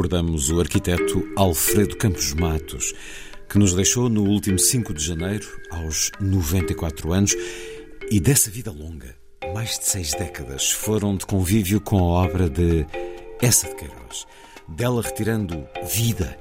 Recordamos o arquiteto Alfredo Campos Matos, que nos deixou no último 5 de janeiro, aos 94 anos, e dessa vida longa, mais de seis décadas foram de convívio com a obra de Essa de Queiroz, dela retirando vida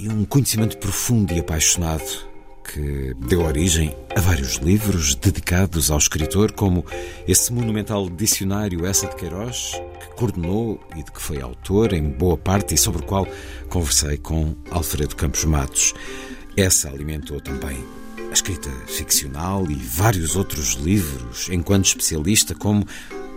e um conhecimento profundo e apaixonado que deu origem a vários livros dedicados ao escritor, como esse monumental dicionário Essa de Queiroz, que coordenou e de que foi autor em boa parte e sobre o qual conversei com Alfredo Campos Matos. Essa alimentou também a escrita ficcional e vários outros livros, enquanto especialista, como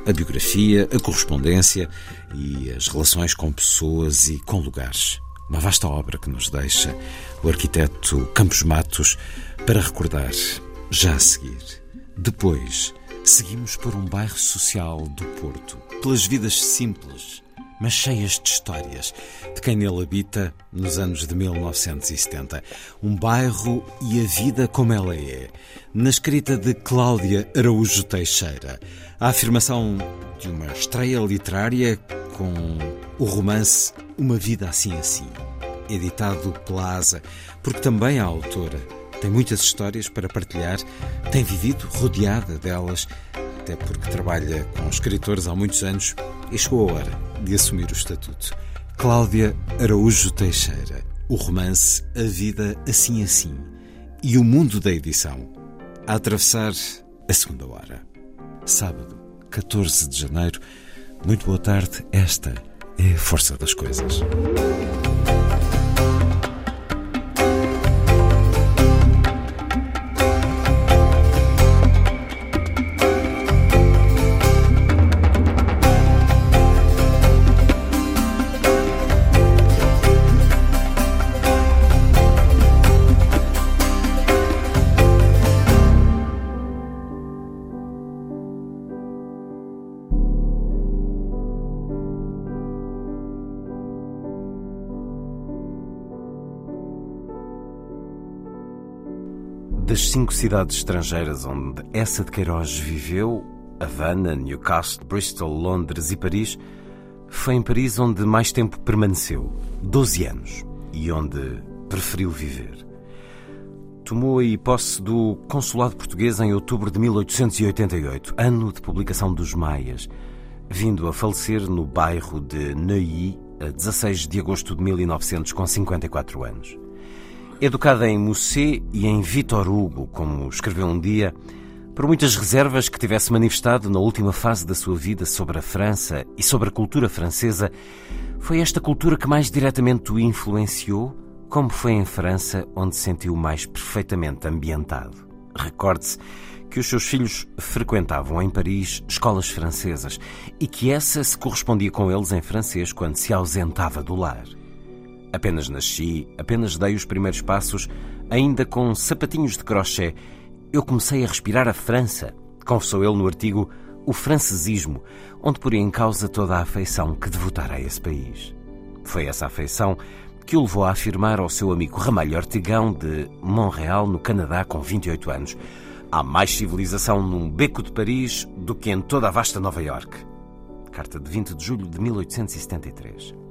a biografia, a correspondência e as relações com pessoas e com lugares. Uma vasta obra que nos deixa o arquiteto Campos Matos para recordar já a seguir. Depois, seguimos por um bairro social do Porto, pelas vidas simples, mas cheias de histórias, de quem nele habita nos anos de 1970. Um bairro e a vida como ela é, na escrita de Cláudia Araújo Teixeira. A afirmação de uma estreia literária com o romance Uma Vida Assim Assim, editado pela ASA, porque também a autora tem muitas histórias para partilhar, tem vivido rodeada delas, até porque trabalha com escritores há muitos anos e chegou a hora de assumir o estatuto. Cláudia Araújo Teixeira, o romance A Vida Assim Assim e o mundo da edição, a atravessar a segunda hora. Sábado, 14 de janeiro, muito boa tarde. Esta é a força das coisas. Cinco cidades estrangeiras onde essa de Queiroz viveu, Havana, Newcastle, Bristol, Londres e Paris, foi em Paris onde mais tempo permaneceu 12 anos e onde preferiu viver. Tomou aí posse do consulado português em outubro de 1888, ano de publicação dos Maias, vindo a falecer no bairro de Neuilly a 16 de agosto de 1900, com 54 anos. Educada em Musset e em Victor Hugo, como escreveu um dia, por muitas reservas que tivesse manifestado na última fase da sua vida sobre a França e sobre a cultura francesa, foi esta cultura que mais diretamente o influenciou, como foi em França onde se sentiu mais perfeitamente ambientado. Recorde-se que os seus filhos frequentavam em Paris escolas francesas e que essa se correspondia com eles em francês quando se ausentava do lar. Apenas nasci, apenas dei os primeiros passos, ainda com sapatinhos de crochê. Eu comecei a respirar a França, confessou ele no artigo O Francesismo, onde poria em causa toda a afeição que devotara a esse país. Foi essa afeição que o levou a afirmar ao seu amigo Ramalho Ortigão de Montreal, no Canadá, com 28 anos. Há mais civilização num beco de Paris do que em toda a vasta Nova Iorque. Carta de 20 de julho de 1873.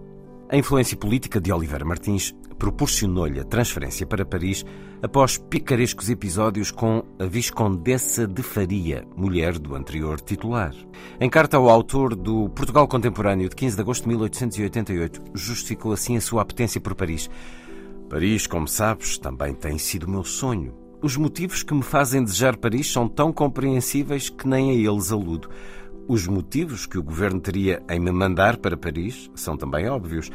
A influência política de Oliveira Martins proporcionou-lhe a transferência para Paris após picarescos episódios com a Viscondessa de Faria, mulher do anterior titular. Em carta ao autor do Portugal Contemporâneo de 15 de agosto de 1888, justificou assim a sua apetência por Paris. Paris, como sabes, também tem sido meu sonho. Os motivos que me fazem desejar Paris são tão compreensíveis que nem a eles aludo. Os motivos que o governo teria em me mandar para Paris são também óbvios.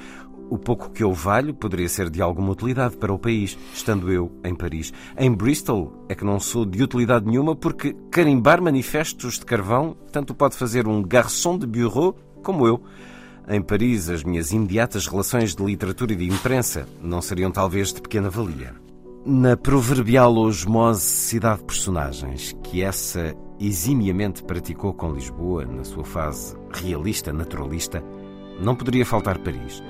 O pouco que eu valho poderia ser de alguma utilidade para o país, estando eu em Paris. Em Bristol é que não sou de utilidade nenhuma porque carimbar manifestos de carvão tanto pode fazer um garçom de bureau como eu. Em Paris, as minhas imediatas relações de literatura e de imprensa não seriam talvez de pequena valia. Na proverbial osmose cidade de personagens, que essa eximiamente praticou com Lisboa na sua fase realista, naturalista, não poderia faltar Paris,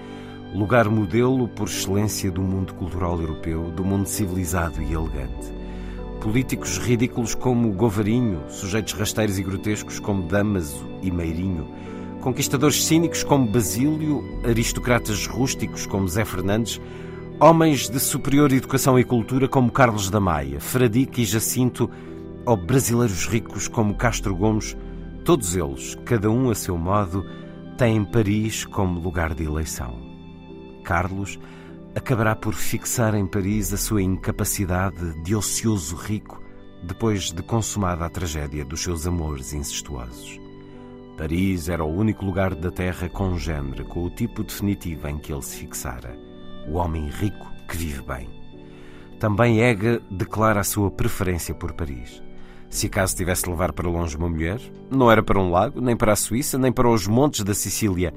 lugar modelo por excelência do mundo cultural europeu, do mundo civilizado e elegante. Políticos ridículos como Govarinho, sujeitos rasteiros e grotescos como Damaso e Meirinho, conquistadores cínicos como Basílio, aristocratas rústicos como Zé Fernandes, homens de superior educação e cultura como Carlos da Maia, Fradique e Jacinto, ou brasileiros ricos como Castro Gomes, todos eles, cada um a seu modo, têm Paris como lugar de eleição. Carlos acabará por fixar em Paris a sua incapacidade de ocioso rico depois de consumada a tragédia dos seus amores incestuosos. Paris era o único lugar da Terra congênere com o tipo definitivo em que ele se fixara: o homem rico que vive bem. Também Ega declara a sua preferência por Paris. Se acaso tivesse de levar para longe uma mulher, não era para um lago, nem para a Suíça, nem para os montes da Sicília.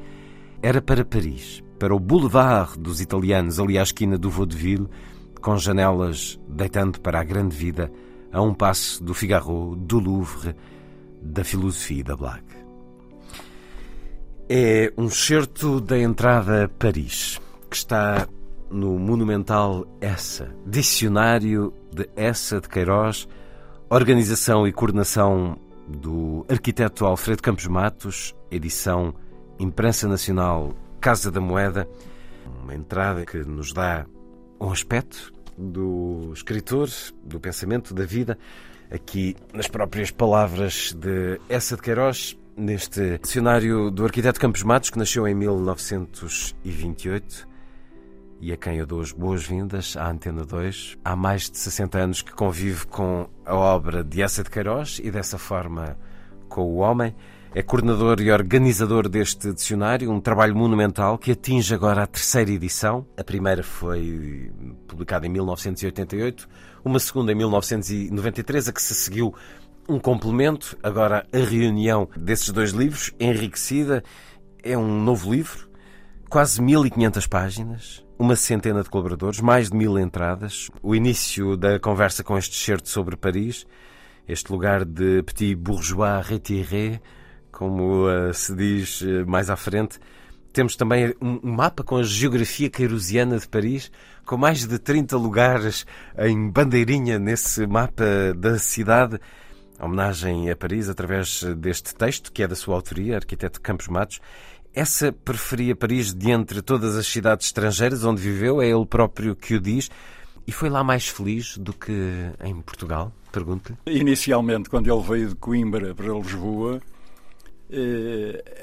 Era para Paris, para o boulevard dos italianos, ali à esquina do Vaudeville, com janelas deitando para a grande vida, a um passo do Figaro, do Louvre, da filosofia e da Blague. É um certo da entrada a Paris, que está no monumental Essa, dicionário de Essa de Queiroz, organização e coordenação do arquiteto Alfredo Campos Matos, edição Imprensa Nacional Casa da Moeda, uma entrada que nos dá um aspecto do escritor, do pensamento, da vida, aqui nas próprias palavras de Essa de Queiroz, neste dicionário do arquiteto Campos Matos, que nasceu em 1928 e a quem eu dou as boas-vindas à Antena 2. Há mais de 60 anos que convive com a obra de Essa de Queiroz e dessa forma com o homem. É coordenador e organizador deste dicionário, um trabalho monumental que atinge agora a terceira edição. A primeira foi publicada em 1988, uma segunda em 1993, a que se seguiu um complemento, agora a reunião desses dois livros, enriquecida. É um novo livro, quase 1500 páginas, uma centena de colaboradores, mais de mil entradas. O início da conversa com este certo sobre Paris, este lugar de petit bourgeois retiré, como uh, se diz uh, mais à frente. Temos também um, mapa com a geografia queirosiana de Paris, com mais de 30 lugares em bandeirinha nesse mapa da cidade. Homenagem a Paris através deste texto, que é da sua autoria, arquiteto Campos Matos. Essa preferia Paris de entre todas as cidades estrangeiras onde viveu, é ele próprio que o diz. E foi lá mais feliz do que em Portugal? Pergunto-lhe. Inicialmente, quando ele veio de Coimbra para Lisboa,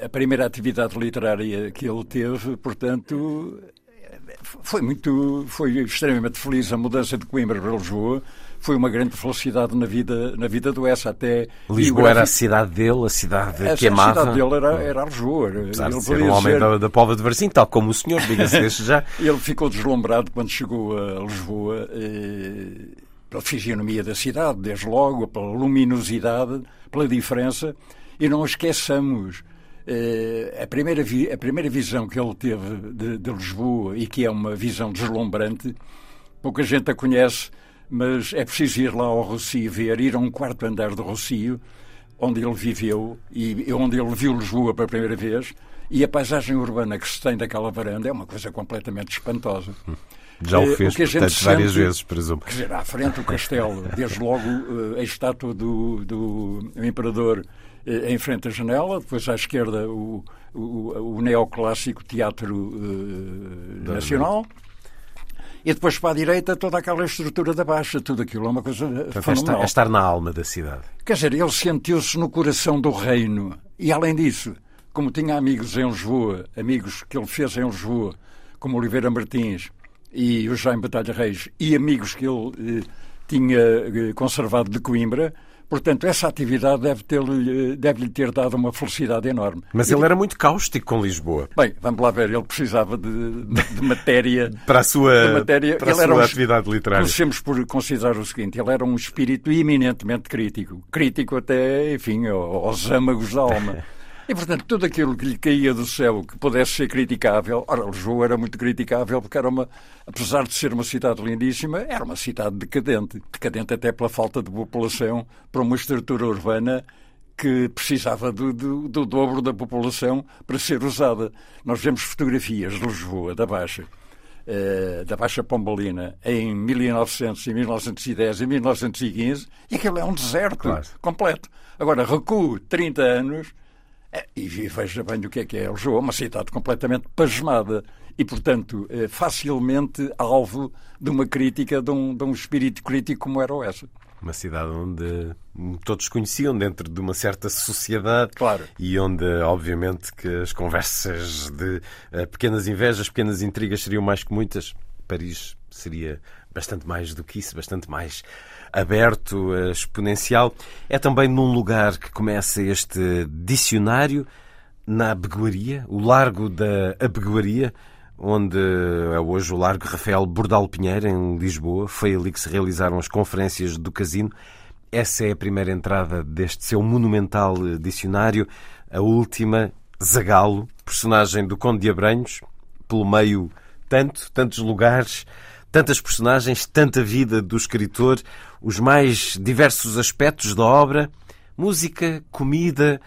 a primeira atividade literária que ele teve, portanto, foi muito, foi extremamente feliz a mudança de Coimbra para Lisboa. Foi uma grande felicidade na vida, na vida do Essa até. Lisboa era a cidade dele, a cidade a, que amava. A cidade dele era, era Lisboa. Apesar ele de ser um homem da, da Pova de Varzim, tal como o senhor, diga-se já. ele ficou deslumbrado quando chegou a Lisboa. Eh, pela fisionomia da cidade, desde logo, pela luminosidade, pela diferença, e não esqueçamos eh, a, primeira vi, a primeira visão que ele teve de, de, Lisboa e que é uma visão deslumbrante, pouca gente a conhece, mas é preciso ir lá ao Rocio ver, ir a um quarto andar do Rocio, onde ele viveu e onde ele viu Lisboa pela primeira vez, e a paisagem urbana que se tem daquela varanda é uma coisa completamente espantosa. Já o fez, o que a gente portanto, sente, várias vezes, presumo. Quer dizer, à frente do castelo, desde logo a estátua do, do Imperador em frente à janela, depois à esquerda o, o, o neoclássico Teatro Nacional. E depois para a direita toda aquela estrutura da Baixa, tudo aquilo é uma coisa Portanto, fenomenal. É estar na alma da cidade. Quer dizer, ele sentiu-se no coração do reino. E além disso, como tinha amigos em Lisboa, amigos que ele fez em Lisboa, como Oliveira Martins e o Jaime Batalha Reis, e amigos que ele eh, tinha eh, conservado de Coimbra, Portanto, essa atividade deve, ter, deve lhe ter dado uma felicidade enorme. Mas ele era muito cáustico com Lisboa. Bem, vamos lá ver, ele precisava de, de matéria. para a sua, matéria. Para ele a sua um, atividade literária. Comecemos por considerar o seguinte: ele era um espírito eminentemente crítico. Crítico até, enfim, aos âmagos da alma. E, portanto, tudo aquilo que lhe caía do céu que pudesse ser criticável, ora, Lisboa era muito criticável porque era uma, apesar de ser uma cidade lindíssima, era uma cidade decadente. Decadente até pela falta de população para uma estrutura urbana que precisava do, do, do dobro da população para ser usada. Nós vemos fotografias de Lisboa, da Baixa, eh, da Baixa Pombalina em 1900, em 1910 e 1915 e aquilo é um deserto claro. completo. Agora, recuo 30 anos e veja bem o que é que é Lisboa, uma cidade completamente pasmada e, portanto, é facilmente alvo de uma crítica, de um, de um espírito crítico como era o essa. Uma cidade onde todos conheciam dentro de uma certa sociedade claro. e onde, obviamente, que as conversas de uh, pequenas invejas, pequenas intrigas seriam mais que muitas. Paris seria bastante mais do que isso, bastante mais aberto, eh, exponencial. É também num lugar que começa este dicionário, na Abegoaria, o Largo da Abegoaria, onde é hoje o Largo Rafael Bordal Pinheiro, em Lisboa. Foi ali que se realizaram as conferências do Casino. Essa é a primeira entrada deste seu monumental eh, dicionário. A última, Zagalo, personagem do Conde de Abranhos, pelo meio tanto, tantos lugares, tantas personagens, tanta vida do escritor, os mais diversos aspectos da obra, música, comida,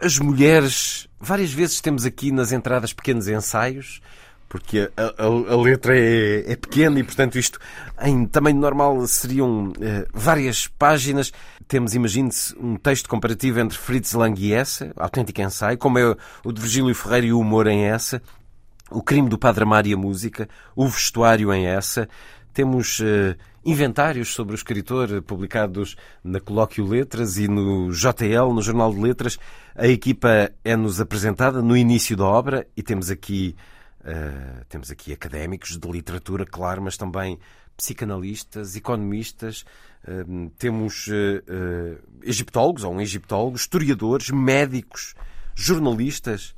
as mulheres. Várias vezes temos aqui nas entradas pequenos ensaios, porque a, a, a letra é, é, pequena e, portanto, isto em tamanho normal seriam eh, várias páginas. Temos, imagine-se, um texto comparativo entre Fritz Lang e essa, autêntico ensaio, como é o de Virgílio Ferreira e o humor em essa, o crime do Padre Amar e a música, o vestuário em essa. Temos uh, inventários sobre o escritor publicados na Colóquio Letras e no JL, no Jornal de Letras. A equipa é-nos apresentada no início da obra e temos aqui, uh, temos aqui académicos de literatura, claro, mas também psicanalistas, economistas, uh, temos egiptólogos ou um egiptólogo, historiadores, médicos, jornalistas,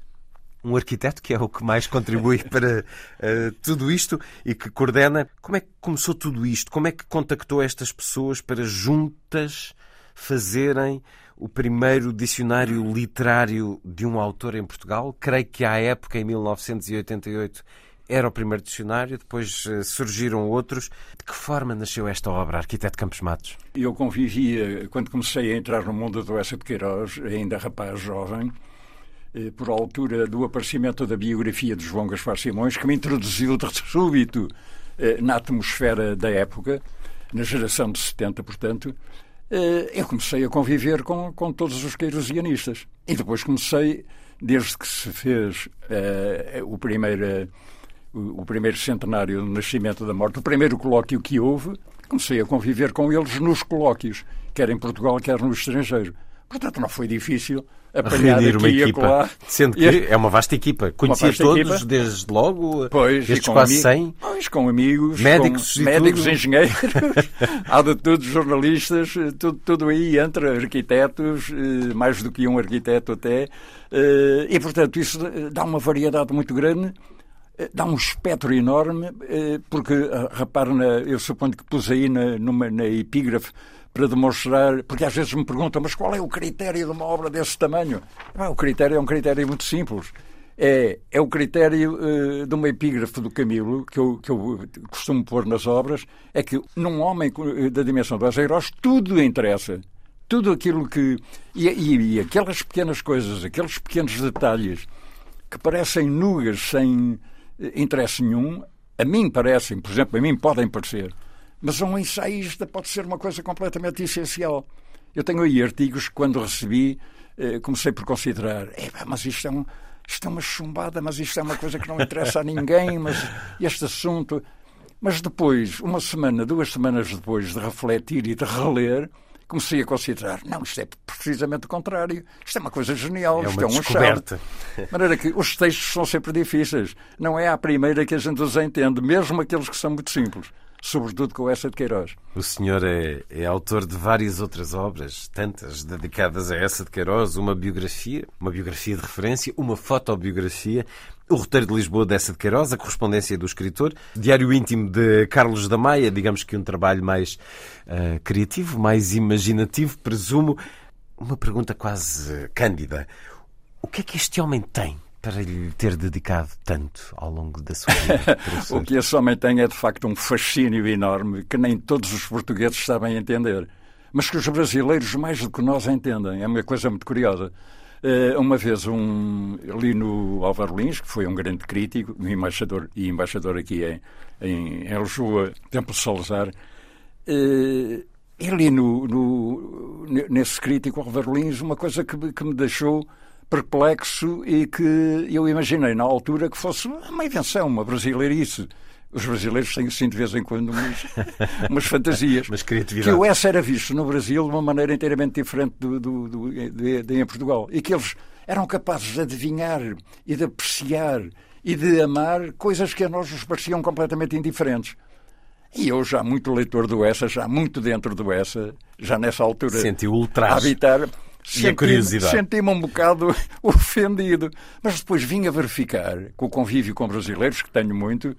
um arquiteto que é o que mais contribui para uh, tudo isto e que coordena. Como é que começou tudo isto? Como é que contactou estas pessoas para juntas fazerem o primeiro dicionário literário de um autor em Portugal? Creio que à época, em 1988, era o primeiro dicionário, depois uh, surgiram outros. De que forma nasceu esta obra, Arquiteto Campos Matos? Eu convivia, quando comecei a entrar no mundo do Essa de Queiroz, ainda rapaz jovem, eh, por altura do aparecimento da biografia de João Gaspar Simões, que me introduziu de súbito eh, na atmosfera da época, na geração de 70, portanto, eh, eu comecei a conviver com, com todos os queirosianistas. E depois comecei, desde que se fez uh, o, primeiro, uh, o primeiro centenário do nascimento da morte, o primeiro colóquio que houve, comecei a conviver com eles nos colóquios, quer em Portugal, quer no estrangeiro. Portanto, não foi difícil apanhar Reunir uma equipa. Sendo que é uma vasta equipa. Conhecia todos equipa. desde logo, pois, estes quase 100. Pois, com amigos, médicos, com médicos engenheiros, há de tudo, jornalistas, tudo, tudo aí entre arquitetos, eh, mais do que um arquiteto até. Eh, e, portanto, isso dá uma variedade muito grande eh, dá um espectro enorme, porque, repare, eu suponho que pus aí na, numa, na epígrafe para demonstrar, porque às vezes me perguntam, mas qual é o critério de uma obra desse tamanho? Ah, o critério é um critério muito simples. É, é o critério uh, de uma epígrafe do Camilo, que eu, que eu costumo pôr nas obras, é que num homem eh, da dimensão do Azeirós tudo interessa. Tudo aquilo que. E, e, e aquelas pequenas coisas, aqueles pequenos detalhes que parecem nugas sem eh, interesse nenhum, a mim parecem, por exemplo, a mim podem parecer, mas um ensaísta pode ser uma coisa completamente essencial. Eu tenho aí artigos que, quando recebi, eh, comecei por considerar: mas isto é, um, isto é uma chumbada, mas isto é uma coisa que não interessa a ninguém, mas este assunto. Mas depois, uma semana, duas semanas depois de refletir e de reler, comecei a considerar, não, isto é precisamente o contrário, isto é uma coisa genial, é isto é um descoberta. De maneira que os textos são sempre difíceis. Não é à primeira que a gente os entende, mesmo aqueles que são muito simples. Sobretudo com essa de Queiroz. O senhor é, é autor de várias outras obras, tantas dedicadas a essa de Queiroz, uma biografia, uma biografia de referência, uma fotobiografia, o roteiro de Lisboa dessa de Queiroz, a correspondência do escritor, Diário Íntimo de Carlos da Maia, digamos que um trabalho mais uh, criativo, mais imaginativo, presumo. Uma pergunta quase cândida. O que é que este homem tem para lhe ter dedicado tanto ao longo da sua vida? o que esse homem tem é de facto um fascínio enorme que nem todos os portugueses sabem entender, mas que os brasileiros mais do que nós entendem. É uma coisa muito curiosa. Eh, uma vez um, li no Álvaro Lins, que foi um grande crítico, um embaixador e embaixador aqui em, em, em Lisboa, Templo Salazar, uh, e li no, no, nesse crítico Álvaro Lins uma coisa que, que me deixou perplexo e que eu imaginei na altura que fosse uma invenção, uma brasileirice. Os brasileiros têm, sim, de vez em quando, umas, umas fantasias. Mas criatividade. Que o S era visto no Brasil de uma maneira inteiramente diferente do, do, do de, de, em Portugal. E que eles eram capazes de adivinhar e de apreciar e de amar coisas que a nós nos pareciam completamente indiferentes. E eu, já muito leitor do Essa, já muito dentro do Essa, já nessa altura. Senti o ultraje. Habitar. E a curiosidade. Senti-me um bocado ofendido. Mas depois vim a verificar, com o convívio com brasileiros, que tenho muito,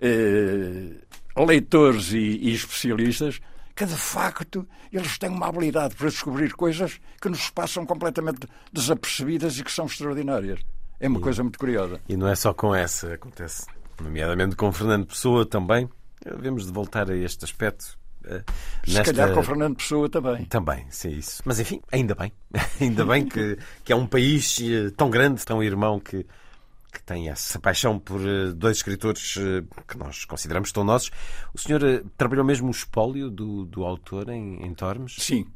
eh, leitores e, e especialistas, que de facto eles têm uma habilidade para descobrir coisas que nos passam completamente desapercebidas e que são extraordinárias. É uma e, coisa muito curiosa. E não é só com essa, acontece, nomeadamente com Fernando Pessoa também. Devemos de voltar a este aspecto. Se nesta... calhar com Fernando Pessoa também. Também, sim, isso. Mas enfim, ainda bem. ainda bem que, que é um país eh, tão grande, tão irmão, que, que tem essa paixão por eh, dois escritores eh, que nós consideramos tão nossos. O senhor trabalhou mesmo o espólio do, do autor em, em Tormes? Sim.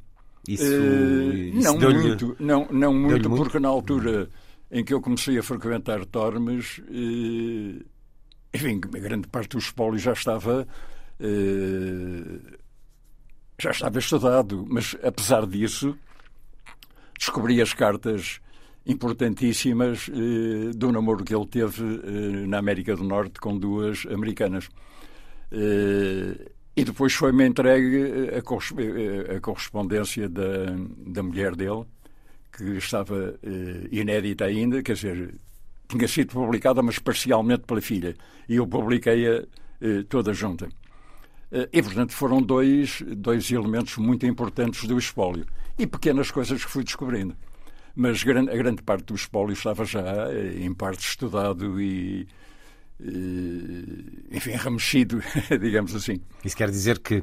Isso, uh, isso não, muito, não, não muito, muito, porque na altura em que eu comecei a frequentar Tormes, uh, enfim, a grande parte do espólio já estava. Uh, já estava estudado, mas apesar disso, descobri as cartas importantíssimas eh, do namoro que ele teve eh, na América do Norte com duas americanas. Eh, e depois foi-me entregue a, a, correspondência da, da mulher dele, que estava eh, inédita ainda, quer dizer, tinha sido publicada, mas parcialmente pela filha. E eu publiquei-a eh, toda junta. Eh, e, portanto, foram dois, dois elementos muito importantes do espólio. E pequenas coisas que fui descobrindo mas a grande parte do espólio estava já, eh, em parte, estudado e, enfim, remexido, digamos assim. Isso quer dizer que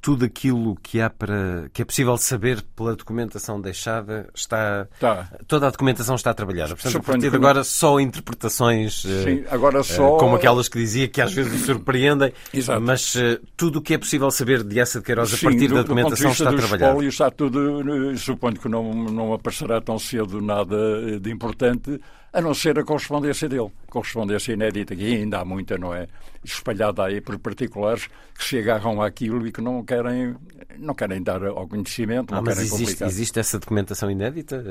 tudo aquilo que há para que é possível saber pela documentação deixada está tá. toda a documentação está trabalhada portanto a partir de agora só interpretações eh, Sim, agora só... como aquelas que dizia que às vezes surpreendem. Exato. mas uh, tudo o que é possível saber de essa de Queiroz a partir do, da documentação está trabalhado está tudo suponho que não não aparecerá tão cedo nada de importante a não ser a correspondência dele. Correspondência inédita, que ainda há muita, não é? Espalhada aí por particulares que se agarram àquilo e que não querem, não querem dar ao conhecimento, não ah, querem existe, publicar. existe essa documentação inédita?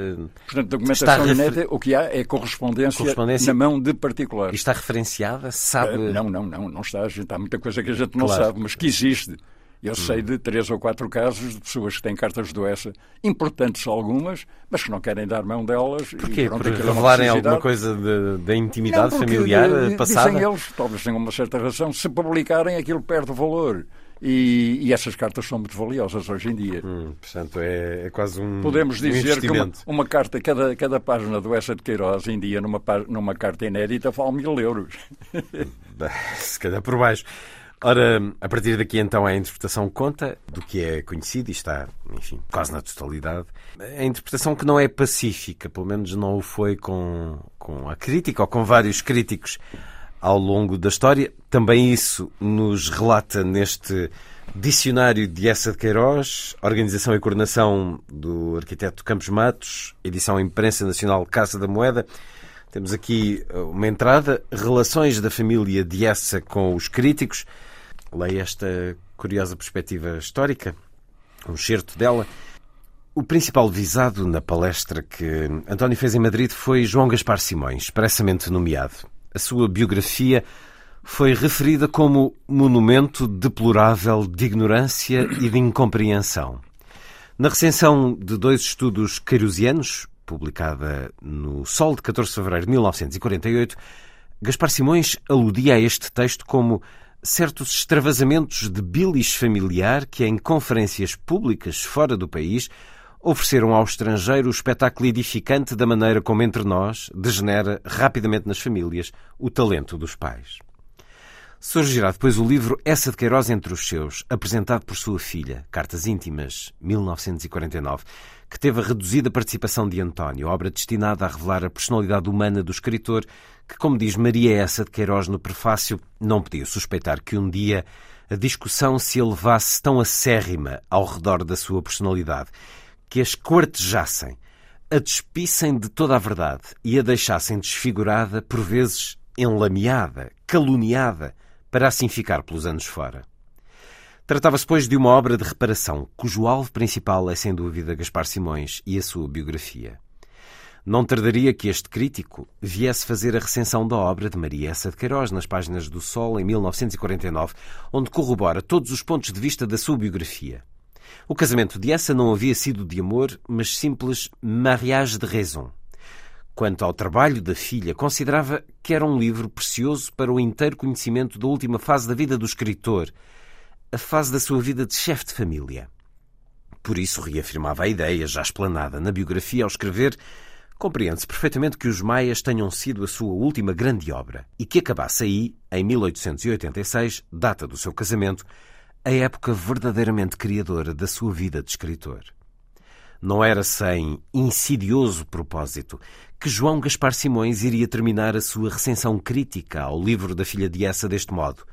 Portanto, documentação está inédita, refer... o que há é correspondência, correspondência, na mão de particulares. E está referenciada? Sabe? Uh, não, não, não, não está. Há muita coisa que a gente não claro. sabe, mas que existe. Eu sei de três ou quatro casos de pessoas que têm cartas de doença, importantes algumas, mas que não querem dar mão delas. Porquê? E, pronto, Por revelarem alguma coisa da intimidade não, familiar de, passada? Dizem eles, talvez tenham uma certa razão, se publicarem aquilo perde valor. E, e, essas cartas são muito valiosas hoje em dia. Hum, portanto, é, é, quase um. Podemos dizer um que uma, uma, carta, cada, cada página do Essa de Queiroz, em dia, numa, numa carta inédita, vale mil euros. Se calhar por baixo. Ora, a partir daqui então a interpretação conta do que é conhecido e está, enfim, quase na totalidade. A interpretação que não é pacífica, pelo menos não o foi com, com a crítica ou com vários críticos ao longo da história. Também isso nos relata neste Dicionário de Essa de Queiroz, organização e coordenação do arquiteto Campos Matos, edição Imprensa Nacional Casa da Moeda. Temos aqui uma entrada, relações da família de Essa com os críticos. Leia esta curiosa perspectiva histórica, um certo dela. O principal visado na palestra que António fez em Madrid foi João Gaspar Simões, expressamente nomeado. A sua biografia foi referida como monumento deplorável de ignorância e de incompreensão. Na recensão de dois estudos queirusianos, publicada no Sol de 14 de fevereiro de 1948, Gaspar Simões aludia a este texto como certos extravasamentos de bilis familiar que, em conferências públicas fora do país, ofereceram ao estrangeiro o espetáculo edificante da maneira como entre nós degenera rapidamente nas famílias o talento dos pais. Surgirá depois o livro Essa de Queiroz entre os seus, apresentado por sua filha, Cartas Íntimas, 1949, que teve a reduzida participação de António, obra destinada a revelar a personalidade humana do escritor, que, como diz Maria Essa de Queiroz no prefácio, não podia suspeitar que um dia a discussão se elevasse tão acérrima ao redor da sua personalidade, que as cortejassem, a despissem de toda a verdade e a deixassem desfigurada, por vezes enlameada, caluniada, para assim ficar pelos anos fora. Tratava-se, pois, de uma obra de reparação, cujo alvo principal é, sem dúvida, Gaspar Simões e a sua biografia. Não tardaria que este crítico viesse fazer a recensão da obra de Maria Essa de Queiroz nas páginas do Sol em 1949, onde corrobora todos os pontos de vista da sua biografia. O casamento de Essa não havia sido de amor, mas simples mariage de raison. Quanto ao trabalho da filha, considerava que era um livro precioso para o inteiro conhecimento da última fase da vida do escritor, a fase da sua vida de chefe de família. Por isso reafirmava a ideia, já explanada na biografia ao escrever, compreende-se perfeitamente que os Maias tenham sido a sua última grande obra e que acabasse aí, em 1886, data do seu casamento, a época verdadeiramente criadora da sua vida de escritor. Não era sem insidioso propósito que João Gaspar Simões iria terminar a sua recensão crítica ao livro da filha de Essa deste modo.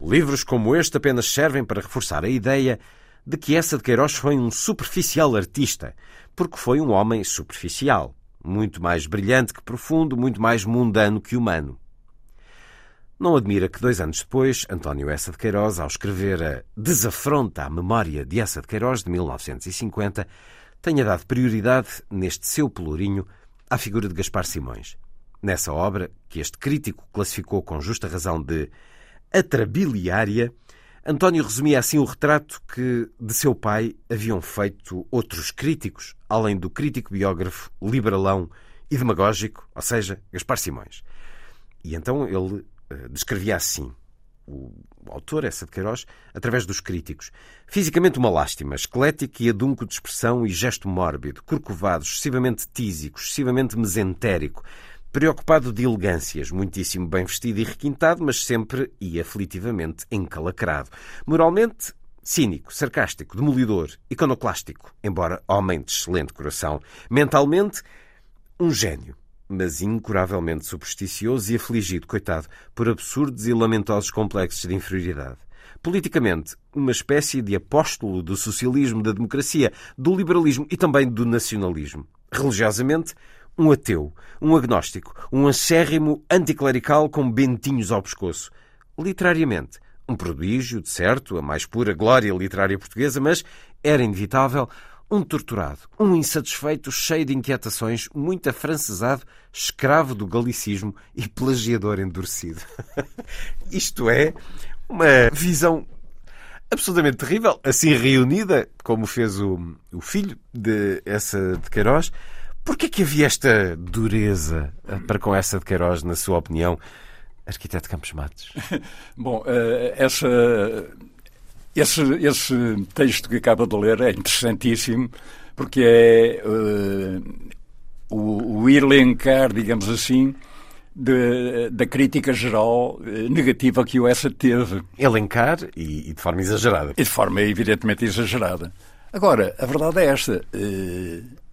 Livros como este apenas servem para reforçar a ideia de que Essa de Queiroz foi um superficial artista, porque foi um homem superficial, muito mais brilhante que profundo, muito mais mundano que humano. Não admira que dois anos depois, António Essa de Queiroz, ao escrever a Desafronta à Memória de Essa de Queiroz, de 1950, tenha dado prioridade, neste seu pelourinho, à figura de Gaspar Simões. Nessa obra, que este crítico classificou com justa razão de atrabiliária, António resumia assim o retrato que de seu pai haviam feito outros críticos, além do crítico biógrafo liberalão e demagógico, ou seja, Gaspar Simões. E então ele uh, descrevia assim o autor, essa de Queiroz, através dos críticos. Fisicamente uma lástima, esquelético e adunco de expressão e gesto mórbido, corcovado, excessivamente tísico, excessivamente mesentérico, preocupado de elegâncias, muitíssimo bem vestido e requintado, mas sempre e aflitivamente encalacrado. Moralmente, cínico, sarcástico, demolidor, iconoclástico, embora homem de excelente coração. Mentalmente, um gênio mas incuravelmente supersticioso e afligido, coitado, por absurdos e lamentosos complexos de inferioridade. Politicamente, uma espécie de apóstolo do socialismo, da democracia, do liberalismo e também do nacionalismo. Religiosamente, um ateu, um agnóstico, um acérrimo anticlerical com bentinhos ao pescoço. Literariamente, um prodígio, de certo, a mais pura glória literária portuguesa, mas era inevitável um torturado, um insatisfeito, cheio de inquietações, muito afrancesado, escravo do galicismo e plagiador endurecido. Isto é uma visão absolutamente terrível, assim reunida, como fez o, o filho de essa de Queiroz. Porquê que havia esta dureza para com essa de Queiroz, na sua opinião, arquiteto Campos Matos? Bom, eh, essa esse, esse texto que acaba de ler é interessantíssimo, porque é uh, o, o elencar, digamos assim, de, da crítica geral negativa que o Essa teve. Elencar e, e, de forma exagerada. E de forma evidentemente exagerada. Agora, a verdade é esta. Uh,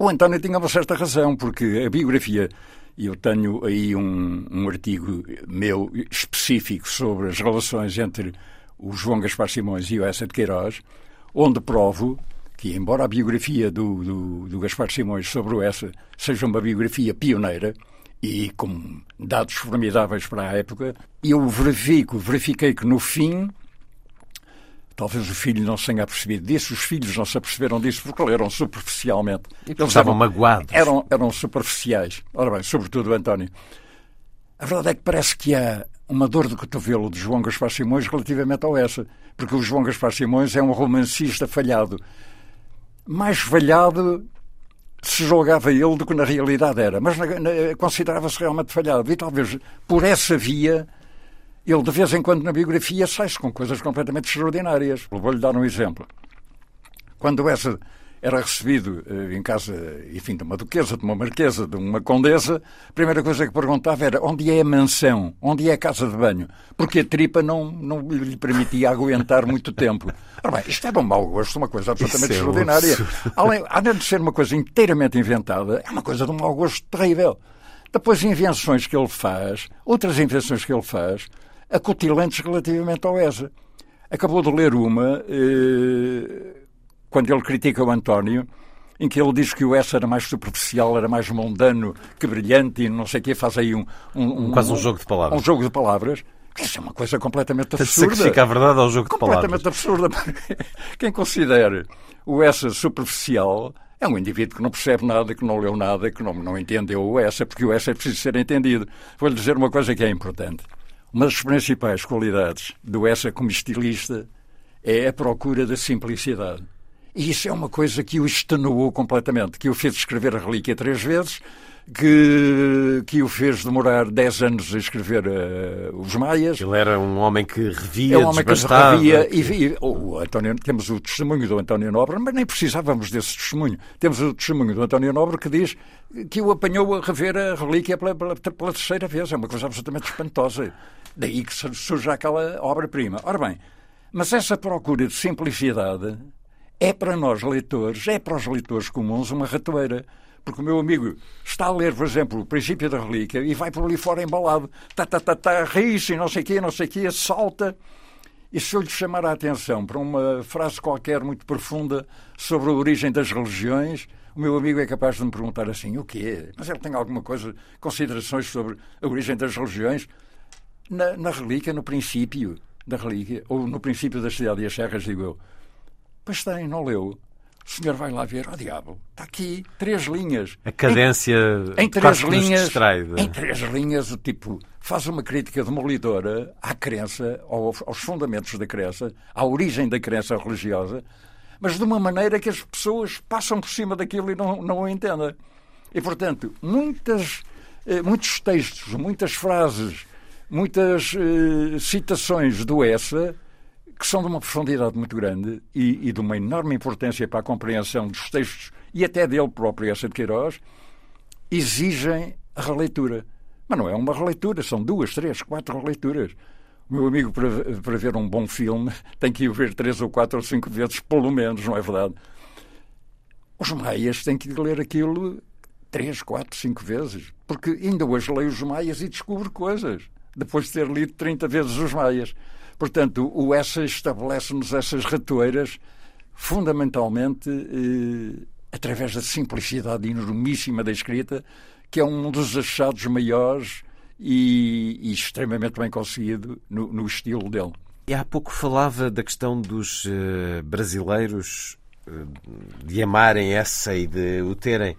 o António tinha uma certa razão, porque a biografia eu tenho aí um, um artigo meu específico sobre as relações entre o João Gaspar Simões e o Essa de Queiroz, onde provo que, embora a biografia do, do, do Gaspar Simões sobre o Essa seja uma biografia pioneira, e com dados formidáveis para a época, eu verifico, verifiquei que no fim, talvez o filho não se tenha percebido disso, os filhos não se aperceberam disso porque leram superficialmente. Eles estavam magoados. Eram, eram superficiais. Ora bem, sobretudo o António. A verdade é que parece que há uma dor de cotovelo de João Gaspar Simões relativamente ao essa, porque o João Gaspar Simões é um romancista falhado. Mais falhado se julgava ele do que na realidade era, mas considerava-se realmente falhado. E talvez por essa via ele, de vez em quando, na biografia, sai-se com coisas completamente extraordinárias. Vou-lhe dar um exemplo. Quando essa era recebido eh, em casa, enfim, de uma duquesa, de uma marquesa, de uma condesa, a primeira coisa que perguntava era onde é a mansão, onde é a casa de banho, porque a tripa não, não lhe permitia aguentar muito tempo. Ora bem, isto é de um mau gosto, uma coisa absolutamente é extraordinária. Além, além de ser uma coisa inteiramente inventada, é uma coisa de um mau gosto terrível. Depois, invenções que ele faz, outras invenções que ele faz, acutilantes relativamente ao ESA. Acabou de ler uma... Eh, quando ele critica o António, em que ele diz que o S era mais superficial, era mais mundano que brilhante e não sei o quê, faz aí um, um, um Quase um jogo de palavras. Um jogo de palavras. Isso é uma coisa completamente absurda. Sacrifica a verdade ao jogo de palavras. Completamente absurda. Quem considera o S superficial é um indivíduo que não percebe nada, que não leu nada, que não, não entendeu o S, porque o S é preciso ser entendido. Vou-lhe dizer uma coisa que é importante. Uma das principais qualidades do S como estilista é a procura da simplicidade. E isso é uma coisa que o extenuou completamente, que o fez escrever a relíquia três vezes, que, que o fez demorar dez anos a escrever uh, os Maias. Ele era um homem que revia, é um homem que revia e, e o António, temos o testemunho do António Nobre, mas nem precisávamos desse testemunho. Temos o testemunho do António Nobre que diz que o apanhou a rever a relíquia pela, pela, pela terceira vez. É uma coisa absolutamente espantosa. Daí que surge aquela obra-prima. Ora bem, mas essa procura de simplicidade é para nós leitores, é para os leitores comuns uma ratoeira. Porque o meu amigo está a ler, por exemplo, o princípio da relíquia e vai por ali fora embalado, tá, tá, tá, tá, ri-se, não sei o quê, não sei o quê, salta. E se eu lhe chamar a atenção para uma frase qualquer muito profunda sobre a origem das religiões, o meu amigo é capaz de me perguntar assim: o quê? Mas ele tem alguma coisa, considerações sobre a origem das religiões? Na, na relíquia, no princípio da relíquia, ou no princípio da cidade e as serras, digo eu, Pois tem, não leu. O senhor vai lá ver, ó oh, diabo, está aqui três linhas. A cadência em, em três linhas, distrai, Em três linhas, tipo faz uma crítica demolidora à crença, aos, aos fundamentos da crença, à origem da crença religiosa, mas de uma maneira que as pessoas passam por cima daquilo e não, não o entendem. E, portanto, muitas, eh, muitos textos, muitas frases, muitas eh, citações do Essa que são de uma profundidade muito grande e, e, de uma enorme importância para a compreensão dos textos e até dele próprio, essa de Queiroz, exigem a releitura. Mas não é uma releitura, são duas, três, quatro releituras. O meu amigo, para, para ver um bom filme, tem que ir ver três ou quatro ou cinco vezes, pelo menos, não é verdade? Os maias têm que ler aquilo três, quatro, cinco vezes. Porque ainda hoje leio os maias e descubro coisas, depois de ter lido 30 vezes os maias. Portanto, o Essa estabelece-nos essas ratoeiras fundamentalmente eh, através da simplicidade enormíssima da escrita, que é um dos achados maiores e, e extremamente bem conseguido no, no, estilo dele. E há pouco falava da questão dos uh, brasileiros uh, de amarem essa e de o terem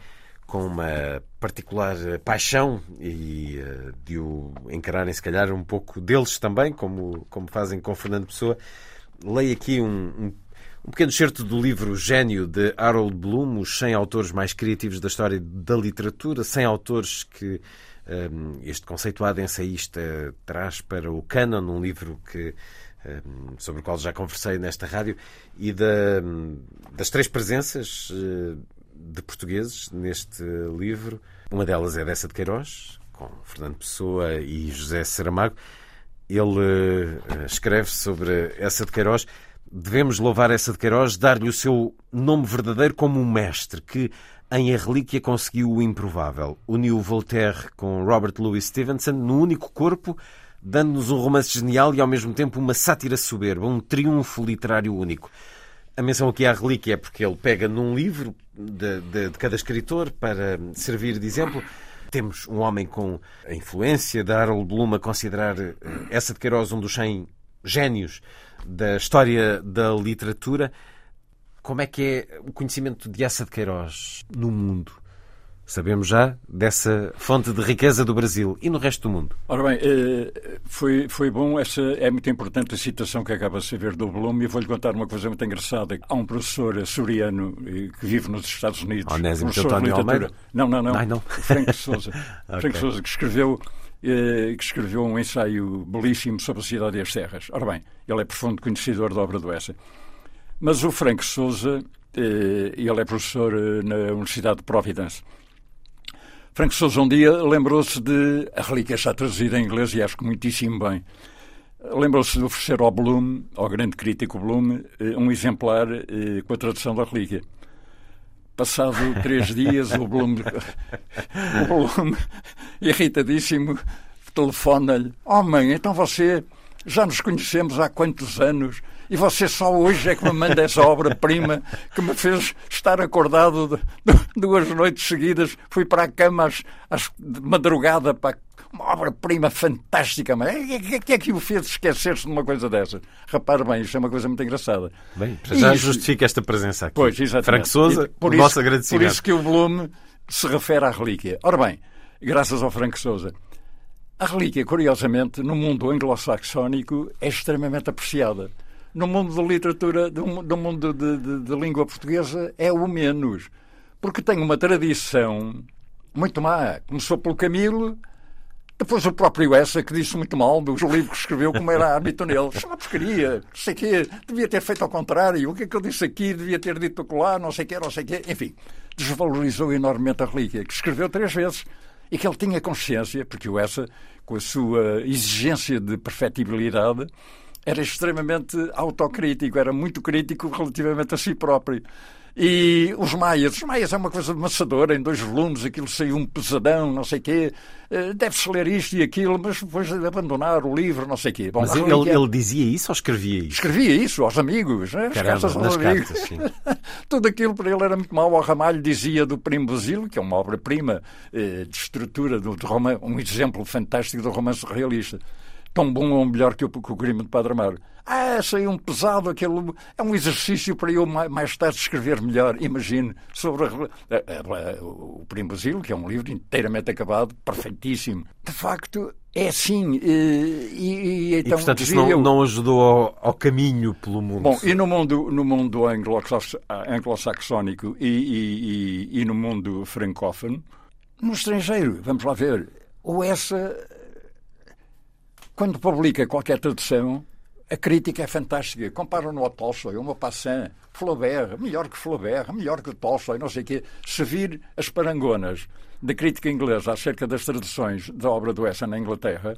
com uma particular eh, paixão e uh, de o encararem, se calhar, um pouco deles também, como, como fazem com Fernando Pessoa. Leio aqui um, um, um pequeno certo do livro Gênio de Harold Bloom, os 100 autores mais criativos da história da literatura, 100 autores que um, ehm, este conceituado ensaísta traz para o Canon, um livro que ehm, sobre o qual já conversei nesta rádio, e da, das três presenças eh, de portugueses neste livro. Uma delas é dessa de Queiroz, com Fernando Pessoa e José Saramago. Ele uh, escreve sobre essa de Queiroz. Devemos louvar essa de Queiroz, dar-lhe o seu nome verdadeiro como um mestre que, em A Relíquia conseguiu o improvável. Uniu Voltaire com Robert Louis Stevenson no único corpo, dando-nos um romance genial e ao mesmo tempo uma sátira soberba, um triunfo literário único. A menção aqui à relíquia é porque ele pega num livro de, de, de cada escritor para servir de exemplo. Temos um homem com a influência de Harold Bloom a considerar eh, essa de Queiroz um dos 100 génios da história da literatura. Como é que é o conhecimento de Essa de Queiroz no mundo? Sabemos já dessa fonte de riqueza do Brasil e no resto do mundo. Ora bem, eh, foi, foi bom, essa é muito importante a citação que acaba de ser ver do Bloom e vou-lhe contar uma coisa muito engraçada. Há um professor açoriano eh, que vive nos Estados Unidos. Onésimo António Almeida? Não, não, não. Ai, não. Frank Souza. okay. Frank Souza, que escreveu eh, que escreveu um ensaio belíssimo sobre a cidade e as terras. Ora bem, ele é profundo conhecedor da obra do Essa. Mas o Frank Souza, ele é professor na Universidade de Providence. Frank Souza um dia lembrou-se de. A relíquia está traduzida em inglês e acho que muitíssimo bem. Lembrou-se de oferecer ao Bloom, ao grande crítico Bloom, eh, um exemplar com a tradução da relíquia. Passado três dias, o Bloom, o Bloom irritadíssimo, telefona-lhe: Oh, mãe, então você já nos conhecemos há quantos anos? E você só hoje é que me manda essa obra-prima que me fez estar acordado de, de, duas noites seguidas. Fui para a cama às, às, de madrugada para uma obra-prima fantástica. Mas o que, que, é que o fez esquecer-se de uma coisa dessa? Repare bem, isto é uma coisa muito engraçada. Bem, já isso, justifica esta presença aqui. Pois, exatamente. Frank Souza, por isso, nosso agradecimento. Por isso que o volume se refere à relíquia. Ora bem, graças ao Frank Souza. A relíquia, curiosamente, no mundo anglo-saxónico é extremamente apreciada no mundo da literatura, no mundo de, língua portuguesa, é o menos. Porque tem uma tradição muito má. Começou pelo Camilo, depois o próprio Essa, que disse muito mal dos livros que escreveu, como era hábito nele. Isso é uma porcaria, não sei o quê, devia ter feito ao contrário. O que é que eu disse aqui? Devia ter dito lá, não sei o quê, não sei o quê. Enfim, desvalorizou enormemente a relíquia, que escreveu três vezes e que ele tinha consciência, porque o Essa, com a sua exigência de perfectibilidade, era extremamente autocrítico, era muito crítico relativamente a si próprio. E os Maias, os Maias é uma coisa maçadora, em dois volumes, aquilo saiu um pesadão, não sei o quê. Eh, deve-se ler isto e aquilo, mas depois de abandonar o livro, não sei o quê. Bom, mas ele, ele, dizia isso ou escrevia isso? Escrevia isso aos amigos, né? Caramba, As nas amigos. cartas, sim. Tudo aquilo para ele era muito mau. Ao Ramalho dizia do Primo Basílio, que é uma obra-prima eh, de estrutura, do, romance, um exemplo fantástico do romance realista tão bom ou melhor que o, que o crime de Padre Amaro. Ah, saiu um pesado, aquele, é um exercício para eu mais tarde escrever melhor, imagine, sobre a, a, a, o Primo Basílio, que é um livro inteiramente acabado, perfeitíssimo. De facto, é assim. E, e, então, e portanto, isso não, eu... não ajudou ao, ao, caminho pelo mundo. Bom, e no mundo, no mundo anglo-saxónico e, e, no mundo francófono, no estrangeiro, vamos lá ver, ou essa quando publica qualquer tradução, a crítica é fantástica. Comparam-no ao Tolstói, ao Maupassant, Flaubert, melhor que Flaubert, melhor que Tolstói, não sei o quê. Se vir as parangonas da crítica inglesa acerca das traduções da obra do Essa na Inglaterra,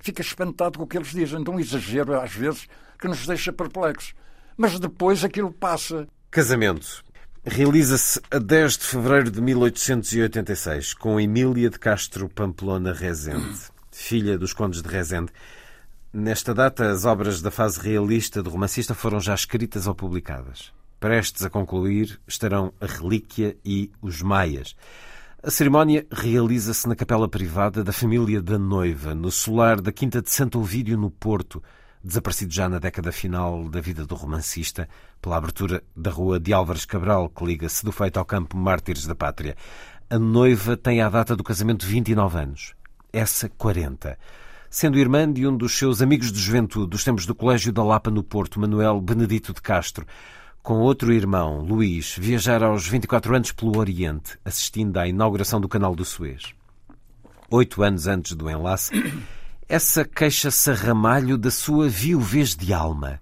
fica espantado com o que eles dizem. De um exagero, às vezes, que nos deixa perplexos. Mas depois aquilo passa. Casamento. Realiza-se a 10 de fevereiro de 1886 com Emília de Castro Pamplona Rezende filha dos Condes de Rezende. Nesta data, as obras da fase realista do romancista foram já escritas ou publicadas. Prestes a concluir estarão A Relíquia e Os Maias. A cerimónia realiza-se na capela privada da família da noiva, no solar da Quinta de Santo Ovídio, no Porto, desaparecido já na década final da vida do romancista, pela abertura da rua de Álvares Cabral, que liga-se do feito ao campo Mártires da Pátria. A noiva tem à data do casamento 29 anos essa 40. Sendo irmã de um dos seus amigos de juventude dos tempos do Colégio da Lapa no Porto, Manuel Benedito de Castro, com outro irmão, Luís, viajar aos 24 anos pelo Oriente, assistindo à inauguração do Canal do Suez. Oito anos antes do enlace, essa queixa-se a ramalho da sua viuvez de alma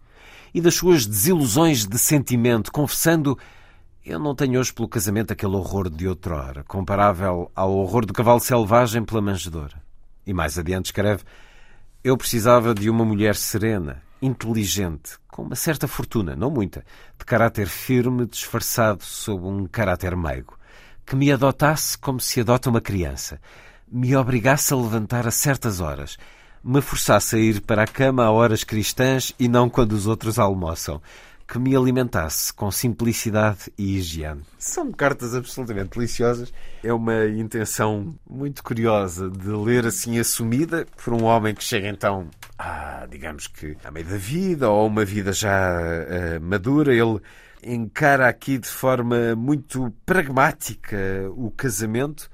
e das suas desilusões de sentimento, confessando eu não tenho hoje pelo casamento aquele horror de outrora, comparável ao horror do cavalo selvagem pela manjedoura. E mais adiante escreve: Eu precisava de uma mulher serena, inteligente, com uma certa fortuna, não muita, de caráter firme disfarçado sob um caráter meigo, que me adotasse como se adota uma criança, me obrigasse a levantar a certas horas, me forçasse a ir para a cama a horas cristãs e não quando os outros almoçam, que me alimentasse com simplicidade e higiene. São cartas absolutamente deliciosas. É uma intenção muito curiosa de ler assim assumida por um homem que chega então a, digamos que, à meio da vida ou uma vida já uh, madura. Ele encara aqui de forma muito pragmática o casamento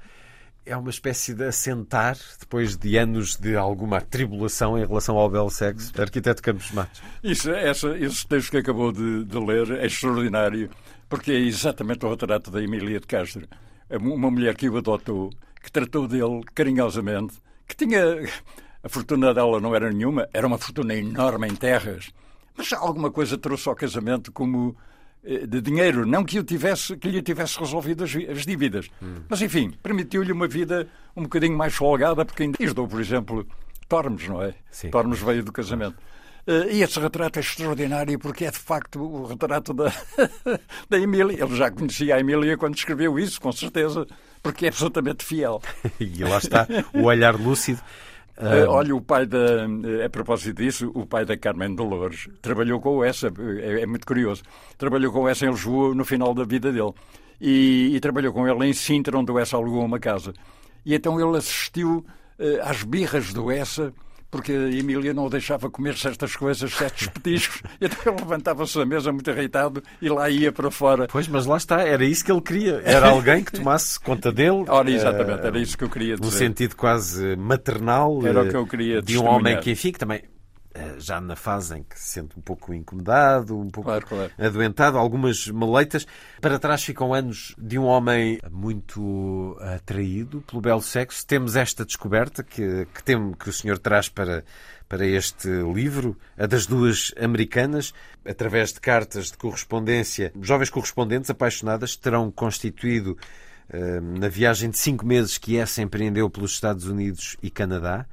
é uma espécie de assentar, depois de anos de alguma atribulação em relação ao belo sexo, arquiteto Campos Matos. Isso, essa, esse texto que acabou de, de, ler é extraordinário, porque é exatamente o retrato da Emília de Castro. É uma mulher que o adotou, que tratou dele carinhosamente, que tinha. A fortuna dela não era nenhuma, era uma fortuna enorme em terras, mas alguma coisa trouxe ao casamento como de dinheiro, não que, tivesse, que lhe tivesse resolvido as, as dívidas. Hum. Mas, enfim, permitiu-lhe uma vida um bocadinho mais folgada, porque ainda ajudou, por exemplo, Tormes, não é? Sim. Tormes veio do casamento. Uh, e esse retrato é extraordinário porque é de facto o retrato da, da Emília. Ele já conhecia a Emília quando escreveu isso, com certeza, porque é absolutamente fiel. e lá está, o olhar lúcido. Uh, olha, o pai da. A propósito disso, o pai da Carmen Dolores trabalhou com essa, é, é muito curioso, trabalhou com essa em Lisboa no final da vida dele. E, e trabalhou com ele em Sintra, onde o Essa alugou uma casa. E então ele assistiu uh, às birras do Essa porque a Emília não o deixava comer certas coisas, certos petiscos, e então ele levantava-se da mesa muito irritado e lá ia para fora. Pois, mas lá está, era isso que ele queria. Era alguém que tomasse conta dele. Ora, exatamente, era isso que eu queria dizer. No sentido quase maternal. Era o que eu queria De um homem que, enfim, que também eh, já na fase em que se sente um pouco incomodado, um pouco claro, claro. adoentado, algumas maleitas. Para trás ficam anos de um homem muito atraído pelo belo sexo. Temos esta descoberta que, que, tem, que o senhor traz para, para este livro, a das duas americanas, através de cartas de correspondência. Jovens correspondentes apaixonadas terão constituído uh, na viagem de cinco meses que essa empreendeu pelos Estados Unidos e Canadá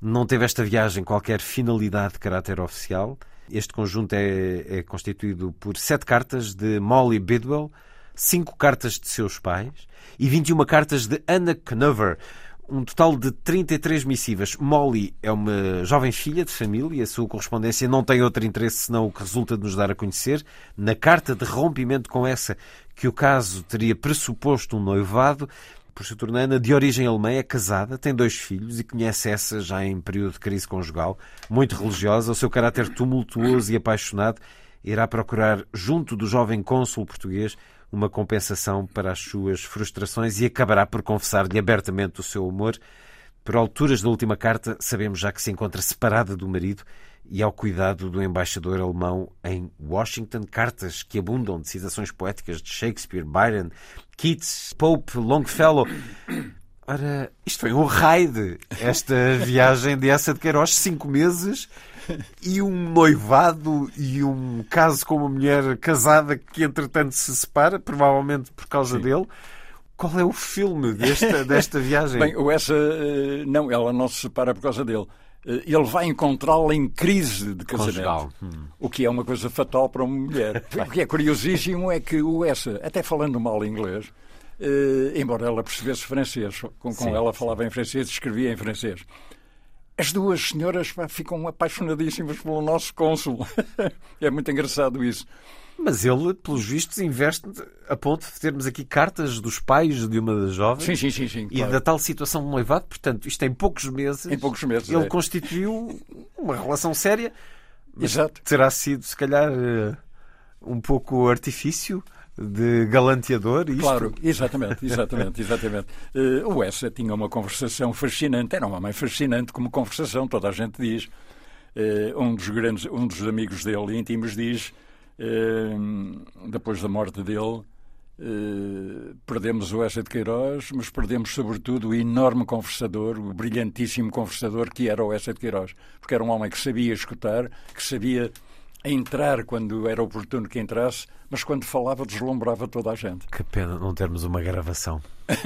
não teve esta viagem qualquer finalidade de caráter oficial. Este conjunto é, é constituído por sete cartas de Molly Bidwell, cinco cartas de seus pais e 21 cartas de Anna Knover, um total de 33 missivas. Molly é uma jovem filha de família e a sua correspondência não tem outro interesse senão o que resulta de nos dar a conhecer. Na carta de rompimento com essa que o caso teria pressuposto um noivado, por se tornando de origem alemã, é casada, tem dois filhos e conhece essa já em período de crise conjugal, muito religiosa. O seu caráter tumultuoso e apaixonado irá procurar, junto do jovem cônsul português, uma compensação para as suas frustrações e acabará por confessar-lhe abertamente o seu humor. Por alturas da última carta, sabemos já que se encontra separada do marido e ao cuidado do embaixador alemão em Washington. Cartas que abundam de citações poéticas de Shakespeare, Byron, Keats, Pope, Longfellow. Ora, isto foi um raid, esta viagem de essa de Queiroz, cinco meses e um noivado e um caso com uma mulher casada que entretanto se separa, provavelmente por causa Sim. dele. Qual é o filme desta, desta viagem? Bem, essa, eh, não, ela não se separa por causa dele. Eh, ele vai encontrá-la em crise de casamento. Hum. O que é uma coisa fatal para uma mulher. o que é curiosíssimo é que o essa, até falando mal inglês, eh, embora ela percebesse francês, com, com ela falava em francês e escrevia em francês. As duas senhoras pá, ficam apaixonadíssimas pelo nosso cônsul. é muito engraçado isso. Mas ele, pelos vistos, investe a ponto de termos aqui cartas dos pais de uma das jovens. Sim, sim, sim. sim e claro. da tal situação de noivado. Portanto, isto em poucos meses. Em poucos meses. Ele é. constituiu uma relação séria. Exato. Terá sido, se calhar, eh, um pouco artifício de galanteador. Isto... Claro, exatamente, exatamente, exatamente. Uh, o Essa tinha uma conversação fascinante, era um homem fascinante como conversação, toda a gente diz. Uh, um dos grandes, um dos amigos dele íntimos diz depois da morte dele, eh, perdemos o Essa de Queiroz, mas perdemos sobretudo o enorme conversador, o brilhantíssimo conversador que era o Essa de Queiroz, porque era um homem que sabia escutar, que sabia entrar quando era oportuno que entrasse, mas quando falava deslumbrava toda a gente. Que pena não termos uma gravação.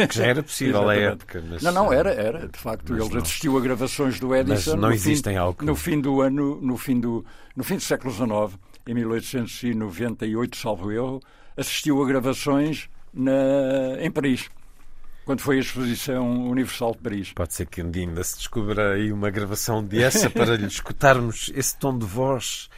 Que já era possível à época. Mas... Não, não, era, era. De facto, ele não... assistiu a gravações do Edison. Mas não existem fim, No fim do ano, no fim do, no fim do século XIX em 1898, salvo erro, assistiu a gravações na, em Paris, quando foi a Exposição Universal de Paris. Pode ser que ainda se descubra aí uma gravação de essa para lhe escutarmos esse tom de voz.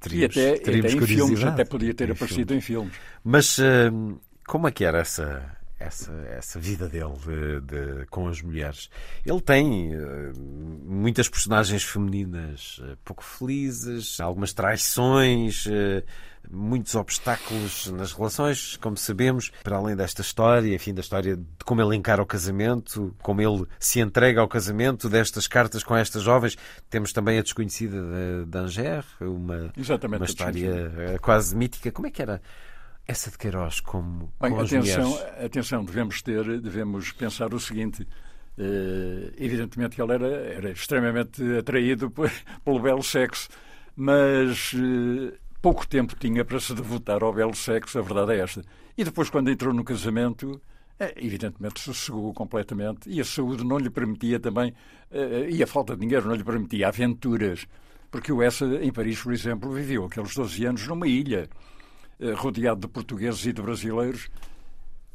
Teríamos, e até, até em filmes, até podia ter em aparecido filmes. em filmes. Mas uh, como é que era essa, essa, essa vida dele de, de, com as mulheres. Ele tem uh, muitas personagens femininas uh, pouco felizes, algumas traições, uh, muitos obstáculos nas relações, como sabemos, para além desta história, enfim, da história de como ele encara o casamento, como ele se entrega ao casamento, destas cartas com estas jovens. Temos também a desconhecida de, de Anger, uma, uma história quase mítica. Como é que era? Essa de Queiroz como, Bem, como atenção, atenção, devemos ter, devemos pensar o seguinte. Uh, evidentemente que ele era, era extremamente atraído por, pelo belo sexo, mas uh, pouco tempo tinha para se devotar ao belo sexo, a verdade é esta. E depois, quando entrou no casamento, é, evidentemente sossegou completamente e a saúde não lhe permitia também, uh, e a falta de dinheiro não lhe permitia aventuras. Porque o Essa, em Paris, por exemplo, viveu aqueles 12 anos numa ilha. Eh, rodeado de portugueses e de brasileiros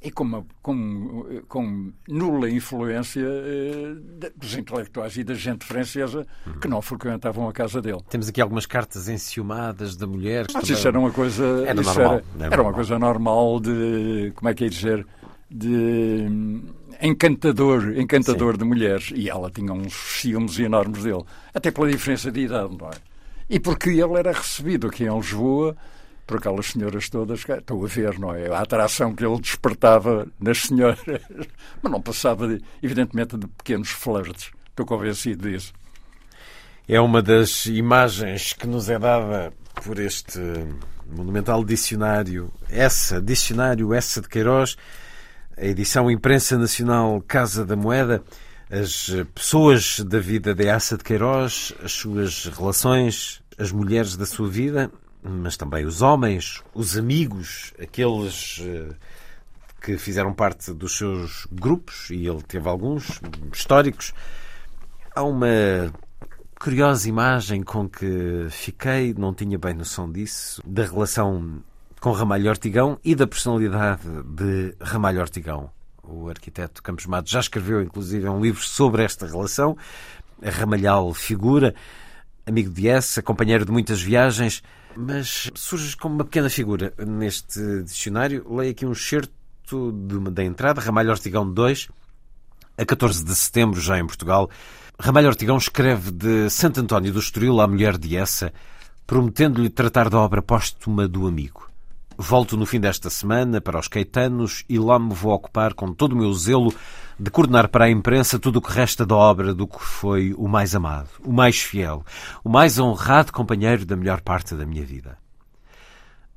e com, uma, com, com nula influência eh, dos intelectuais e da gente francesa uhum. que não frequentavam a casa dele. Temos aqui algumas cartas enciumadas da mulher. Mas isso era uma coisa. Era, normal, era, era, era uma coisa normal de. Como é que é dizer? De encantador, encantador Sim. de mulheres. E ela tinha uns ciúmes enormes dele. Até pela diferença de idade, não é? E porque ele era recebido aqui em Lisboa por aquelas senhoras todas, estou a ver, não é? A atração que ele despertava nas senhoras, mas não passava, de, evidentemente, de pequenos flirts. Estou convencido disso. É uma das imagens que nos é dada por este monumental dicionário, essa, dicionário essa de Queiroz, a edição Imprensa Nacional Casa da Moeda, as pessoas da vida de Essa de Queiroz, as suas relações, as mulheres da sua vida mas também os homens, os amigos, aqueles eh, que fizeram parte dos seus grupos, e ele teve alguns históricos. Há uma curiosa imagem com que fiquei, não tinha bem noção disso, da relação com Ramalho Ortigão e da personalidade de Ramalho Ortigão. O arquiteto Campos Matos já escreveu, inclusive, um livro sobre esta relação. A Ramalhal figura, amigo de essa, companheiro de muitas viagens mas surge como uma pequena figura neste dicionário. Leio aqui um excerto da entrada, Ramalho Ortigão 2, a 14 de setembro, já em Portugal. Ramalho Ortigão escreve de Santo António do Estoril à mulher de Essa, prometendo-lhe tratar da obra póstuma do amigo. Volto no fim desta semana para os Caetanos e lá me vou ocupar com todo o meu zelo de coordenar para a imprensa tudo o que resta da obra do que foi o mais amado, o mais fiel, o mais honrado companheiro da melhor parte da minha vida.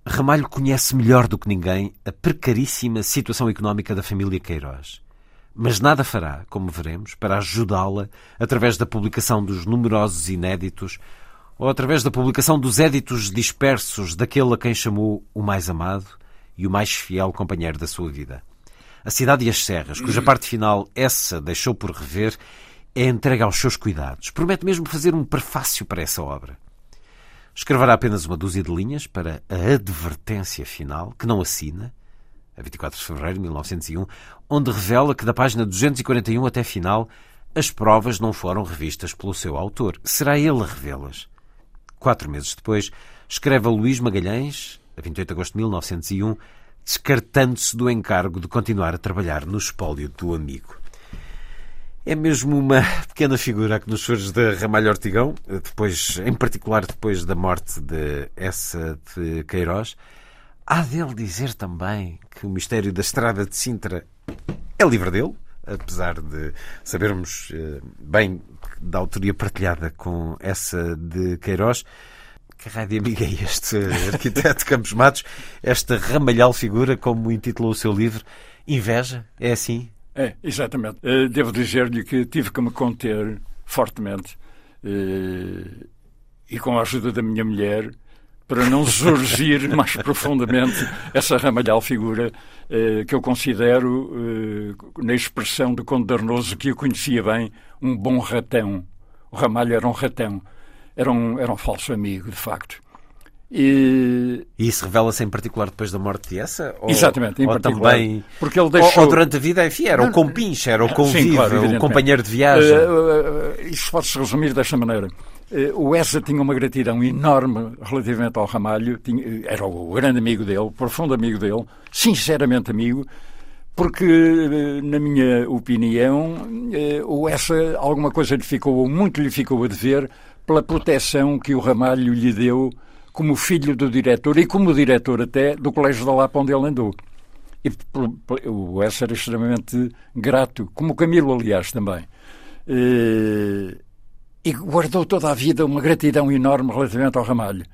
Ramalho conhece melhor do que ninguém a precaríssima situação económica da família Queiroz. Mas nada fará, como veremos, para ajudá-la através da publicação dos numerosos inéditos ou através da publicação dos éditos dispersos daquele a quem chamou o mais amado e o mais fiel companheiro da sua vida. A Cidade e as Serras, cuja parte final essa deixou por rever, é entregue aos seus cuidados. Promete mesmo fazer um prefácio para essa obra. Escreverá apenas uma dúzia de linhas para a advertência final, que não assina, a 24 de fevereiro de 1901, onde revela que da página 241 até final as provas não foram revistas pelo seu autor. Será ele a revê-las. Quatro meses depois, escreve a Luís Magalhães, a 28 de agosto de 1901, descartando-se do encargo de continuar a trabalhar no espólio do amigo. É mesmo uma pequena figura que nos surge de Ramalho Ortigão, depois, em particular depois da morte de essa de Queiroz. Há dele dizer também que o mistério da estrada de Sintra é livre dele, apesar de sabermos eh, bem da autoria partilhada com essa de Queiroz. Que raio de amigo é este arquiteto Campos Matos? Esta ramalhal figura, como intitulou o seu livro, Inveja? É assim? É, exatamente. Eh, devo dizer-lhe que tive que me conter fortemente eh, e com a ajuda da minha mulher para não surgir mais profundamente essa ramalhal figura que eu considero, eh, na expressão de Conde Darnoso, que eu conhecia bem, um bom ratão. O Ramalho era um ratão, era um, era um falso amigo, de facto. E... e isso revela-se em particular depois da morte de essa? Ou, Exatamente, em ou particular. Também, porque ele deixou... ou, ou durante a vida, enfim, era o compinche, era o convívio, claro, o companheiro de viagem. Uh, uh, isso pode-se resumir desta maneira. Uh, o Essa tinha uma gratidão enorme relativamente ao Ramalho, tinha, era o grande amigo dele, profundo amigo dele, sinceramente amigo, porque, na minha opinião, o Essa alguma coisa lhe ficou, ou muito lhe ficou a dever, pela proteção que o Ramalho lhe deu como filho do diretor e como diretor até do Colégio da Lapa onde ele andou. E o Essa era extremamente grato, como o Camilo, aliás, também. E guardou toda a vida uma gratidão enorme relativamente ao Ramalho.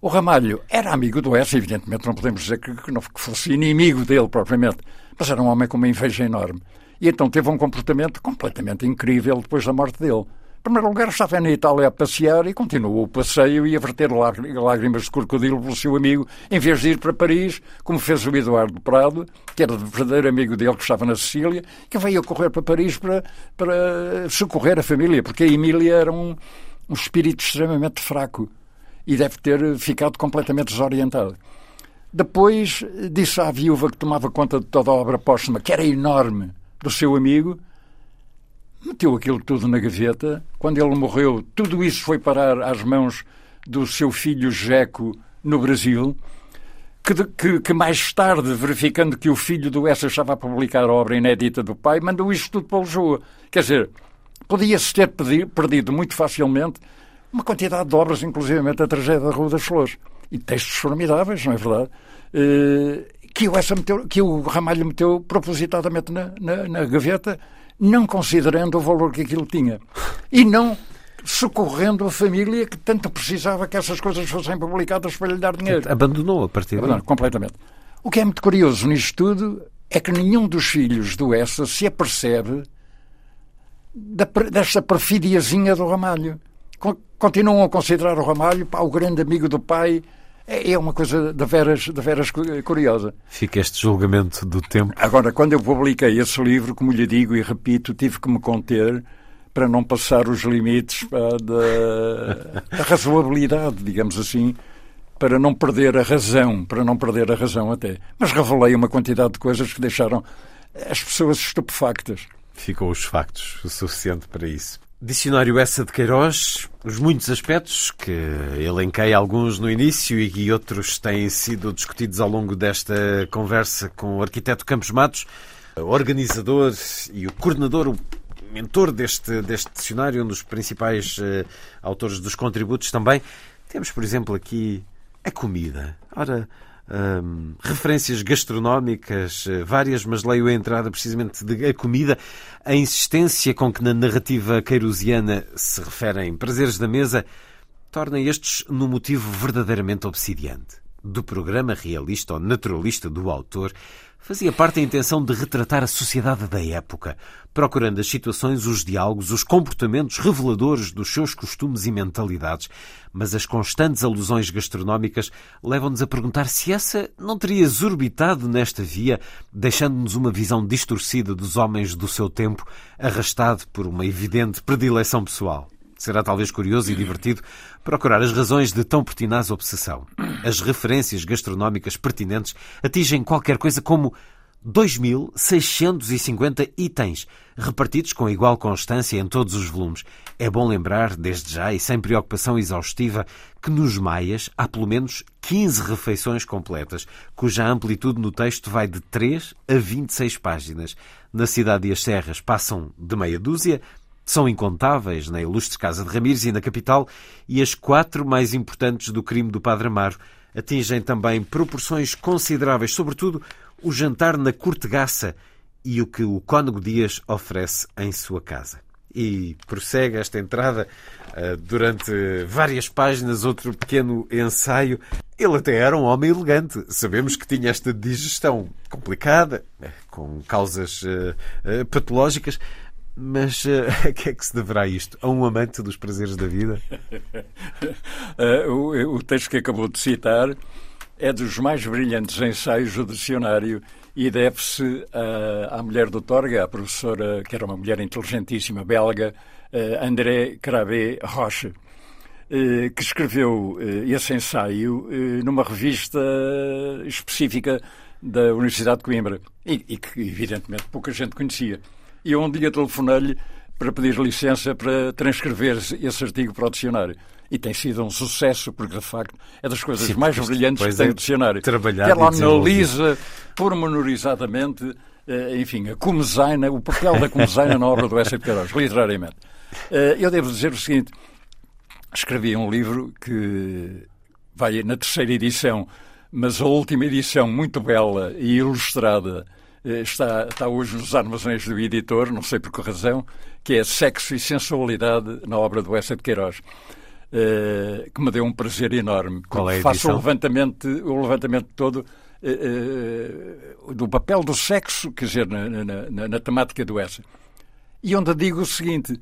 O Ramalho era amigo do Essa, evidentemente não podemos dizer que, não, que fosse inimigo dele propriamente, mas era um homem com uma inveja enorme. E então teve um comportamento completamente incrível depois da morte dele primeiro lugar, estava na Itália a passear e continuou o passeio e a verter lágrimas de crocodilo pelo seu amigo, em vez de ir para Paris, como fez o Eduardo Prado, que era o verdadeiro amigo dele, que estava na Sicília, que veio a correr para Paris para, para socorrer a família, porque a Emília era um, um espírito extremamente fraco e deve ter ficado completamente desorientado. Depois disse à viúva que tomava conta de toda a obra póstuma, que era enorme, do seu amigo, meteu aquilo tudo na gaveta. Quando ele morreu, tudo isso foi parar às mãos do seu filho Jeco no Brasil, que, que, que, mais tarde, verificando que o filho do Essa estava a publicar a obra inédita do pai, mandou isto tudo para Lisboa. Quer dizer, podia-se ter perdido muito facilmente uma quantidade de obras, inclusivamente a tragédia da Rua das Flores. E textos formidáveis, não é verdade? Uh, que, o Essa meteu, que o Ramalho meteu propositadamente na, na, na gaveta não considerando o valor que aquilo tinha. E não socorrendo a família que tanto precisava que essas coisas fossem publicadas para lhe dar dinheiro. Abandonou a partir daí. completamente. O que é muito curioso nisto tudo é que nenhum dos filhos do Essa se apercebe da, desta perfidiazinha do Ramalho. Continuam a considerar o Ramalho pá, o grande amigo do pai, é, é uma coisa de veras, de veras curiosa. Fica este julgamento do tempo. Agora, quando eu publiquei esse livro, como lhe digo e repito, tive que me conter para não passar os limites da razoabilidade, digamos assim, para não perder a razão, para não perder a razão até. Mas revelei uma quantidade de coisas que deixaram as pessoas estupefactas. Ficou os factos o suficiente para isso. Dicionário essa de Queiroz, os muitos aspectos, que elenquei alguns no início e outros têm sido discutidos ao longo desta conversa com o arquiteto Campos Matos, organizador e o coordenador, o mentor deste, deste dicionário, um dos principais uh, autores dos contributos também. Temos, por exemplo, aqui a comida. Ora, um, referências gastronómicas eh, várias, mas leio a entrada precisamente de a comida, a insistência com que na narrativa queirosiana se referem prazeres da mesa, torna estes no motivo verdadeiramente obsidiante. Do programa realista ou naturalista do autor, fazia parte a intenção de retratar a sociedade da época, procurando as situações, os diálogos, os comportamentos reveladores dos seus costumes e mentalidades. Mas as constantes alusões gastronómicas levam-nos a perguntar se essa não teria exorbitado nesta via, deixando-nos uma visão distorcida dos homens do seu tempo, arrastado por uma evidente predileção pessoal. Será talvez curioso e divertido procurar as razões de tão pertinaz obsessão. As referências gastronómicas pertinentes atingem qualquer coisa como 2.650 itens, repartidos com igual constância em todos os volumes. É bom lembrar, desde já e sem preocupação exaustiva, que nos Maias há pelo menos 15 refeições completas, cuja amplitude no texto vai de 3 a 26 páginas. Na cidade e as serras passam de meia dúzia, são incontáveis na ilustre Casa de Ramires e na capital, e as quatro mais importantes do crime do Padre Amaro atingem também proporções consideráveis, sobretudo o jantar na Cortegaça e o que o Cônego Dias oferece em sua casa. E prossegue esta entrada uh, durante várias páginas, outro pequeno ensaio. Ele até era um homem elegante. Sabemos que tinha esta digestão complicada, eh, com causas uh, patológicas, mas uh, a que é que se deverá isto? A um amante dos prazeres da vida? uh, o, o, texto que acabou de citar é dos mais brilhantes ensaios do dicionário e deve-se à mulher do Torga, a professora, que era uma mulher inteligentíssima belga, uh, André Cravé Roche. eh, que escreveu eh, esse ensaio eh, numa revista específica da Universidade de Coimbra e, e que, evidentemente, pouca gente conhecia. E eu um dia telefonei-lhe para pedir licença para transcrever esse artigo para o dicionário. E tem sido um sucesso, porque de facto é das coisas Sim, mais brilhantes que tem é o dicionário. Ela analisa pormenorizadamente, enfim, a comezaina, o papel da comezaina na obra do de Queiroz, literariamente. Eu devo dizer o seguinte: escrevi um livro que vai na terceira edição, mas a última edição, muito bela e ilustrada, eh, está, está hoje nos armazéns do editor, não sei por que razão, que é Sexo e Sensualidade na obra do Essa de Queiroz. Uh, que me deu um prazer enorme. Qual é a Faço o levantamento, o levantamento todo uh, uh, do papel do sexo, quer dizer, na, na, na, na temática do Essa. E onde digo o seguinte: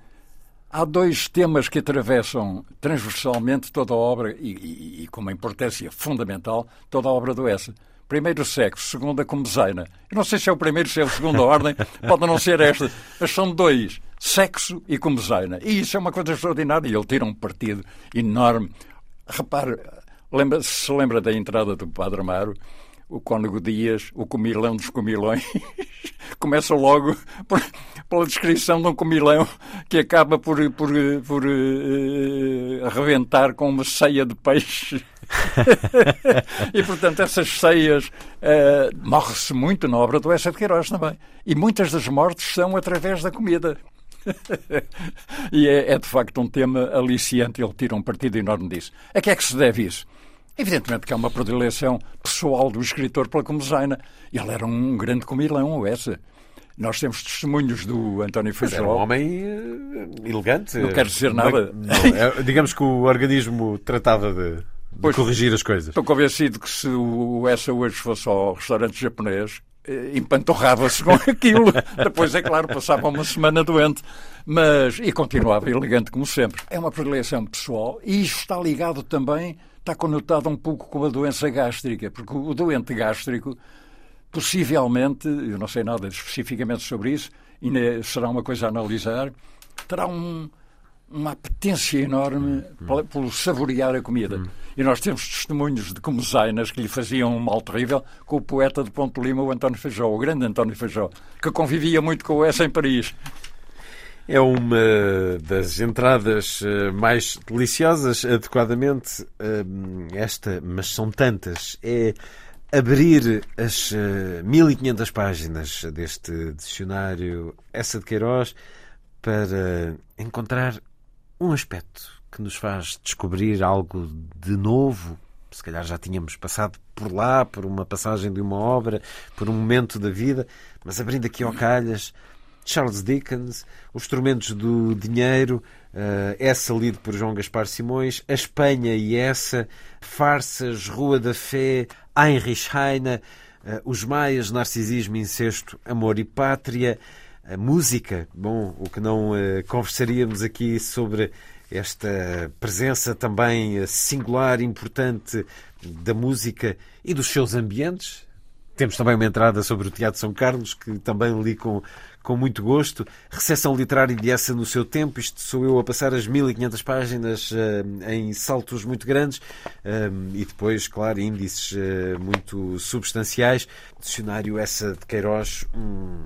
Há dois temas que atravessam transversalmente toda a obra e, e, e, com uma importância fundamental toda a obra do Essa. Primeiro, sexo. Segundo, a comezaina. Eu não sei se é o primeiro, se é a segunda ordem, pode não ser esta, mas são dois. Sexo e comezaina. E isso é uma coisa extraordinária e ele tira um partido enorme. Repare, lembra, se lembra da entrada do Padre Amaro, o Cônego Dias, o comilão dos comilões, começa logo por, pela descrição de um comilão que acaba por, por, por uh, arrebentar com uma ceia de peixe. e, portanto, essas ceias uh, morre-se muito na obra do Essa de Queiroz também. E muitas das mortes são através da comida. e é, é, de facto um tema aliciante. Ele tira um partido enorme disso. A que é que se deve isso? Evidentemente que é uma predileção pessoal do escritor pela comezaina. Ele era um grande comilão, essa. Nós temos testemunhos do António Feijó. Era um homem uh, elegante. Não quero dizer nada. Não, é, digamos que o organismo tratava de, de pois, corrigir as coisas. Estou convencido que se o essa hoje fosse ao restaurante japonês, eh, empanturrava-se com aquilo. Depois, é claro, passava uma semana doente. Mas, e continuava elegante como sempre. É uma predileção pessoal e isto está ligado também está conotado um pouco com a doença gástrica, porque o doente gástrico, possivelmente, eu não sei nada especificamente sobre isso, ainda será uma coisa a analisar, terá um, uma apetência enorme hum. por saborear a comida. Hum. E nós temos testemunhos de comezainas que lhe faziam um mal terrível com o poeta de Ponte Lima, o António Feijó, o grande António Feijó, que convivia muito com o essa em Paris. É uma das entradas eh, mais deliciosas, adequadamente. Eh, esta, mas são tantas. É abrir as 1500 eh, páginas deste dicionário Essa de Queiroz para encontrar um aspecto que nos faz descobrir algo de novo. Se calhar já tínhamos passado por lá, por uma passagem de uma obra, por um momento da vida, mas abrindo aqui ao calhas Charles Dickens, Os Instrumentos do Dinheiro, uh, essa lido por João Gaspar Simões, A Espanha e essa, Farsas, Rua da Fé, Heinrich Heine, uh, Os Maias, Narcisismo, Incesto, Amor e Pátria, a música, bom, o que não uh, conversaríamos aqui sobre esta presença também singular, importante da música e dos seus ambientes. Temos também uma entrada sobre o Teatro São Carlos, que também li com com muito gosto. Recepção literária de essa no seu tempo. Isto sou eu a passar as 1500 páginas uh, em saltos muito grandes uh, e depois, claro, índices uh, muito substanciais. Dicionário essa de Queiroz, um...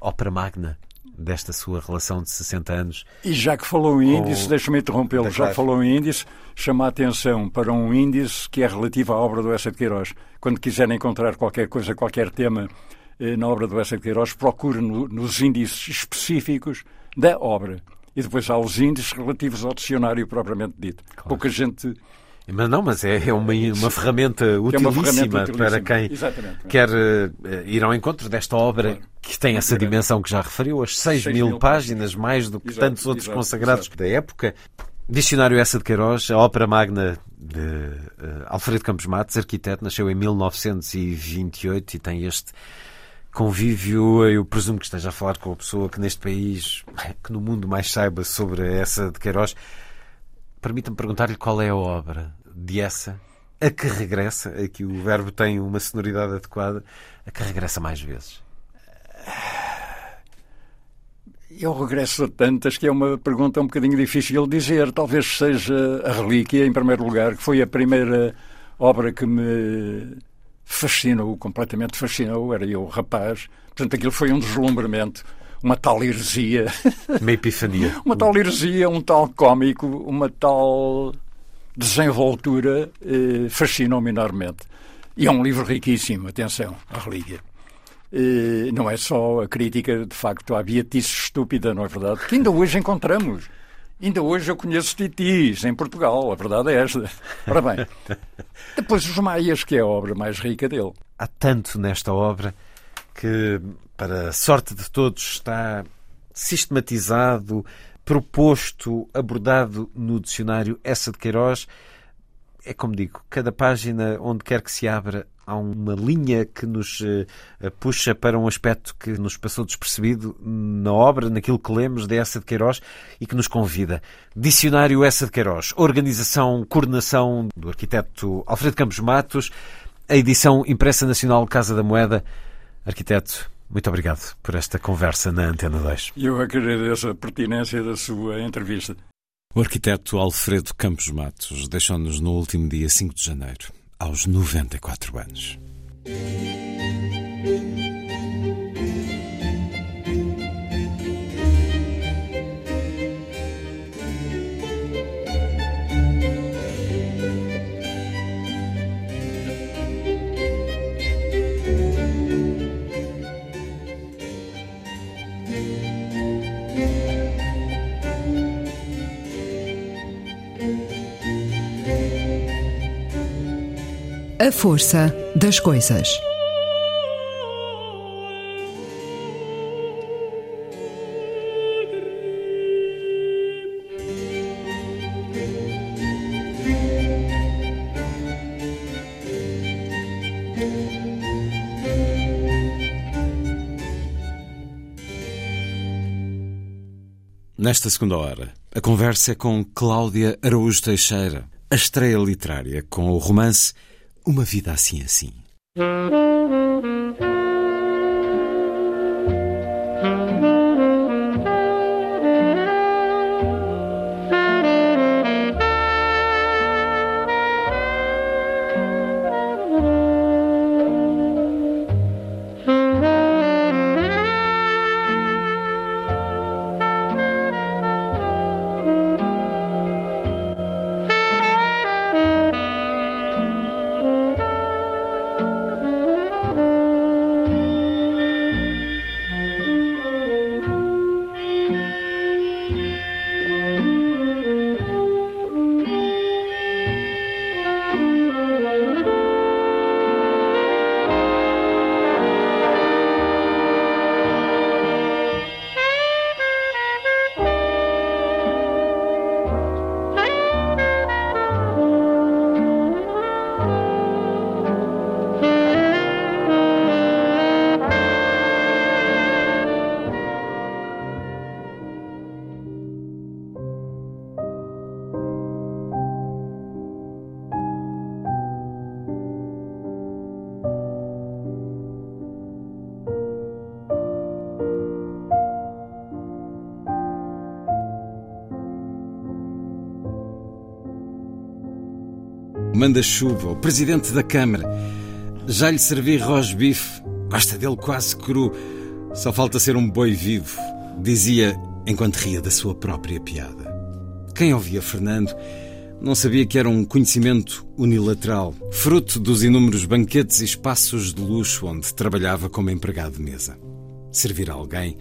ópera magna desta sua relação de 60 anos. E já que falou em índice, com... deixa-me interrompê-lo, já que falou em índice, chama a atenção para um índice que é relativo à obra do Essa de Queiroz. Quando quiserem encontrar qualquer coisa, qualquer tema eh, na obra do Essa de Queiroz, procura no, nos índices específicos da obra. E depois há os índices relativos ao dicionário propriamente dito. Claro. Pouca gente. Mas não, mas é, é uma, uma ferramenta utilíssima, é uma ferramenta utilíssima para quem Exatamente. quer uh, ir ao encontro desta obra claro. que tem essa dimensão que já referiu, as 6, 6 mil, mil páginas, mais do que exato, tantos outros exato, consagrados exato. da época. Dicionário Essa de Queiroz, a ópera magna de uh, Alfredo Campos Matos, arquiteto, nasceu em 1928 e tem este convívio, eu presumo que esteja a falar com a pessoa que neste país, que no mundo mais saiba sobre essa de Queiroz. Permita-me perguntar-lhe qual é a obra de essa, a que regressa, aqui o verbo tem uma sonoridade adequada, a que regressa mais vezes. Eu regresso a tantas que é uma pergunta um bocadinho difícil de dizer. Talvez seja a Relíquia, em primeiro lugar, que foi a primeira obra que me fascinou, completamente fascinou. Era eu rapaz. Portanto, aquilo foi um deslumbramento, uma tal heresia. Uma epifania. uma tal heresia, um tal cómico, uma tal desenvoltura eh, fascinou-me enormemente. E é um livro riquíssimo, atenção, a Relíquia. Eh, não é só a crítica, de facto, à beatice estúpida, não é verdade? Que ainda hoje encontramos. Ainda hoje eu conheço titis em Portugal, a verdade é esta. Ora bem, depois os Maias, que é a obra mais rica dele. Há tanto nesta obra que, para a sorte de todos, está sistematizado, proposto, abordado no dicionário Essa de Queiroz. É como digo, cada página, onde quer que se abra, há uma linha que nos uh, puxa para um aspecto que nos passou despercebido na obra, naquilo que lemos de Essa de Queiroz e que nos convida. Dicionário Essa de Queiroz, organização, coordenação do arquiteto Alfredo Campos Matos, a edição impressa nacional Casa da Moeda. Arquiteto, muito obrigado por esta conversa na Antena 2. Eu agradeço a pertinência da sua entrevista. O arquiteto Alfredo Campos Matos deixou-nos no último dia 5 de janeiro aos 94 anos. A força das coisas. Nesta segunda hora, a conversa é com Cláudia Araújo Teixeira, a estreia literária com o romance Uma Vida Assim Assim. Manda-chuva, o presidente da Câmara. Já lhe servi rosbife. Gosta dele quase cru. Só falta ser um boi vivo, dizia enquanto ria da sua própria piada. Quem ouvia Fernando não sabia que era um conhecimento unilateral, fruto dos inúmeros banquetes e espaços de luxo onde trabalhava como empregado de mesa. Servir a alguém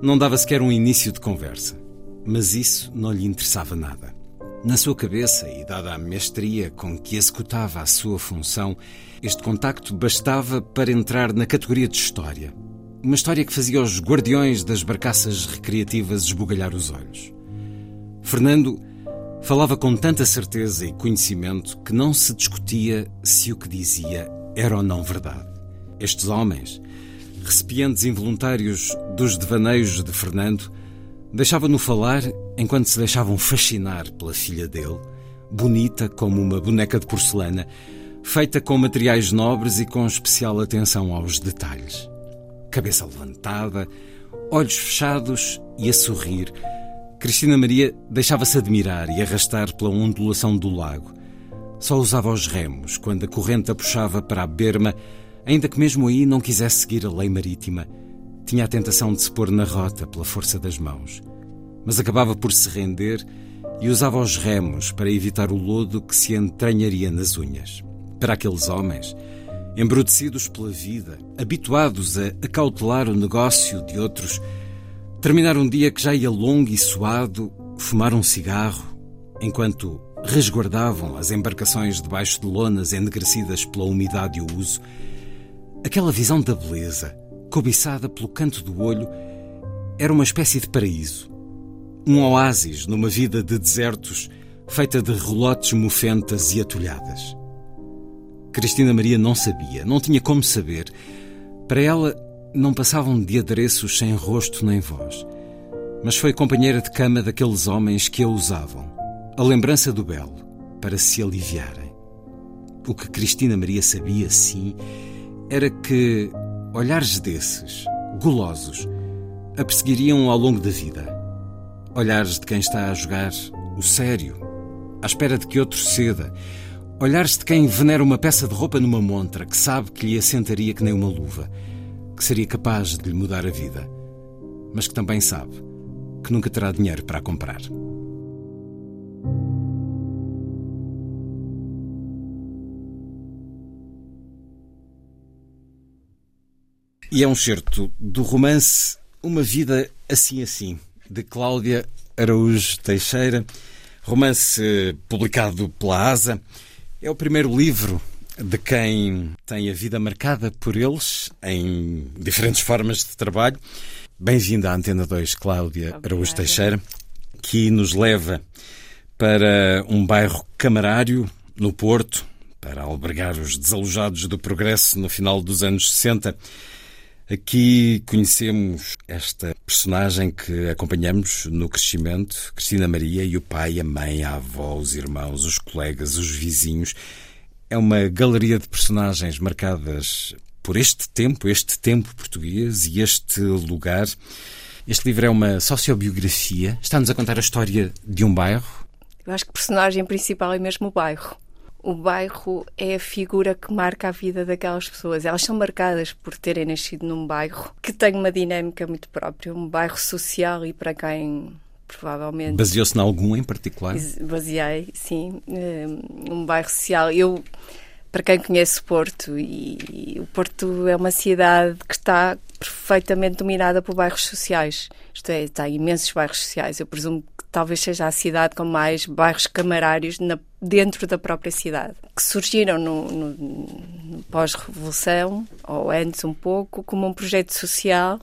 não dava sequer um início de conversa, mas isso não lhe interessava nada. Na sua cabeça, e dada a mestria com que executava a sua função, este contacto bastava para entrar na categoria de história. Uma história que fazia os guardiões das barcaças recreativas esbugalhar os olhos. Fernando falava com tanta certeza e conhecimento que não se discutia se o que dizia era ou não verdade. Estes homens, recipientes involuntários dos devaneios de Fernando, deixavam-no falar enquanto se deixavam fascinar pela filha dele, bonita como uma boneca de porcelana, feita com materiais nobres e com especial atenção aos detalhes. Cabeça levantada, olhos fechados e a sorrir, Cristina Maria deixava-se admirar e arrastar pela ondulação do lago. Só usava os remos quando a corrente a puxava para a berma, ainda que mesmo aí não quisesse seguir a lei marítima. Tinha a tentação de se pôr na rota pela força das mãos. Mas acabava por se render e usava os remos para evitar o lodo que se entranharia nas unhas. Para aqueles homens, embrutecidos pela vida, habituados a acautelar o negócio de outros, terminar um dia que já ia longo e suado, fumar um cigarro, enquanto resguardavam as embarcações debaixo de lonas ennegrecidas pela umidade e o uso, aquela visão da beleza, cobiçada pelo canto do olho, era uma espécie de paraíso. Um oásis numa vida de desertos feita de relotes mofentas e atulhadas. Cristina Maria não sabia, não tinha como saber. Para ela, não passavam de adereços sem rosto nem voz. Mas foi companheira de cama daqueles homens que a usavam, a lembrança do belo, para se aliviarem. O que Cristina Maria sabia, sim, era que olhares desses, golosos, a perseguiriam ao longo da vida. Olhares de quem está a jogar o sério, à espera de que outro ceda. Olhares de quem venera uma peça de roupa numa montra que sabe que lhe assentaria que nem uma luva, que seria capaz de lhe mudar a vida, mas que também sabe que nunca terá dinheiro para a comprar. E é um certo do romance Uma Vida Assim Assim, de Cláudia Araújo Teixeira, romance publicado pela ASA. É o primeiro livro de quem tem a vida marcada por eles em diferentes formas de trabalho. Bem-vinda à Antena 2, Cláudia Obrigada. Araújo Teixeira, que nos leva para um bairro camarário no Porto, para albergar os desalojados do Progresso no final dos anos 60. Aqui conhecemos esta personagem que acompanhamos no crescimento, Cristina Maria e o pai, a mãe, a avó, os irmãos, os colegas, os vizinhos. É uma galeria de personagens marcadas por este tempo, este tempo português e este lugar. Este livro é uma sociobiografia. Está-nos a contar a história de um bairro. Eu acho que o personagem principal é mesmo o bairro o bairro é a figura que marca a vida daquelas pessoas. Elas são marcadas por terem nascido num bairro que tem uma dinâmica muito própria, um bairro social e para quem provavelmente. Baseou-se em algum em particular? Baseei, sim. Eh, um bairro social. Eu, para quem conhece o Porto, e, o Porto é uma cidade que está perfeitamente dominada por bairros sociais. Isto é, tem imensos bairros sociais. Eu presumo que talvez seja a cidade com mais bairros camarários na, dentro da própria cidade, que surgiram no, no, no pós-revolução, ou antes um pouco, como um projeto social.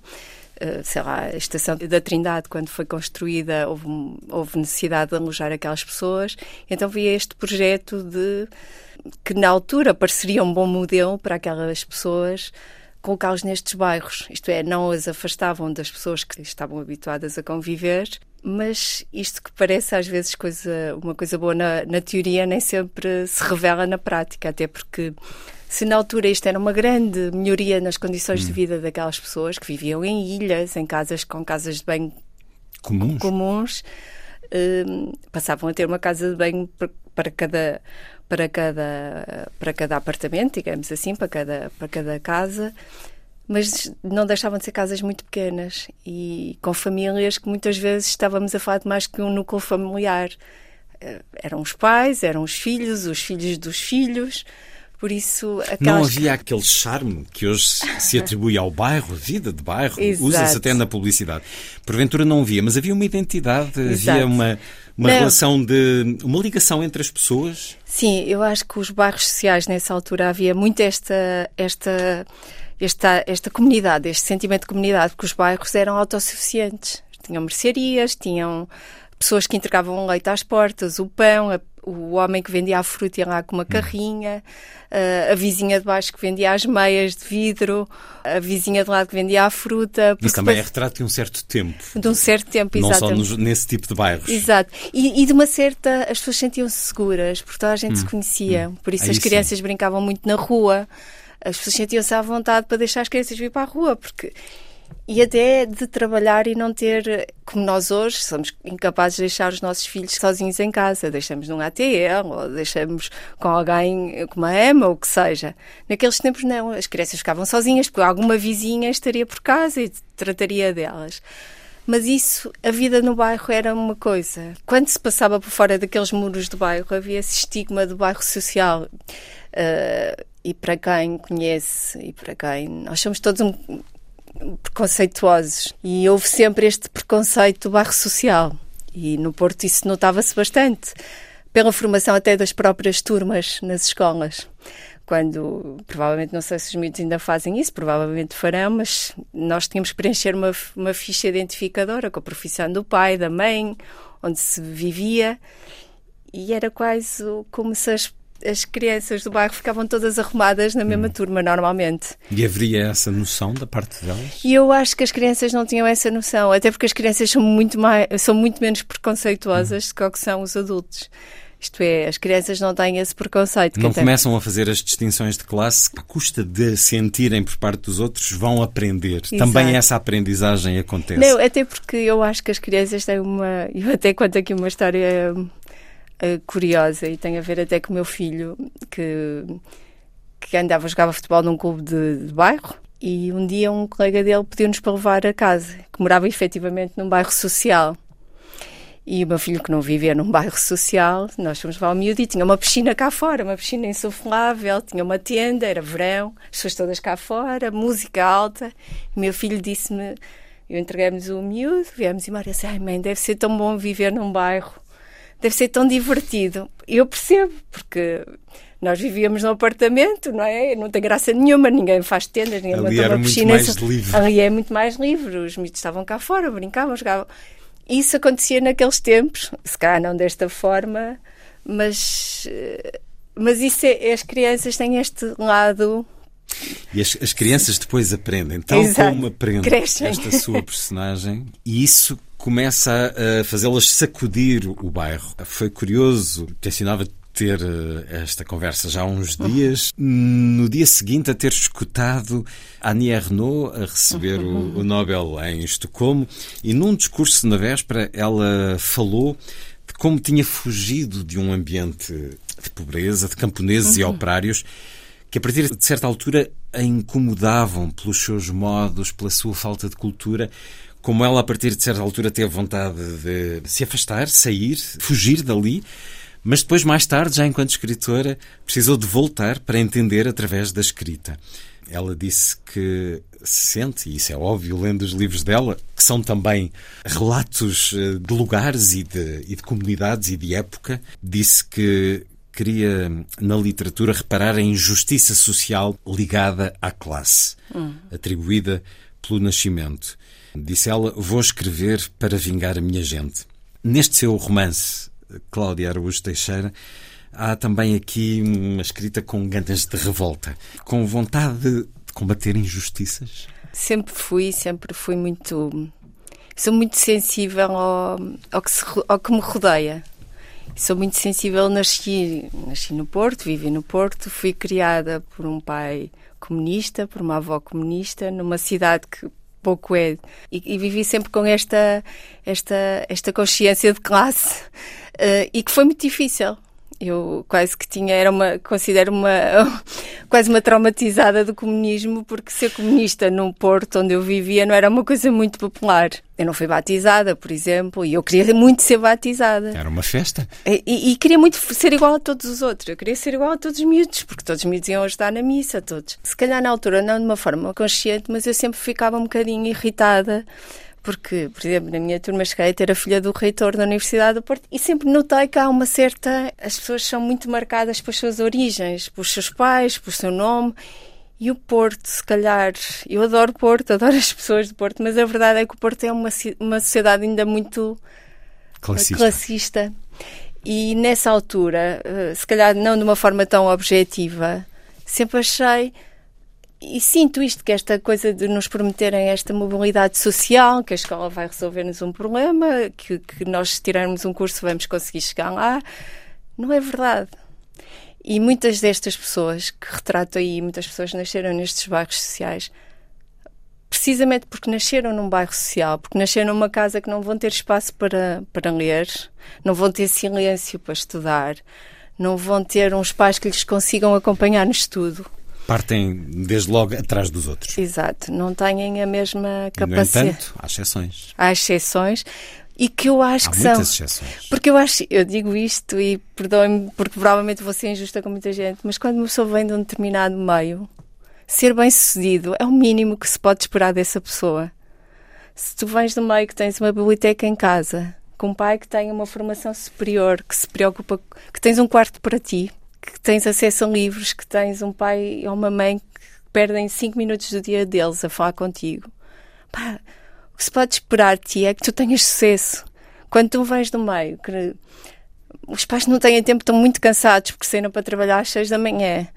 Uh, sei lá, a estação da Trindade, quando foi construída, houve, houve necessidade de alojar aquelas pessoas. Então via este projeto de que na altura pareceria um bom modelo para aquelas pessoas colocá-los nestes bairros. Isto é, não as afastavam das pessoas que estavam habituadas a conviver, mas isto que parece às vezes coisa, uma coisa boa na, na teoria nem sempre se revela na prática, até porque se na altura isto era uma grande melhoria nas condições hum. de vida daquelas pessoas que viviam em ilhas, em casas com casas de banho comuns, comuns hum, passavam a ter uma casa de banho para cada para cada para cada apartamento, digamos assim, para cada para cada casa mas não deixavam de ser casas muito pequenas e com famílias que muitas vezes estávamos a falar de mais que um núcleo familiar. Eh, eram os pais, eram os filhos, os filhos dos filhos. Por isso, aquelas... Não havia aquele charme que hoje se atribui ao bairro, vida de bairro, usa-se até na publicidade. Porventura não havia, mas havia uma identidade, Exato. havia uma, uma relação de. uma ligação entre as pessoas. Sim, eu acho que os bairros sociais nessa altura havia muito esta. esta esta, esta comunidade, este sentimento de comunidade, porque os bairros eram autossuficientes. Tinham mercearias, tinham pessoas que entregavam leite às portas, o pão, a, o homem que vendia a fruta ia lá com uma carrinha, a, a vizinha de baixo que vendia as meias de vidro, a vizinha de lado que vendia a fruta. Isso também é retrato de um certo tempo. De um certo tempo, exato. Não só nos, nesse tipo de bairros. Exato. E, e, de uma certa... As pessoas sentiam-se seguras, porque toda a gente hum. se conhecia. Hum. Por isso Aí as crianças sim. brincavam muito na rua as pessoas sentiam-se à vontade para deixar as crianças vir para a rua, porque e até de trabalhar e não ter, como nós hoje, somos incapazes de deixar os nossos filhos sozinhos em casa. Deixamos num ATL ou deixamos com alguém, com uma EMA ou o que seja. Naqueles tempos, não. As crianças ficavam sozinhas porque alguma vizinha estaria por casa e trataria delas. Mas isso, a vida no bairro era uma coisa. Quando se passava por fora daqueles muros do bairro, havia esse estigma do bairro social. Uh, e para quem conhece e para quem. Nós somos todos um, preconceituosos. E houve sempre este preconceito do social. E no Porto isso notava-se bastante, pela formação até das próprias turmas nas escolas. Quando, provavelmente, não sei se os miúdos ainda fazem isso, provavelmente farão, mas nós tínhamos que preencher uma, uma ficha identificadora com a profissão do pai, da mãe, onde se vivia, e era quase como se as as crianças do bairro ficavam todas arrumadas na mesma hum. turma, normalmente. E haveria essa noção da parte delas? E eu acho que as crianças não tinham essa noção, até porque as crianças são muito, mais, são muito menos preconceituosas hum. do que são os adultos. Isto é, as crianças não têm esse preconceito. Não começam a fazer as distinções de classe à custa de sentirem por parte dos outros, vão aprender. Exato. Também essa aprendizagem acontece. Não, até porque eu acho que as crianças têm uma. Eu até conto aqui uma história uh, curiosa e tem a ver até com o meu filho que, que andava, jogava futebol num clube de, de bairro e um dia um colega dele pediu-nos para levar a casa, que morava efetivamente num bairro social. E o meu filho, que não vivia num bairro social, nós fomos lá ao miúdo e tinha uma piscina cá fora, uma piscina insuflável, tinha uma tenda, era verão, as pessoas todas cá fora, música alta. O meu filho disse-me, eu entreguei-nos o miúdo, viemos e disse, ai mãe, deve ser tão bom viver num bairro deve ser tão divertido. Eu percebo, porque nós vivíamos num apartamento, não é? Não tem graça nenhuma, ninguém faz tendas, ninguém Ali monta uma piscina. Muito mais livre. Ali é muito mais livre, os mitos estavam cá fora, brincavam, jogavam. Isso acontecia naqueles tempos, se calhar não desta forma, mas, eh, mas isso é, as crianças têm este lado e as, as, crianças depois aprendem, tal Exato. como aprende Crescem. esta sua personagem, e isso começa a, fazê-las sacudir o bairro. Foi curioso, tencionava ter eh, esta conversa já há uns dias. No dia seguinte, a ter escutado Annie Renault a receber o, o, Nobel em Estocolmo e num discurso na véspera ela falou de como tinha fugido de um ambiente de pobreza, de camponeses uhum. e operários que a partir de certa altura a incomodavam pelos seus modos, pela sua falta de cultura, como ela a partir de certa altura teve vontade de se afastar, sair, fugir dali, mas depois mais tarde, já enquanto escritora, precisou de voltar para entender através da escrita. Ela disse que sente, e isso é óbvio lendo os livros dela, que são também relatos eh, de lugares e de, e de comunidades e de época, disse que queria, na literatura, reparar a injustiça social ligada à classe, hum. atribuída pelo nascimento. Disse ela: Vou escrever para vingar a minha gente. Neste seu romance, Cláudia Araújo Teixeira, há também aqui uma escrita com ganas de revolta, com vontade de combater injustiças? Sempre fui, sempre fui muito. Sou muito sensível ao, ao, que, se, ao que me rodeia. Sou muito sensível, nasci, nasci no Porto, vivi no Porto, fui criada por um pai comunista, por uma avó comunista, numa cidade que pouco é. E, e vivi sempre com esta, esta, esta consciência de classe uh, e que foi muito difícil. Eu quase que tinha, era uma, considero uma, quase uma traumatizada do comunismo, porque ser comunista num Porto onde eu vivia não era uma coisa muito popular. Eu não fui batizada, por exemplo, e eu queria muito ser batizada. Era uma festa. E, e, queria muito ser igual a todos os outros. Eu queria ser igual a todos os miúdos, porque todos os miúdos iam ajudar na missa, todos. Se calhar na altura, não de uma forma consciente, mas eu sempre ficava um bocadinho irritada porque, por exemplo, na minha turma cheguei a ter a filha do reitor da Universidade do Porto e sempre notei que há uma certa. As pessoas são muito marcadas pelas suas origens, pelos seus pais, pelo seu nome. E o Porto, se calhar, eu adoro Porto, adoro as pessoas do Porto, mas a verdade é que o Porto é uma, uma sociedade ainda muito classista. classista. E nessa altura, eh, se calhar não de uma forma tão objetiva, sempre achei e sinto isto, que esta coisa de nos prometerem esta mobilidade social, que a escola vai resolver-nos um problema, que, que nós se tirarmos um curso vamos conseguir chegar lá, não é verdade. E muitas destas pessoas que retrato aí, muitas pessoas nasceram nestes bairros sociais, precisamente porque nasceram num bairro social, porque nasceram numa casa que não vão ter espaço para, para ler, não vão ter silêncio para estudar, não vão ter uns pais que lhes consigam acompanhar no estudo. Partem desde logo atrás dos outros. Exato, não têm a mesma E, no capacidade. entanto, há exceções. Há exceções e que eu acho Há que são. muitas exceções. Porque eu acho, eu digo isto e perdoem-me porque provavelmente vou ser injusta com muita gente, mas quando uma pessoa vem de um determinado meio, ser bem sucedido é o mínimo que se pode esperar dessa pessoa. Se tu vens do meio que tens uma biblioteca em casa, com um pai que tem uma formação superior, que se preocupa, que tens um quarto para ti, que tens acesso a livros, que tens um pai ou uma mãe que perdem cinco minutos do dia deles a falar contigo. Pá, o que se pode esperar de ti é que tu tenhas sucesso. Quando tu vens do meio, que os pais não têm tempo, estão muito cansados porque saíram para trabalhar às seis da manhã,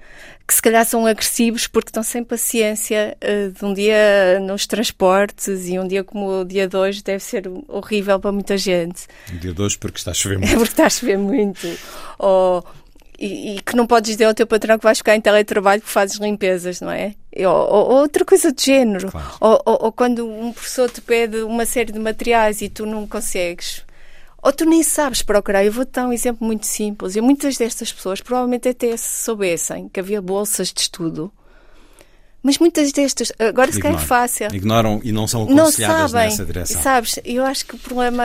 que se calhar são agressivos porque estão sem paciência eh, de um dia nos transportes e um dia como o dia de hoje deve ser horrível para muita gente. Dia de hoje porque está a chover É muito. porque está a chover muito. Ou, e, e que não podes dizer ao teu patrão que vais ficar em teletrabalho que fazes limpezas, não é? Ou, ou- ou outra coisa do género. Claro. Ou, ou- ou quando um professor te pede uma série de materiais e tu não consegues. Ou tu nem sabes procurar. Eu vou dar um exemplo muito simples. E muitas destas pessoas provavelmente até se soubessem que havia bolsas de estudo. Mas muitas destas. Agora se calhar é fácil Ignoram e não são não aconselhadas sabem. nessa direção. Sabes, eu acho que o problema.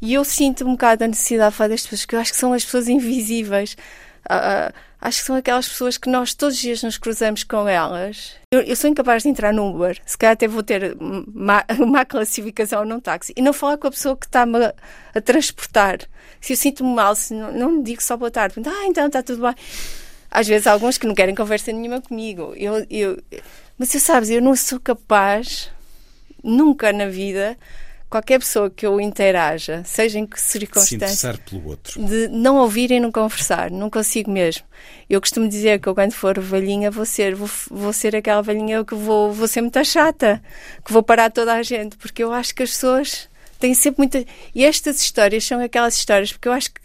E eu sinto um bocado a necessidade de falar destas pessoas, que eu acho que são as pessoas invisíveis. Ah, acho que são aquelas pessoas que nós todos os dias nos cruzamos com elas. Eu, eu sou incapaz de entrar no Uber, se calhar até vou ter má, má classificação num táxi, e não falar com a pessoa que está-me a, a transportar. Se eu sinto-me mal, se não, não digo só boa tarde, ah, então está tudo bem. Às vezes há alguns que não querem conversa nenhuma comigo. Eu, eu, mas tu sabes, eu não sou capaz, nunca na vida, qualquer pessoa que eu interaja, seja em que Se circunstância, outro. de não ouvir e não conversar. Não consigo mesmo. Eu costumo dizer que eu, quando for velhinha, vou ser, vou, vou ser aquela velhinha que vou, vou ser muito chata, que vou parar toda a gente, porque eu acho que as pessoas têm sempre muita. E estas histórias são aquelas histórias, porque eu acho que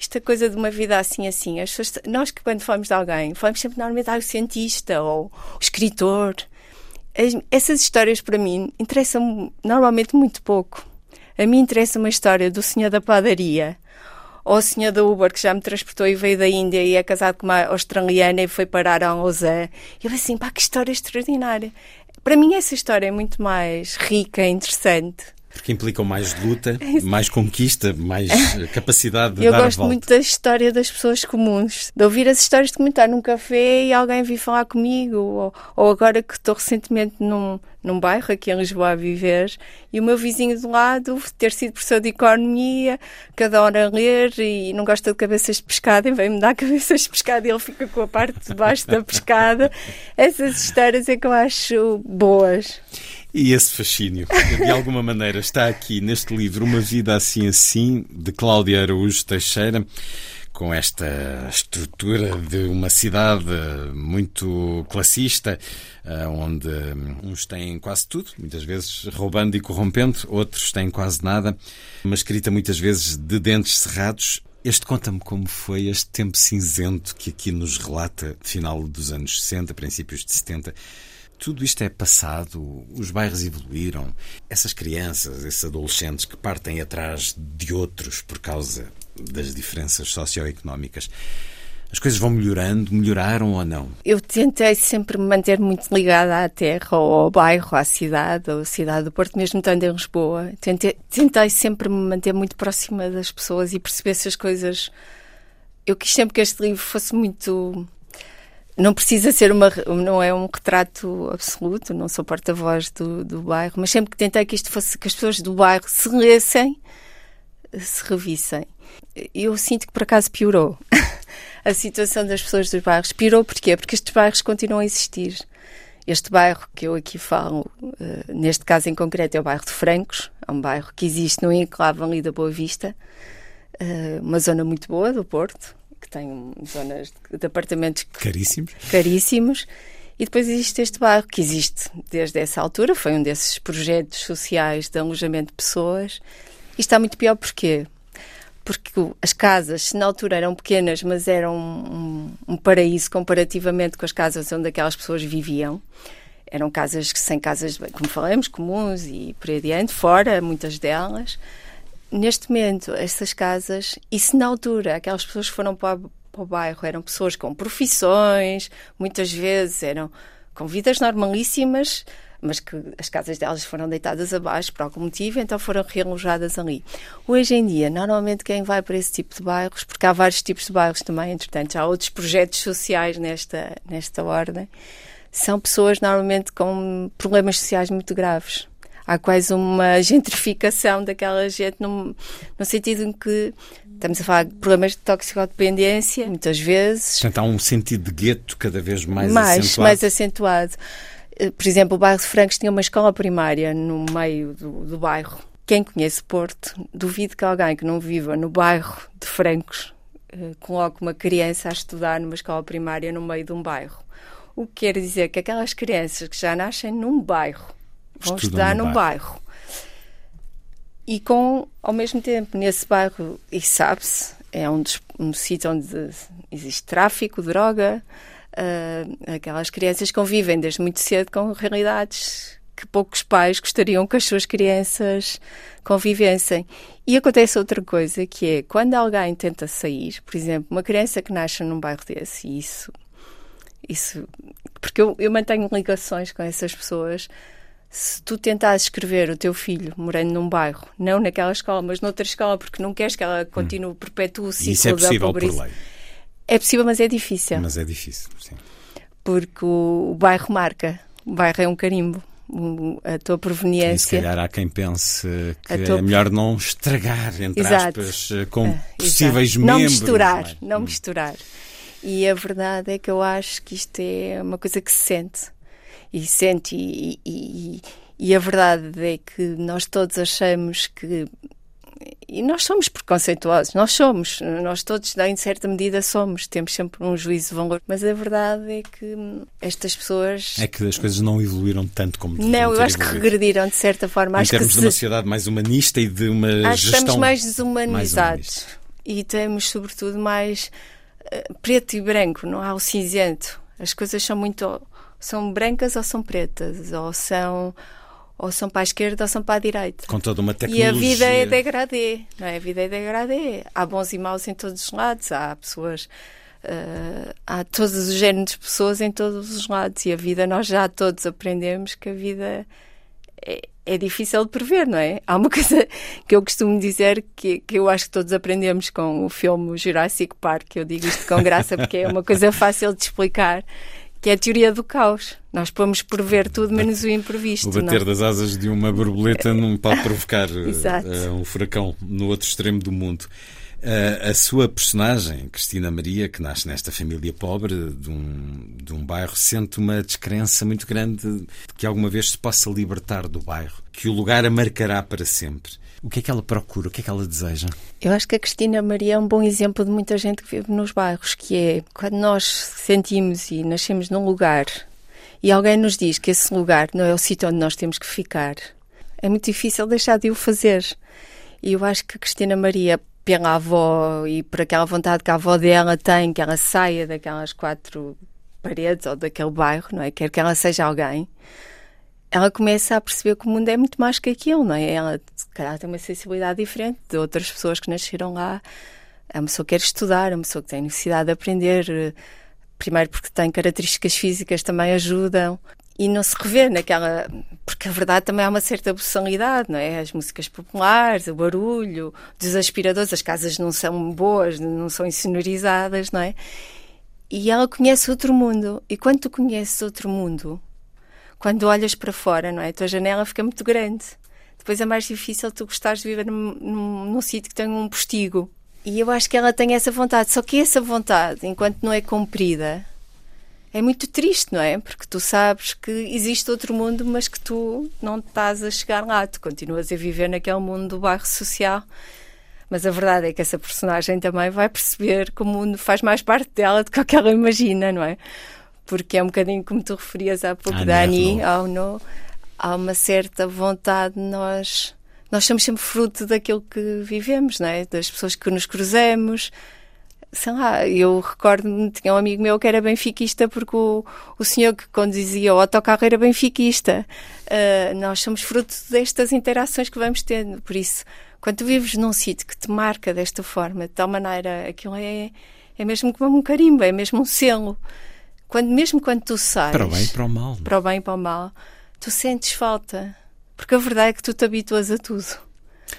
esta coisa de uma vida assim, assim, as pessoas, nós que quando falamos de alguém, falamos sempre normalmente ah, o cientista ou o escritor. As- essas histórias para mim interessam normalmente muito pouco. A mim interessa uma história do senhor da padaria ou o senhor da Uber que já me transportou e veio da Índia e é casado com uma australiana e foi parar a Lausanne. Eu assim, pá, que história extraordinária. Para mim essa história é muito mais rica interessante. Porque implicam mais luta, mais conquista, mais eh, capacidade de Eu dar a gosto volta. muito da história das pessoas comuns, de ouvir as histórias de comentar num café e alguém vir falar comigo, ou, ou agora que estou recentemente num, num bairro aqui em Lisboa a viver e o meu vizinho do lado ter sido professor de economia, cada hora a ler e não gosta de cabeças de pescada e vem-me dar cabeças de pescada e ele fica com a parte de baixo da pescada. Essas histórias é que eu acho boas. E esse fascínio, de alguma maneira, está aqui neste livro Uma Vida Assim Assim, de Cláudia Araújo Teixeira, com esta estrutura de uma cidade muito classista, eh, onde hum, uns têm quase tudo, muitas vezes roubando e corrompendo, outros têm quase nada, uma escrita muitas vezes de dentes cerrados. Este conta-me como foi este tempo cinzento que aqui nos relata, final dos anos 60, princípios de 70. Tudo isto é passado, os bairros evoluíram. Essas crianças, esses adolescentes que partem atrás de outros por causa das diferenças socioeconómicas, as coisas vão melhorando, melhoraram ou não? Eu tentei sempre me manter muito ligada à terra, ou ao bairro, à cidade, ou à cidade do Porto, mesmo estando em Lisboa. Tentei, tentei sempre me manter muito próxima das pessoas e perceber se as coisas. Eu quis sempre que este livro fosse muito. Não precisa ser uma. Não é um retrato absoluto, não sou porta-voz do, do bairro, mas sempre que tentei que isto fosse. que as pessoas do bairro se lessem, se revissem. Eu sinto que por acaso piorou. a situação das pessoas dos bairros. Piorou porquê? Porque estes bairros continuam a existir. Este bairro que eu aqui falo, uh, neste caso em concreto, é o bairro de Francos. É um bairro que existe no enclave ali da Boa Vista. Uh, uma zona muito boa do Porto, que tem zonas de apartamentos Caríssimos. caríssimos. E depois existe este bairro, que existe desde essa altura, foi um desses projetos sociais de alojamento de pessoas. E está muito pior porquê? Porque as casas, se na altura eram pequenas, mas eram um, um, paraíso comparativamente com as casas onde aquelas pessoas viviam, eram casas sem casas, como falamos, comuns e por aí adiante, fora, muitas delas. Neste momento, essas casas, e se na altura aquelas pessoas que foram para, para o bairro eram pessoas com profissões, muitas vezes eram com vidas normalíssimas, mas que as casas delas foram deitadas abaixo por algum motivo, então foram realojadas ali. Hoje em dia, normalmente quem vai para esse tipo de bairros, porque há vários tipos de bairros também, entretanto, há outros projetos sociais nesta, nesta ordem, são pessoas normalmente com problemas sociais muito graves. Há quase uma gentrificação daquela gente, no, no sentido em que estamos a falar de problemas de toxicodependência, muitas vezes. Portanto, há um sentido de gueto cada vez mais, mais acentuado. Mais acentuado. Eh, por exemplo, o bairro de Francos tinha uma escola primária no meio do, do bairro. Quem conhece Porto, duvido que alguém que não viva no bairro de Francos eh, coloque uma criança a estudar numa escola primária no meio de um bairro. O que quer dizer que aquelas crianças que já nascem num bairro vão Estudam estudar no num bairro. bairro. E com, ao mesmo tempo, nesse bairro, e sabe-se, é um, um sítio onde existe tráfico, droga, ah, aquelas crianças convivem desde muito cedo com realidades que poucos pais gostariam que as suas crianças convivessem. E acontece outra coisa, que é quando alguém tenta sair, por exemplo, uma criança que nasce num bairro desse, e isso, isso porque eu, eu mantenho ligações com essas pessoas. Se tu tentares escrever o teu filho morando num bairro, não naquela escola, mas noutra escola, porque não queres que ela continue, perpetue o ciclo isso é da possível por pobreza. lei, É possível, mas é difícil mas é difícil. Sim. porque o, o bairro marca. O bairro é um carimbo. O- a tua E se proveniência. calhar há quem pense que tua- é melhor não estragar, entre Exato. aspas, com É, possíveis exato. Não membros. misturar, não é? não misturar. E a verdade é que eu acho que isto é uma coisa que se sente. E sente, e, e, e a verdade é que nós todos achamos que. E nós somos preconceituosos, nós somos, nós todos, em certa medida, somos, temos sempre um juízo de valor. Mas a verdade é que estas pessoas. É que as coisas não evoluíram tanto como não, eu acho que evoluído. regrediram de certa forma. Em acho que termos de se- uma sociedade mais humanista e de uma Acho que gestão estamos mais mais desumanizados humanista. e temos, sobretudo, mais eh, preto e branco, não há o cinzento. As coisas são muito. São brancas ou são pretas, ou são. ou são para a esquerda ou são para a direita. com toda uma E tecnologia. a vida é degradê, não é? A vida é degradê. Há bons e maus em todos os lados, há pessoas. eh, há todos os géneros de pessoas em todos os lados e a vida, nós já todos aprendemos que a vida é, é difícil de prever, não é? Há uma coisa que eu costumo dizer que, que eu acho que todos aprendemos com o filme Jurassic Park, eu digo isto com graça porque é uma coisa fácil de explicar, que é a teoria do caos. Nós podemos prever tudo menos o imprevisto. O bater não? é? das asas de uma borboleta não pode provocar eh, eh, um furacão no outro extremo do mundo. Eh, a sua personagem, Cristina Maria, que nasce nesta família pobre de um, de um bairro, sente uma descrença muito grande de que alguma vez se possa libertar do bairro, que o lugar a marcará para sempre. O que é que ela procura? O que é que ela deseja? Eu acho que a Cristina Maria é um bom exemplo de muita gente que vive nos bairros, que é quando nós sentimos e nascemos num lugar e alguém nos diz que esse lugar não é o sítio onde nós temos que ficar, é muito difícil deixar de o fazer. E eu acho que a Cristina Maria, pela avó e por aquela vontade que a avó dela tem, que ela saia daquelas quatro paredes ou daquele bairro, não é? Quer que ela seja alguém ela começa a perceber que o mundo é muito mais que aquilo, não é? Ela, se calhar, tem uma sensibilidade diferente de outras pessoas que nasceram lá. É uma pessoa que quer estudar, é uma pessoa que tem necessidade de aprender. eh, Primeiro porque tem características físicas também ajudam. E não se revê naquela. Porque a verdade também há uma certa boçalidade, não é? As músicas populares, o barulho, dos aspiradores, as casas não são boas, não são insonorizadas, não é? E ela conhece outro mundo. E quando tu conheces outro mundo, quando olhas para fora, não é? A tua janela fica muito grande. Depois é mais difícil tu gostares de viver num, num, num sítio que tem um postigo. E eu acho que ela tem essa vontade. Só que essa vontade, enquanto não é cumprida, é muito triste, não é? Porque tu sabes que existe outro mundo, mas que tu não estás a chegar lá. Tu continuas a viver naquele mundo do bairro social. Mas a verdade é que essa personagem também vai perceber que o mundo faz mais parte dela do que ela imagina, não é? Porque é um bocadinho como tu referias há pouco, Ah, Dani, ao no, há uma certa vontade de nós. Nós somos sempre fruto daquilo que vivemos, não é? Das pessoas que nos cruzamos. sei lá, eu recordo-me, tinha um amigo meu que era benfiquista porque o, o senhor que conduzia o autocarro era benfiquista. Uh, nós somos fruto destas interações que vamos tendo, por isso, quando tu vives num sítio que te marca desta forma, de tal maneira, aquilo é, é mesmo como um carimbo, é mesmo um selo. Quando, mesmo quando tu sais... Para o bem e para o mal. Para o bem e para o mal, tu sentes falta. Porque a verdade é que tu te habituas a tudo.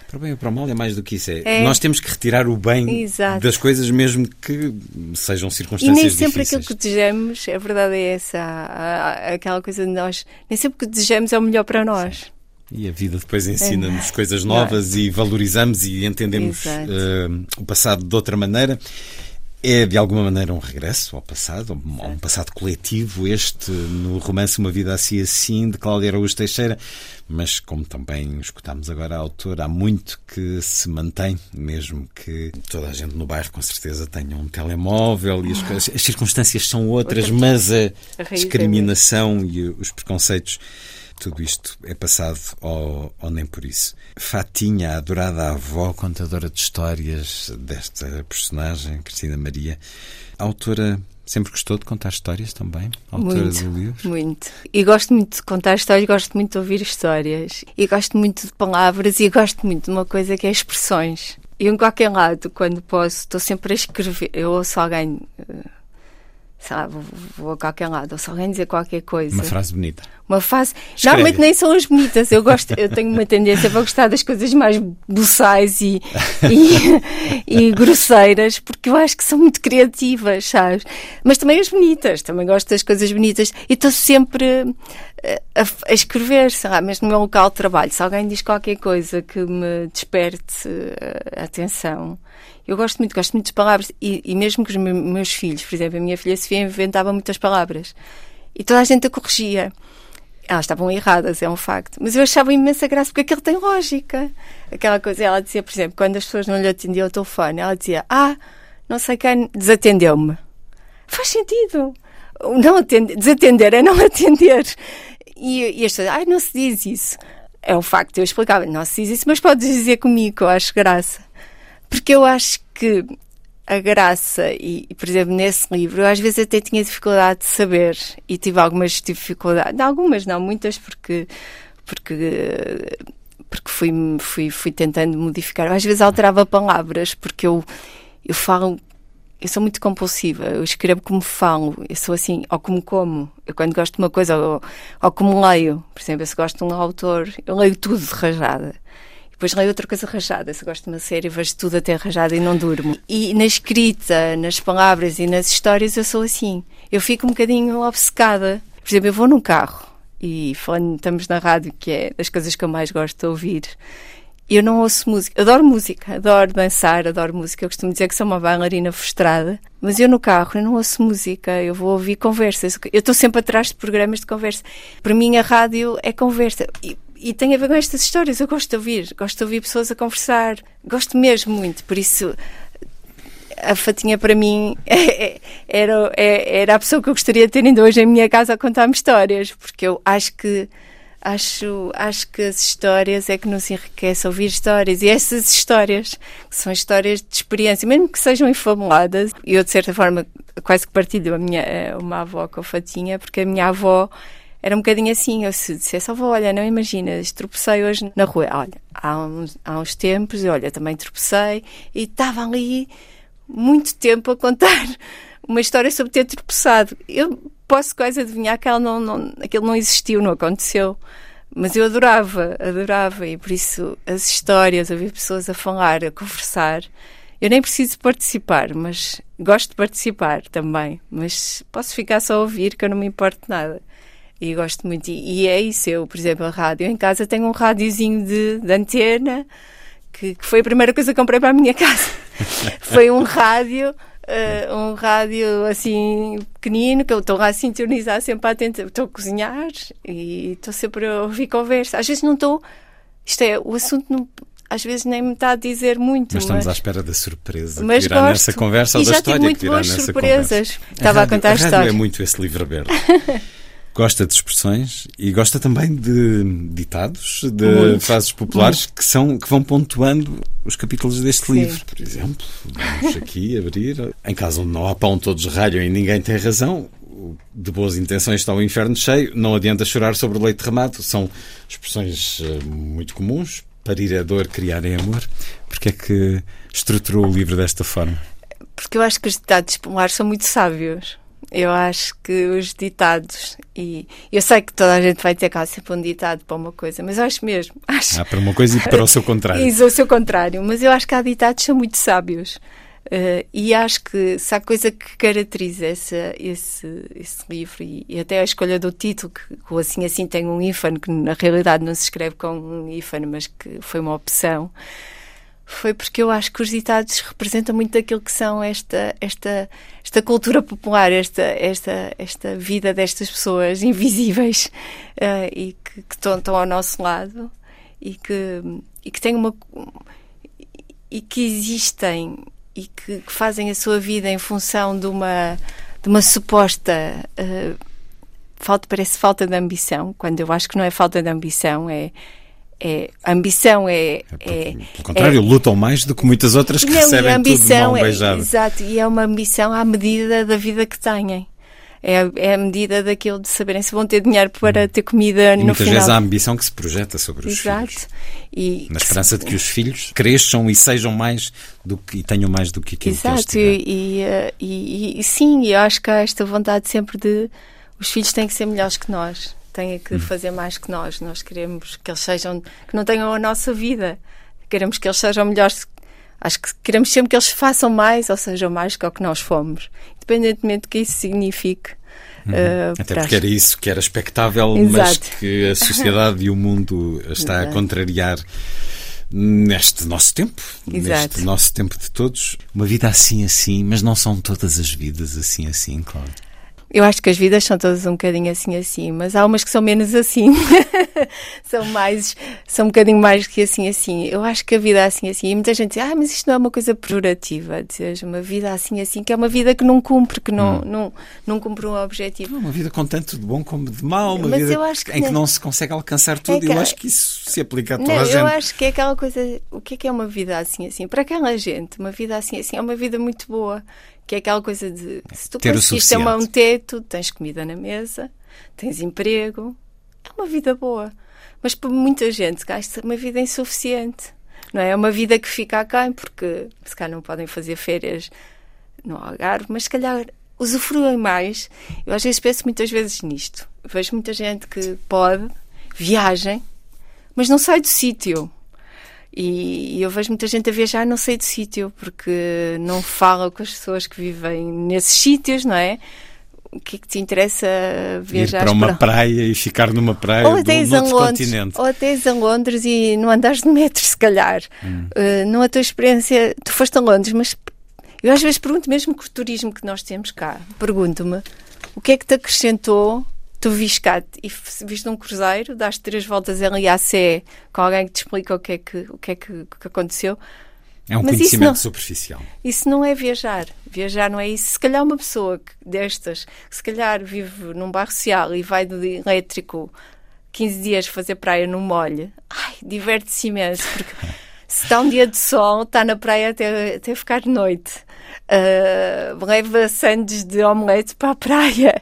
Para o bem ou para o mal é mais do que isso. É, é. Nós temos que retirar o bem Exato. das coisas, mesmo que sejam circunstâncias difíceis. E nem sempre difíceis. aquilo que desejamos, a verdade é essa, aquela coisa de nós, nem sempre o que desejamos é o melhor para nós. Sim. E a vida depois ensina-nos é. coisas novas e valorizamos e entendemos uh, o passado de outra maneira. É, de alguma maneira, um regresso ao passado, a um passado coletivo, este no romance Uma Vida Assim Assim, de Cláudia Araújo Teixeira. Mas, como também escutámos agora a autora, há muito que se mantém, mesmo que toda a gente no bairro, com certeza, tenha um telemóvel e as, as circunstâncias são outras, mas a, a é discriminação e os preconceitos tudo isto é passado ou, ou, nem por isso. Fatinha, a adorada avó, contadora de histórias desta personagem, Cristina Maria, a autora sempre gostou de contar histórias também? Autora muito, do livro? Muito. E gosto muito de contar histórias, gosto muito de ouvir histórias. E gosto muito de palavras e gosto muito de uma coisa que é expressões. E em qualquer lado, quando posso, estou sempre a escrever. Eu ouço alguém eh, sei lá, vou, vou a qualquer lado, ou se alguém dizer qualquer coisa. Uma frase bonita. Uma frase. Escreve. Normalmente nem são as bonitas. Eu gosto, eu tenho uma tendência para gostar das coisas mais buçais e, e, e, grosseiras, porque eu acho que são muito criativas, sabes? Mas também as bonitas, também gosto das coisas bonitas e estou sempre a, a, escrever, sei lá, mesmo no meu local de trabalho. Se alguém diz qualquer coisa que me desperte a atenção eu gosto muito, gosto muito de palavras. E, e mesmo que os meus filhos, por exemplo, a minha filha Sofia inventava muitas palavras. E toda a gente a corrigia. Elas estavam erradas, é um facto. Mas eu achava imensa graça porque aquilo tem lógica. Aquela coisa, ela dizia, por exemplo, quando as pessoas não lhe atendiam o telefone, ela dizia: Ah, não sei quem desatendeu-me. Faz sentido. Não atender, desatender é não atender. E, e as pessoas, ai, não se diz isso. É um facto, eu explicava, não se diz isso, mas podes dizer comigo, eu acho graça. Porque eu acho que a graça, e, por exemplo, nesse livro, eu às vezes até tinha dificuldade de saber e tive algumas dificuldades, algumas não, muitas, porque, porque, porque fui, fui, fui tentando modificar. Às vezes alterava palavras, porque eu, eu falo, eu sou muito compulsiva, eu escrevo como falo, eu sou assim, ou como como. Eu quando gosto de uma coisa, ou, ou como leio, por exemplo, se gosto de um autor, eu leio tudo de rajada. Depois leio outra coisa rajada. Se gosto de uma série, vejo tudo até rajada e não durmo. E na escrita, nas palavras e nas histórias, eu sou assim. Eu fico um bocadinho obcecada. Por exemplo, eu vou num carro e falando, estamos na rádio, que é das coisas que eu mais gosto de ouvir. Eu não ouço música. Adoro música, adoro dançar, adoro música. Eu costumo dizer que sou uma bailarina frustrada. Mas eu no carro, eu não ouço música, eu vou ouvir conversas. Eu estou sempre atrás de programas de conversa. Para mim, a rádio é conversa. E e tem a ver com estas histórias. Eu gosto de ouvir, gosto de ouvir pessoas a conversar, gosto mesmo muito. Por isso, a Fatinha para mim é, era, é, era a pessoa que eu gostaria de ter ainda hoje em minha casa a contar-me histórias, porque eu acho que acho, acho que as histórias é que nos enriquece ouvir histórias e essas histórias são histórias de experiência, mesmo que sejam infabuladas. E eu, de certa forma, quase que partilho a minha, uma avó com a Fatinha, porque a minha avó era um bocadinho assim. Eu se dissesse, oh, olha, não imaginas, tropecei hoje na rua. Olha, há uns, há uns tempos, olha, também tropecei e estava ali muito tempo a contar uma história sobre ter tropeçado. Eu posso quase adivinhar que ela não, não, aquilo não existiu, não aconteceu. Mas eu adorava, adorava, e por isso as histórias, ouvir pessoas a falar, a conversar. Eu nem preciso participar, mas gosto de participar também. Mas posso ficar só a ouvir, que eu não me importo nada. E gosto muito. E, e é isso, eu, por exemplo, a rádio. Em casa tenho um rádiozinho de, de antena, que, que, foi a primeira coisa que comprei para a minha casa. foi um rádio. Uh, um rádio assim pequenino que eu estou a sintonizar sempre a tentar, estou a cozinhar e estou sempre a ouvir conversa. Às vezes não estou, isto é, o assunto não, às vezes nem me está a dizer muito. Mas estamos mas, à espera da surpresa mas que virá gosto. nessa conversa ou da história que virá nessa surpresas. conversa. Estava a, rádio, a contar a, a história. é muito esse livro aberto. Gosta de expressões e gosta também de ditados, de Muito. frases populares que, são, que vão pontuando os capítulos deste Sim. livro. Por exemplo, vamos aqui abrir. Em casa onde não há pão, todos ralham e ninguém tem razão. De boas intenções está o inferno cheio. Não adianta chorar sobre o leite derramado. São expressões eh, muito comuns. Parir é dor, criar é amor. Porque é que estruturou o livro desta forma? Porque eu acho que os ditados populares são muito sábios. Eu acho que os ditados, e eu sei que toda a gente vai ter cá sempre um ditado para uma coisa, mas eu acho mesmo, acho Há para uma coisa e para o seu contrário. Isso, o seu contrário. Mas eu acho que há ditados que são muito sábios. Eh, e acho que se há coisa que caracteriza essa, esse, esse livro e, e até a escolha do título, que o assim assim tem um ífano, que na realidade não se escreve com um ífano, mas que foi uma opção, foi porque eu acho que os ditados representam muito daquilo que são esta, esta, esta cultura popular, esta, esta, esta vida destas pessoas invisíveis eh, e que, que estão, estão ao nosso lado e que, e que têm uma e que existem e que, que fazem a sua vida em função de uma de uma suposta eh, falta parece falta de ambição quando eu acho que não é falta de ambição é é a ambição é, é Pelo contrário, lutam mais do que muitas outras que não, e a recebem tudo de ambição mão é, exato e é uma ambição à medida da vida que têm. É, a- é medida daquilo de saberem se vão ter dinheiro para ter comida Hum. E no muitas final. vezes há a ambição que se projeta sobre os exato. filhos. e Na que se- esperança de que os filhos cresçam e sejam mais do que e tenham mais do que aquilo que eles Exato, e, e- e sim, eu acho que há esta vontade sempre de os filhos têm que ser melhores que nós, têm Hum. que fazer mais que nós. Nós queremos que eles sejam, que não tenham a nossa vida, queremos que eles sejam melhores. Acho que queremos sempre que eles façam mais ou sejam mais que o que nós fomos, independentemente do que isso signifique. Uhum. Até para porque era isso que era expectável, mas Exato. que a sociedade e o mundo está a Exato. contrariar neste nosso tempo, Exato. neste nosso tempo de todos. Uma vida assim, assim, mas não são todas as vidas assim, assim, Cláudio. Eu acho que as vidas são todas um bocadinho assim assim, mas há umas que são menos assim. são mais, são um bocadinho mais que assim assim. Eu acho que a vida é assim assim. E muita gente diz, ah, mas isto não é uma coisa pejorativa, dizer uma vida assim assim, que é uma vida que não cumpre, que não, Hum. não, não cumpre um objetivo. Uma vida com tanto de bom como de mau, uma Mas vida eu que em que não- não se consegue alcançar tudo. que- Eu acho que isso se aplica a toda Não, a eu gente. acho que é aquela coisa. O que é que é uma vida assim assim? Para aquela gente, uma vida assim assim é uma vida muito boa. Que é aquela coisa de se tu Ter conseguiste ter uma- um teto, tens comida na mesa, tens emprego, é uma vida boa. Mas para muita gente gasta uma vida insuficiente. Não é? É uma vida que fica aquém, porque se calhar não podem fazer férias no Algarve, mas se calhar usufruem mais. Eu às vezes penso muitas vezes nisto. Vejo muita gente que pode, viagem, mas não sai do sítio. E, e eu vejo muita gente a viajar não sei do sítio, porque não fala com as pessoas que vivem nesses sítios, não é? O que é que te interessa Ir viajar para uma praia e ficar numa praia ou de até um a outro Londres, continente. ou até a Londres e não andares de metro, se calhar. Uh, não a tua experiência, tu foste a Londres, mas eu às vezes pergunto mesmo com o turismo que nós temos cá, pergunto-me o que é que te acrescentou tu viste cá e viste um cruzeiro, daste três voltas ali à Sé com alguém que te explica o que é que, o que, é que, que aconteceu. É um Mas conhecimento não- superficial. Isso não é viajar. Viajar não é isso. Se calhar uma pessoa destas, que se calhar vive num bairro social e vai de elétrico 15 dias fazer praia no molho, ai, diverte-se imenso, porque se está um dia de sol, está na praia até, até ficar de noite. Ah, leva sandes de omelete para a praia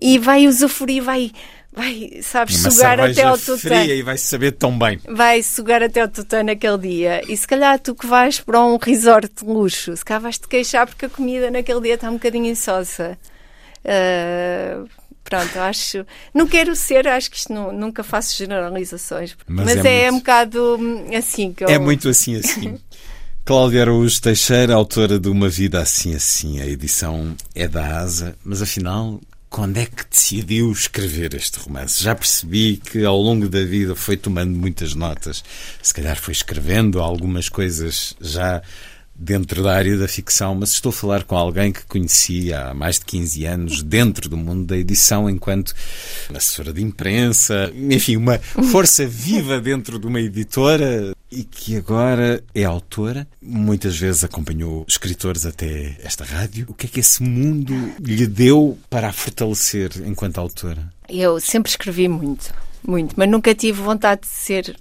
e vai usufruir, vai, vai sabes, sugar até ao tutano e vai saber tão bem. vai sugar até o tutano naquele dia. E se calhar tu que vais para um resort de luxo, se calhar vais-te queixar porque a comida naquele dia está um bocadinho insossa. Ah, pronto, acho. Não quero ser, acho que isto não- nunca faço generalizações. Mas Mas, é é, muito- um bocado hum, assim que eu. É muito assim assim. Cláudia Araújo Teixeira, autora de Uma Vida Assim Assim. A edição é da Asa, mas afinal, quando é que decidiu escrever este romance? Já percebi que ao longo da vida foi tomando muitas notas. Se calhar foi escrevendo algumas coisas já dentro da área da ficção, mas estou a falar com alguém que conheci há mais de 15 anos dentro do mundo da edição enquanto assessora de imprensa, enfim, uma força viva dentro de uma editora e que agora é autora. Muitas vezes acompanhou escritores até esta rádio. O que é que esse mundo lhe deu para a fortalecer enquanto autora? Eu sempre escrevi muito, muito, mas nunca tive vontade de ser.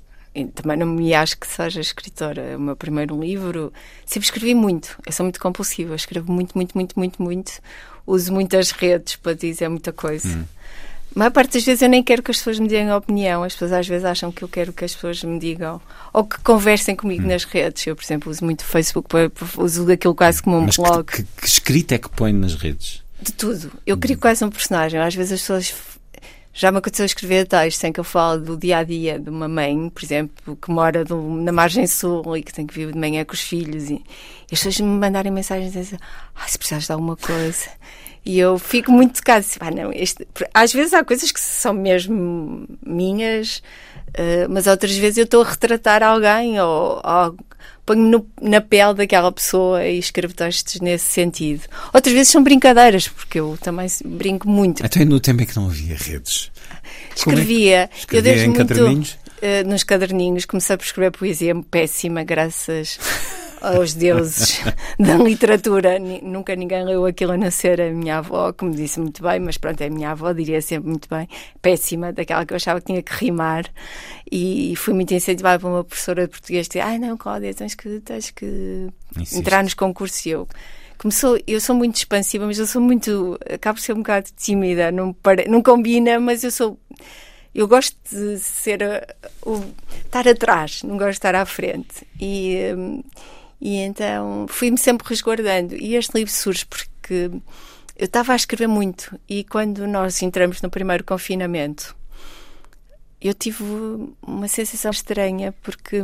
Também não me acho que seja escritora. O meu primeiro livro, sempre escrevi muito. Eu sou muito compulsiva, escrevo muito, muito, muito, muito, muito. Uso muitas redes para dizer muita coisa. Hum. A maior parte das vezes eu nem quero que as pessoas me a opinião. As pessoas às vezes acham que eu quero que as pessoas me digam ou que conversem comigo hum. nas redes. Eu, por exemplo, uso muito Facebook, uso aquilo quase como um Mas blog. Que, que, que escrita é que põe nas redes? De tudo. Eu crio hum. quase um personagem. Às vezes as pessoas já me aconteceu escrever textos em que eu falo do dia a dia de uma mãe, por exemplo, que mora do, na margem sul e que tem que vir de manhã com os filhos, e, e as pessoas me mandarem mensagens dizendo: ah, se precisares de alguma coisa. E eu fico muito tocada. Assim, ah, não, este... Às vezes há coisas que são mesmo minhas, uh, mas outras vezes eu estou a retratar alguém ou, ou ponho-me na pele daquela pessoa e escrevo textos nesse sentido. Outras vezes são brincadeiras, porque eu também brinco muito. Até no tempo em que não havia redes. Escrevia. É Escrevia eu desde em muito, caderninhos? Uh, nos caderninhos. Comecei por escrever poesia péssima, graças aos deuses da literatura. Nunca ninguém leu aquilo a nascer. A minha avó, que me disse muito bem, mas pronto, é a minha avó, diria sempre muito bem, péssima, daquela que eu achava que tinha que rimar. E fui muito incentivada por uma professora de português que dizia: Ai não, Cláudia, tens que, tens que entrar nos concursos. E eu começou, eu sou muito expansiva, mas eu sou muito, acabo por ser um bocado tímida, não, para, não combina, mas eu sou eu gosto de ser o, estar atrás, não gosto de estar à frente. E, hum, e então fui-me sempre resguardando. E este livro surge porque eu estava a escrever muito e quando nós entramos no primeiro confinamento, eu tive uma sensação estranha porque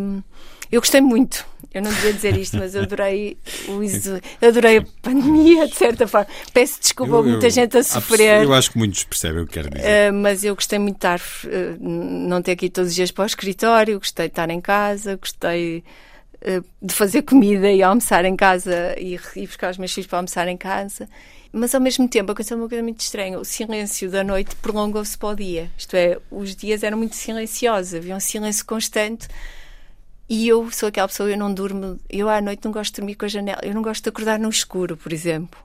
eu gostei muito. Eu não devia dizer isto, mas eu adorei o eu adorei a pandemia, de certa forma. Peço desculpa a muita gente a sofrer. Eu acho que muitos percebem o que quero dizer. Uh, mas eu gostei muito de estar, uh, não ter aqui todos os dias para o escritório, gostei de estar em casa, gostei de fazer comida e almoçar em casa e ir buscar os meus filhos para almoçar em casa. Mas ao mesmo tempo aconteceu uma coisa muito estranha: o silêncio da noite prolongou-se para o dia. Isto é, os dias eram muito silenciosos, havia um silêncio constante. E eu sou aquela pessoa, eu não durmo, eu à noite não gosto de dormir com a janela, eu não gosto de acordar no escuro, por exemplo.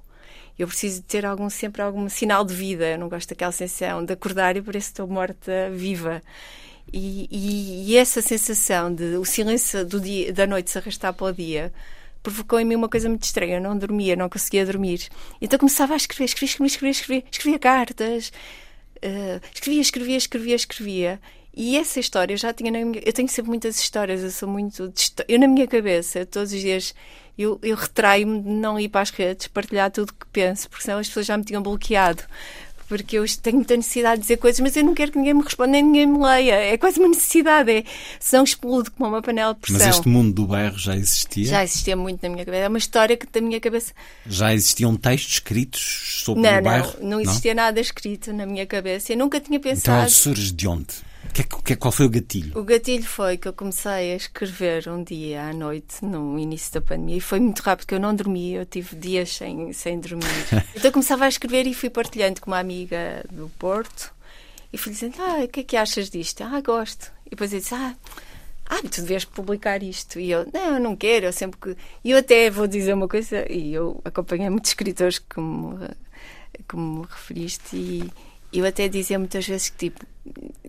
Eu preciso de ter algum, sempre algum sinal de vida, eu não gosto daquela sensação de acordar e parece que estou morta viva. E, e, e, essa sensação de o silêncio do dia, da noite se arrastar para o dia provocou em mim uma coisa muito estranha. Eu não dormia, não conseguia dormir. Então começava a escrever, escrevia, escrevia, escrevia, escrevia, cartas, uh, escrevia, escrevia, escrevia, escrevia. E essa história já tinha na minha... Eu tenho sempre muitas histórias, eu sou muito... Eu na minha cabeça, todos os dias, eu, eu retraio-me de não ir para as redes, partilhar tudo que penso, porque senão as pessoas já me tinham bloqueado porque eu tenho muita necessidade de dizer coisas, mas eu não quero que ninguém me responda nem ninguém me leia. É quase uma necessidade, é, senão explodo como uma panela de pressão. Mas este mundo do bairro já existia? Já existia muito na minha cabeça. É uma história que da minha cabeça. Já existiam textos escritos sobre não, o bairro? Não, não existia não? nada escrito na minha cabeça. Eu nunca tinha pensado. Então surge de onde? Que, que, qual foi o gatilho? O gatilho foi que eu comecei a escrever um dia à noite, no início da pandemia, e foi muito rápido, porque eu não dormia, eu tive dias sem, sem dormir. então eu começava a escrever e fui partilhando com uma amiga do Porto, e fui dizendo: Ah, o que é que achas disto? Ah, gosto. E depois eu disse: Ah, ah, tu devias publicar isto. E eu, não, eu não quero, eu sempre que. E eu até vou dizer uma coisa, e eu acompanhei muitos escritores como, como referiste, e eu até dizia muitas vezes que, tipo,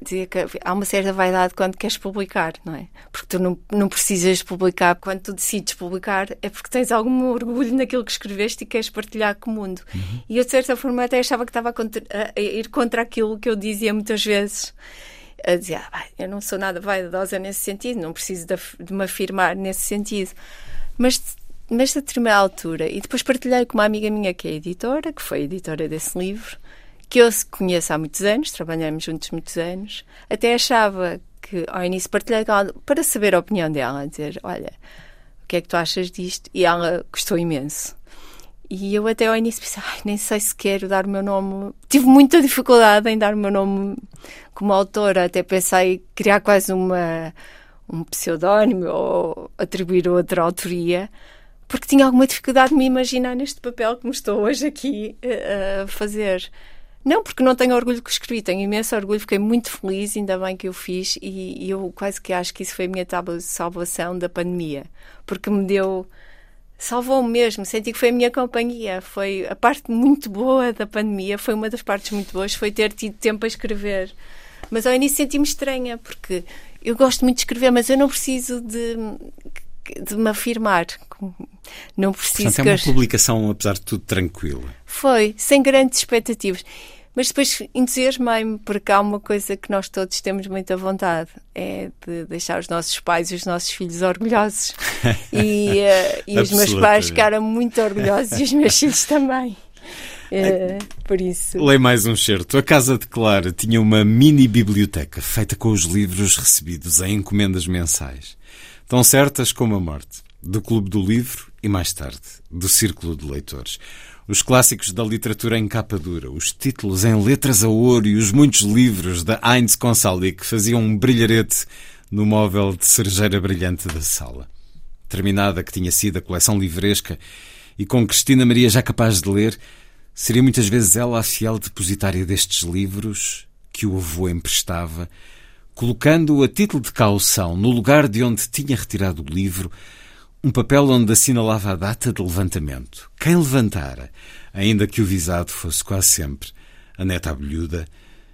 dizia que há uma certa vaidade quando queres publicar, não é? Porque tu não, não precisas publicar. Quando tu decides publicar, é porque tens algum orgulho naquilo que escreveste e queres partilhar com o mundo. Uhum. E eu, de certa forma, até achava que estava a, contra, a, ir contra aquilo que eu dizia muitas vezes. A dizer, ah, eu não sou nada vaidosa nesse sentido, não preciso de, de me afirmar nesse sentido. Mas mas a determinada altura, e depois partilhei com uma amiga minha que é editora, que foi editora desse livro, que eu conheço há muitos anos, trabalhamos juntos muitos anos, até achava que ao início partilhei com ela para saber a opinião dela, dizer, olha, o que é que tu achas disto? E ela gostou imenso. E eu até ao início pensei, ai, nem sei se quero dar o meu nome. Tive muita dificuldade em dar o meu nome como autora, até pensei criar quase uma, um pseudónimo ou atribuir outra autoria, porque tinha alguma dificuldade de me imaginar neste papel que me estou hoje aqui a fazer. Não, porque não tenho orgulho que escrevi, tenho imenso orgulho, fiquei muito feliz, ainda bem que eu fiz, e, e eu quase que acho que isso foi a minha tábua de salvação da pandemia, porque me deu salvou-me mesmo. Senti que foi a minha companhia. Foi a parte muito boa da pandemia, foi uma das partes muito boas, foi ter tido tempo a escrever. Mas ao início senti-me estranha, porque eu gosto muito de escrever, mas eu não preciso de, de me afirmar. Não preciso. Portanto, é uma publicação, apesar de tudo, tranquila. Foi, sem grandes expectativas. Mas depois entusiasmei-me, porque há uma coisa que nós todos temos muita vontade: é de deixar os nossos pais e os nossos filhos orgulhosos. E, uh, e os meus pais ficaram muito orgulhosos e os meus filhos também. Uh, por isso. Leio mais um certo. A Casa de Clara tinha uma mini biblioteca feita com os livros recebidos em encomendas mensais, tão certas como a morte, do Clube do Livro e, mais tarde, do Círculo de Leitores os clássicos da literatura em capa dura, os títulos em letras a ouro e os muitos livros da Heinz Consali que faziam um brilharete no móvel de cerejeira brilhante da sala. Terminada que tinha sido a coleção livresca e com Cristina Maria já capaz de ler, seria muitas vezes ela a fiel depositária destes livros que o avô emprestava, colocando-o a título de caução no lugar de onde tinha retirado o livro um papel onde assinalava a data de levantamento, quem levantara, ainda que o visado fosse quase sempre a neta abelhuda,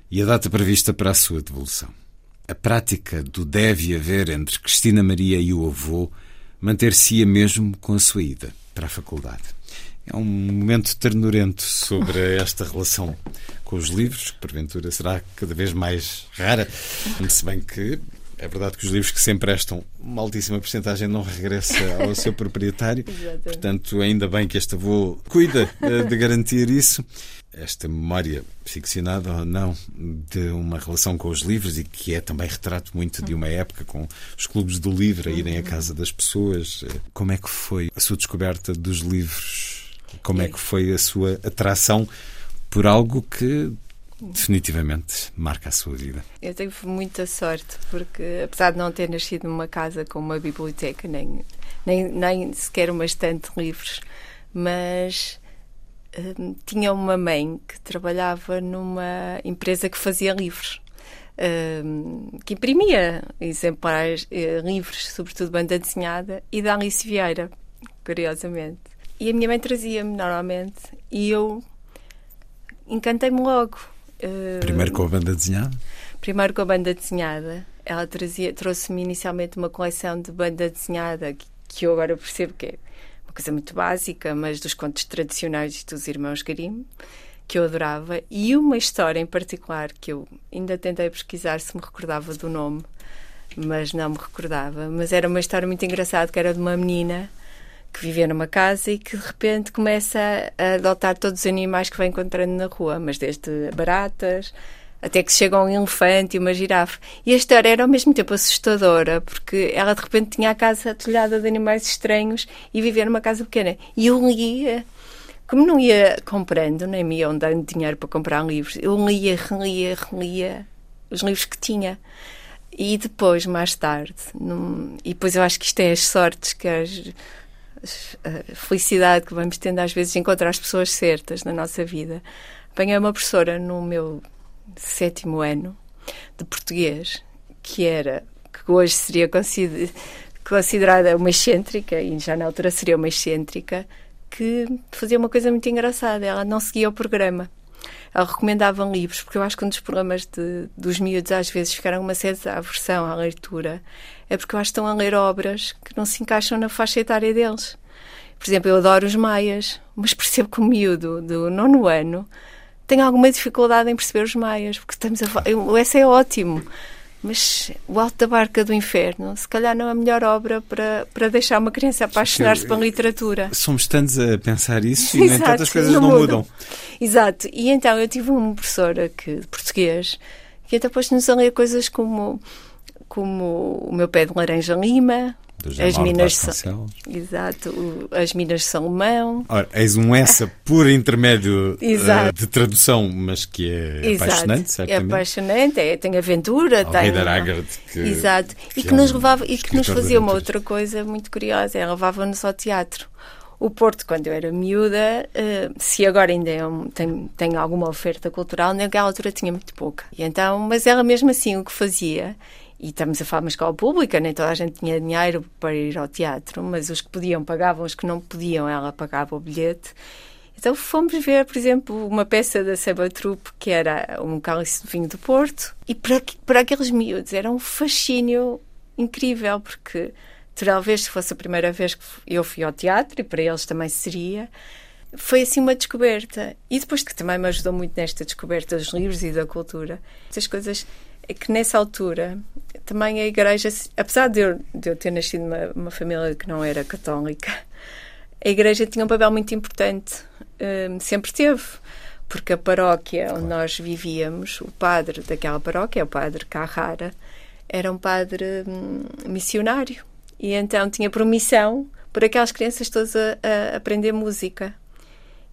e a data prevista para a sua devolução. A prática do deve haver entre Cristina Maria e o avô manter-se-ia mesmo com a sua ida para a faculdade. É um momento ternurento sobre esta relação com os livros, que porventura será cada vez mais rara, se bem que é verdade que os livros que se emprestam, uma altíssima porcentagem não regressa ao seu proprietário. Portanto, ainda bem que este avô cuida eh, de garantir isso. Esta memória ficcionada ou não de uma relação com os livros e que é também retrato muito de uma época com os clubes do livro a irem à casa das pessoas. Eh, como é que foi a sua descoberta dos livros? Como é que foi a sua atração por algo que definitivamente marca a sua vida. Eu tive muita sorte, porque apesar de não ter nascido numa casa com uma biblioteca, nem, nem, nem sequer uma estante de livros, mas hum, tinha uma mãe que trabalhava numa empresa que fazia livros. Hum, que imprimia exemplares, uh, livros, sobretudo banda desenhada, e da Alice Vieira, curiosamente. E a minha mãe trazia-me normalmente, e eu encantei-me logo Primeiro com a banda desenhada? Primeiro com a banda desenhada. Ela trouxe-me inicialmente uma coleção de banda desenhada que, que eu agora percebo que é uma coisa muito básica, mas dos contos tradicionais dos irmãos Grimm, que eu adorava, e uma história em particular que eu ainda tentei pesquisar se me recordava do nome, mas não me recordava. Mas era uma história muito engraçada, que era de uma menina que numa casa e que de repente começa a adotar todos os animais que vai encontrando na rua, mas desde baratas até que chega um elefante e uma girafa. E a história era ao mesmo tempo assustadora, porque ela de repente tinha a casa atulhada de animais estranhos e vivia numa casa pequena. E eu lia, como não ia comprando, nem me iam dando dinheiro para comprar livros, eu lia, relia, relia os livros que tinha. E depois, mais tarde, num... e depois eu acho que isto é as sortes que as felicidade que vamos tendo às vezes de encontrar as pessoas certas na nossa vida. Apanhei uma professora no meu sétimo ano de português, que era, que hoje seria considerada uma excêntrica, e já na altura seria uma excêntrica, que fazia uma coisa muito engraçada. Ela não seguia o programa. Ela recomendava livros, porque eu acho que um dos problemas de, dos miúdos às vezes ficaram uma certa aversão à leitura é porque eu acho que estão a ler obras que não se encaixam na faixa etária deles. Por exemplo, eu adoro os Maias, mas percebo que o miúdo do nono ano tem alguma dificuldade em perceber os Maias, porque estamos a o esse é ótimo. Mas o Alto da Barca do Inferno, se calhar não é a melhor obra para, para deixar uma criança apaixonar-se pela literatura. Somos tantos a pensar isso e, Exato, no entanto, as coisas não, não mudam. mudam. Exato. E então eu tive uma professora que, de português que até pôs-nos a ler coisas como como o meu pé de laranja lima, as minas são, exato, o, as minas de Salomão. Ora, eis um essa por intermédio uh, de tradução, mas que é exato. apaixonante, é certamente. É apaixonante, é, tem aventura, Ao tem. que, exato, que e que, é nos levava e que nos fazia uma outra coisa muito curiosa, ela levava-nos ao teatro. O Porto, quando eu era miúda, uh, se agora ainda é um, tem, tem alguma oferta cultural, naquela altura tinha muito pouca. E então, mas ela mesmo assim o que fazia e estamos a falar de uma escola pública, nem toda a gente tinha dinheiro para ir ao teatro, mas os que podiam pagavam, os que não podiam, ela pagava o bilhete. Então fomos ver, por exemplo, uma peça da Seba Trupe que era um cálice de vinho do Porto e para, para aqueles miúdos era um fascínio incrível porque talvez se fosse a primeira vez que eu fui ao teatro e para eles também seria foi assim uma descoberta e depois que também me ajudou muito nesta descoberta dos livros e da cultura essas coisas é que nessa altura também a igreja apesar de eu, de eu ter nascido numa uma família que não era católica a igreja tinha um papel muito importante Hum, sempre teve. Porque a paróquia onde nós vivíamos, o padre daquela paróquia, o padre Carrara, era um padre hum, missionário. E então tinha promissão para aquelas crianças todas a, a aprender música.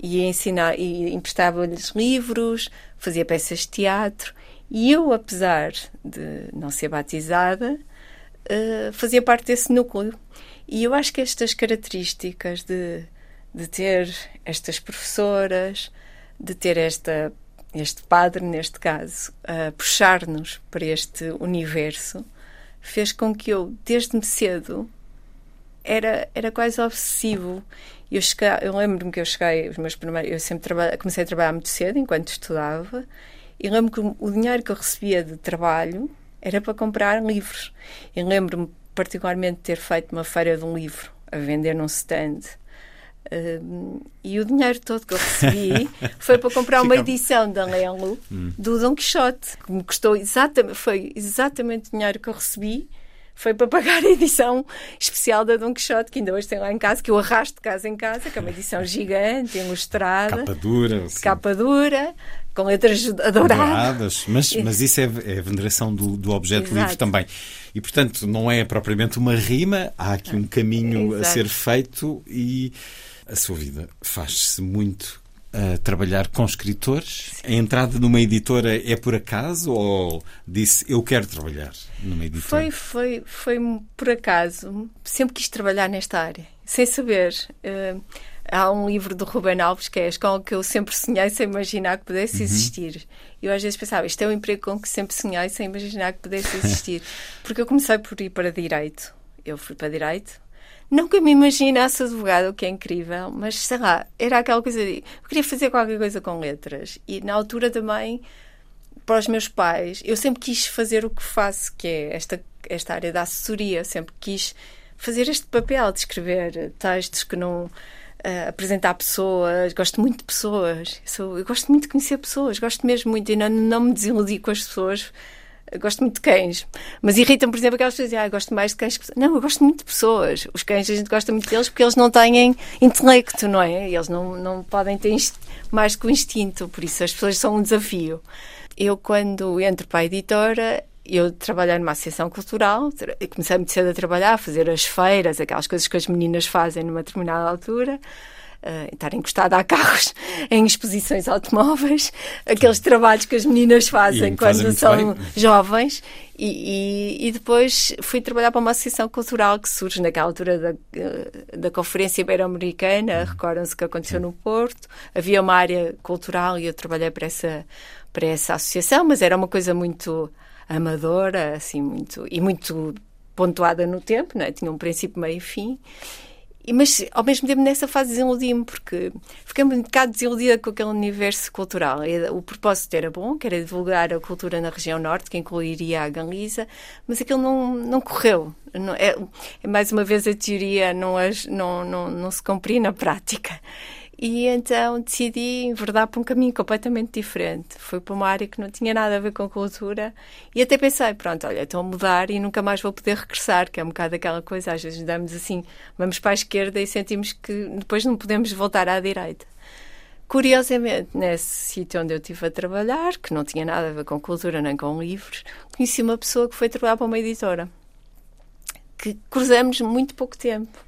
E ensinar, e emprestava-lhes livros, fazia peças de teatro. E eu, apesar de não ser batizada, uh, fazia parte desse núcleo. E eu acho que estas características de de ter estas professoras, de ter esta, este padre, neste caso, a puxar-nos para este universo, fez com que eu, desde cedo, era, era quase obsessivo. Eu, cheguei, eu lembro-me que eu cheguei, os meus primeiros, eu sempre comecei a trabalhar muito cedo, enquanto estudava, e lembro que o dinheiro que eu recebia de trabalho era para comprar livros. E lembro-me particularmente de ter feito uma feira de um livro, a vender num stand e o dinheiro todo que eu recebi foi para comprar uma edição da Lelo hum. do Dom Quixote, que me custou exatamente, foi exatamente o dinheiro que eu recebi. Foi para pagar a edição especial da Dom Quixote, que ainda hoje tem lá em casa, que eu arrasto de casa em casa, que é uma edição gigante, ilustrada. Capa dura. Capa dura, com letras adoradas. adoradas mas, mas isso é, é a veneração do, do objeto Exato. livre também. E, portanto, não é propriamente uma rima, há aqui um caminho Exato. a ser feito e a sua vida faz-se muito a trabalhar com escritores? A entrada numa editora é por acaso ou disse eu quero trabalhar numa editora? Foi, foi, foi por acaso. Sempre quis trabalhar nesta área, sem saber. Uh, há um livro do Ruben Alves que é a escola que eu sempre sonhei sem imaginar que pudesse uhum. existir. Eu às vezes pensava, isto é um emprego com que sempre sonhei sem imaginar que pudesse existir. Porque eu comecei por ir para Direito. Eu fui para Direito, Nunca me imaginasse advogado, o que é incrível, mas sei lá, era aquela coisa de. Eu queria fazer qualquer coisa com letras. E na altura também, para os meus pais, eu sempre quis fazer o que faço, que é esta, esta área da assessoria. Sempre quis fazer este papel de escrever textos que não. Uh, apresentar pessoas, gosto muito de pessoas, sou, eu, gosto muito de conhecer pessoas, gosto mesmo muito e não, não me desiludi com as pessoas gosto muito de cães, mas irritam, por exemplo, aquelas pessoas que dizem, ah, gosto mais de cães que Não, eu gosto muito de pessoas. Os cães a gente gosta muito deles porque eles não têm intelecto, não é? Eles não, não podem ter mais que o instinto, por isso as pessoas são um desafio. Eu, quando entro para a editora, eu trabalhei numa associação cultural, comecei muito cedo a trabalhar, a fazer as feiras, aquelas coisas que as meninas fazem numa determinada altura uh, estar encostada a carros em exposições automóveis, aqueles trabalhos que as meninas fazem quando são bem. jovens. E, e, e, depois fui trabalhar para uma associação cultural que surge naquela altura da, eh, da Conferência Ibero-Americana, uhum. recordam-se que aconteceu no Porto. Havia uma área cultural e eu trabalhei para essa, para essa associação, mas era uma coisa muito amadora, assim, muito, e muito pontuada no tempo, não é? tinha um princípio, meio e fim. Mas, ao mesmo tempo, nessa fase desiludi-me, porque fiquei um bocado desiludida com aquele universo cultural. O propósito era bom, que era divulgar a cultura na região norte, que incluiria a Galiza, mas aquilo não, não correu. Não, é, é, mais uma vez a teoria não, não, não, não se cumprir na prática. E então decidi enverdar para um caminho completamente diferente. Fui para uma área que não tinha nada a ver com cultura e até pensei, pronto, olha, estou a mudar e nunca mais vou poder regressar, que é um bocado aquela coisa, às vezes damos assim, vamos para a esquerda e sentimos que depois não podemos voltar à direita. Curiosamente, nesse sítio onde eu estive a trabalhar, que não tinha nada a ver com cultura nem com livros, conheci uma pessoa que foi trabalhar para uma editora, que cruzamos muito pouco tempo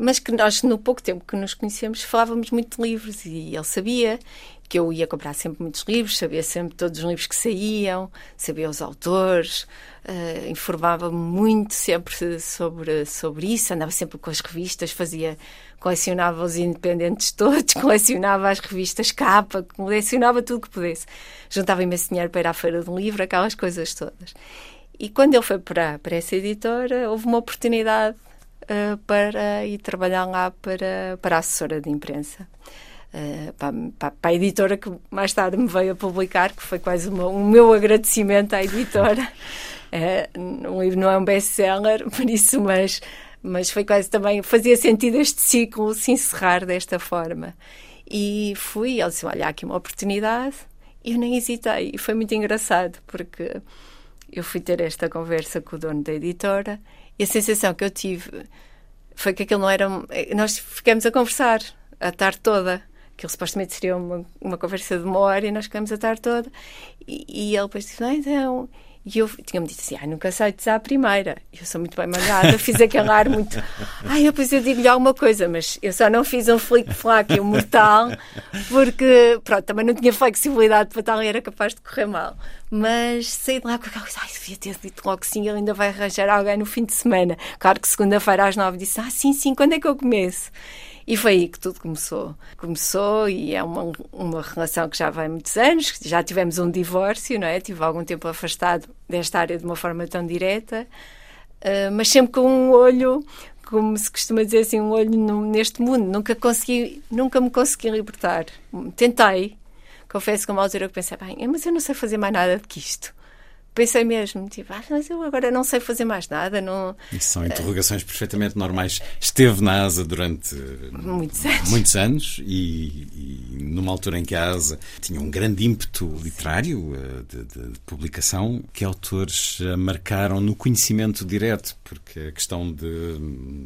mas que nós, no pouco tempo que nos conhecemos, falávamos muito de livros e ele sabia que eu ia comprar sempre muitos livros, sabia sempre todos os livros que saíam, sabia os autores, uh, informava-me muito sempre sobre, sobre isso, andava sempre com as revistas, fazia, colecionava os independentes todos, colecionava as revistas capa, colecionava tudo que pudesse. Juntava imenso dinheiro para ir à feira de um livro, aquelas coisas todas. E quando ele foi para, para essa editora, houve uma oportunidade uh, para ir trabalhar lá para, para a assessora de imprensa. Uh, para, para, a editora que mais tarde me veio a publicar, que foi quase uma, um meu agradecimento à editora. Uh, um livro não é um best-seller, por isso, mas, mas foi quase também, fazia sentido este ciclo se encerrar desta forma. E fui, ele disse: Olha, há aqui uma oportunidade. E eu nem hesitei. E foi muito engraçado, porque eu fui ter esta conversa com o dono da editora e a sensação que eu tive foi que aquilo não era. Nós ficamos a conversar a tarde toda. Aquilo supostamente seria uma, uma conversa de uma hora e nós ficamos a tarde toda. E, e ele depois disse: Não, então e eu tinha-me dito assim: ai, nunca sei dizer à primeira. Eu sou muito bem malhada, fiz aquele ar muito. Ai, depois eu digo-lhe alguma coisa, mas eu só não fiz um flick-flack mortal, porque, pronto, também não tinha flexibilidade para tal e era capaz de correr mal. Mas saí de lá com aquela coisa: ai, devia ter dito logo sim, ele ainda vai arranjar alguém no fim de semana. Claro que segunda-feira às nove disse: ah, sim, sim, quando é que eu começo? E foi aí que tudo começou. Começou e é uma, uma relação que já vai muitos anos, já tivemos um divórcio, não é? Tive algum tempo afastado desta área de uma forma tão direta, uh, mas sempre com um olho, como se costuma dizer assim, um olho no, neste mundo. Nunca consegui, nunca me consegui libertar. Tentei, confesso que uma altura que pensei, bem, mas eu não sei fazer mais nada do que isto pensei mesmo, tipo, ah, mas eu agora não sei fazer mais nada. Não... Isso são interrogações perfeitamente normais. Esteve na ASA durante muitos anos, muitos anos e, e, numa altura em que a ASA tinha um grande ímpeto literário eh, de, de, de publicação, que autores marcaram no conhecimento direto, porque a questão de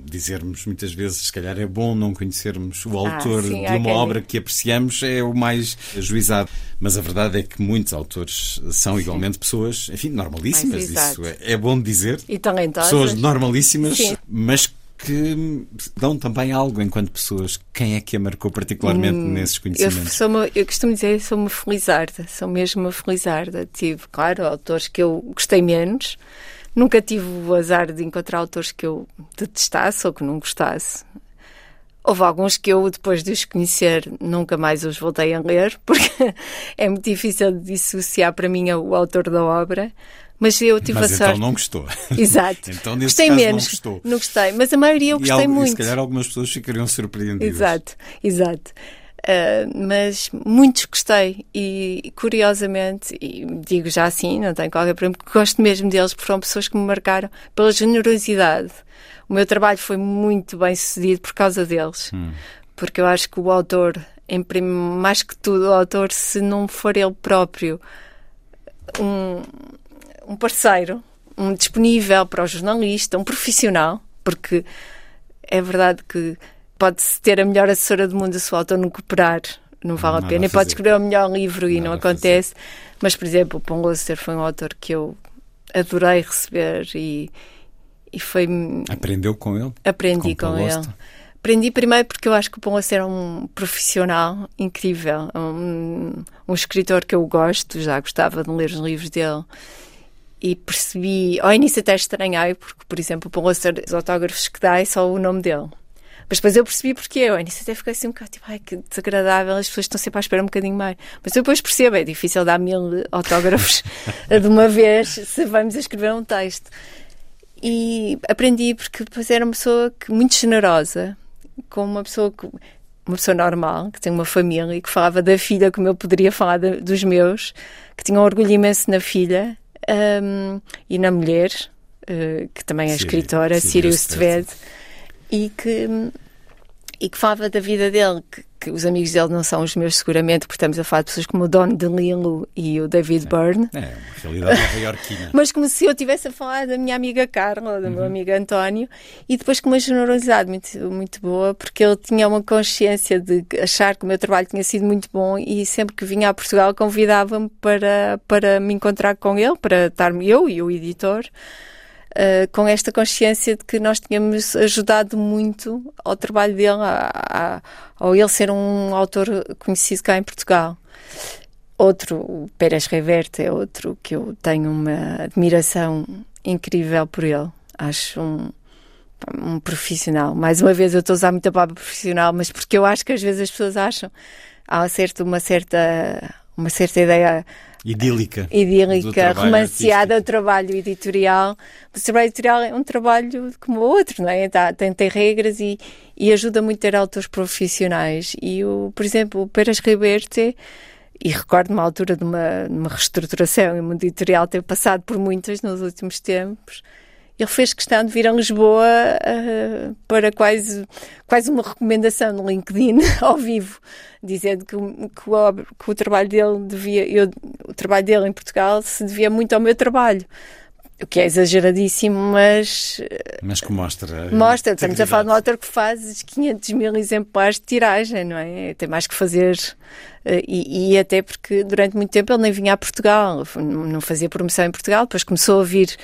dizermos muitas vezes, se calhar é bom não conhecermos o ah, autor ah, sim, de uma obra que apreciamos, é o mais ajuizado. Mas a verdade é que muitos autores são igualmente pessoas, enfim, normalíssimas, isso é, é, bom dizer. E talentosas. Pessoas normalíssimas, Sim. mas que dão também algo enquanto pessoas. Quem é que a marcou particularmente hum, nesses conhecimentos? Eu, sou uma, eu costumo dizer sou uma felizarda, sou mesmo uma felizarda. Tive, claro, autores que eu gostei menos. Nunca tive o azar de encontrar autores que eu detestasse ou que não gostasse. Houve alguns que eu, depois de os conhecer, nunca mais os voltei a ler, porque é muito difícil dissociar para mim o autor da obra. Mas eu tive mas a então sorte. não gostou. Exato. então, nesse gostei caso, menos. Não, gostou. não gostei, mas a maioria eu gostei e, muito. E se calhar algumas pessoas ficariam surpreendidas. Exato, exato. Uh, mas muitos gostei e curiosamente, e digo já assim, não tenho qualquer problema, porque gosto mesmo deles, porque foram pessoas que me marcaram pela generosidade. O meu trabalho foi muito bem sucedido por causa deles. Hum porque eu acho que o autor, em mais que tudo, o autor, se não for ele próprio um, um parceiro, um disponível para o jornalista, um profissional, porque é verdade que pode-se ter a melhor assessora do mundo se o autor não cooperar, não vale a pena. E pode escrever o melhor livro e Nada não acontece. Mas, por exemplo, o Pão foi um autor que eu adorei receber e, e foi. Aprendeu com ele? Aprendi com, com ele. Aprendi primeiro porque eu acho que o Pão era um profissional incrível, um, um escritor que eu gosto, já gostava de ler os livros dele e percebi, ao início até estranhei, porque, por exemplo, o Pão os autógrafos que dá é só o nome dele. Mas depois eu percebi porque ao início até fiquei assim um bocado tipo, ai que desagradável, as pessoas estão sempre à espera um bocadinho mais. Mas eu depois percebo, é difícil dar mil autógrafos de uma vez se vamos escrever um texto. E aprendi porque depois era uma pessoa que, muito generosa, com uma pessoa que, uma pessoa normal, que tem uma família e que falava da filha como eu poderia falar de, dos meus, que tinha um orgulho imenso na filha um, e na mulher, uh, que também é escritora, Sirius Stved, e que e que falava da vida dele, que, que, os amigos dele não são os meus seguramente, porque estamos a falar de pessoas como o Don DeLillo e o David é, Byrne. É, uma realidade nova-iorquina. Mas como se eu estivesse a falar da minha amiga Carla, do uhum. meu amigo António, e depois com uma generosidade muito, muito boa, porque ele tinha uma consciência de achar que o meu trabalho tinha sido muito bom e sempre que vinha a Portugal convidava-me para, para me encontrar com ele, para estar eu e o editor. Uh, com esta consciência de que nós tínhamos ajudado muito ao trabalho dele, a, a, ao ele ser um autor conhecido cá em Portugal. Outro, o Pérez Reverte, é outro que eu tenho uma admiração incrível por ele. Acho um, um profissional. Mais uma vez, eu estou a usar muita palavra profissional, mas porque eu acho que às vezes as pessoas acham há certo, uma certa uma certa ideia idílica, idílica romanceada o trabalho editorial. O trabalho editorial é um trabalho como o outro, não é? Tem, tem regras e, e ajuda muito a ter autores profissionais. E, o, por exemplo, o Pérez Riberte, e recordo-me a altura de uma, uma reestruturação e uma editorial ter passado por muitas nos últimos tempos, ele fez questão de vir a Lisboa uh, para quase, quase uma recomendação no LinkedIn ao vivo, dizendo que, que, o, que o, trabalho dele devia, eu, o trabalho dele em Portugal se devia muito ao meu trabalho. O que é exageradíssimo, mas. Mas que mostra. Mostra, estamos a falar de um autor que faz 500 mil exemplares de tiragem, não é? Tem mais que fazer. Eh, e, e, até porque durante muito tempo ele nem vinha a Portugal, não fazia promoção em Portugal, depois começou a vir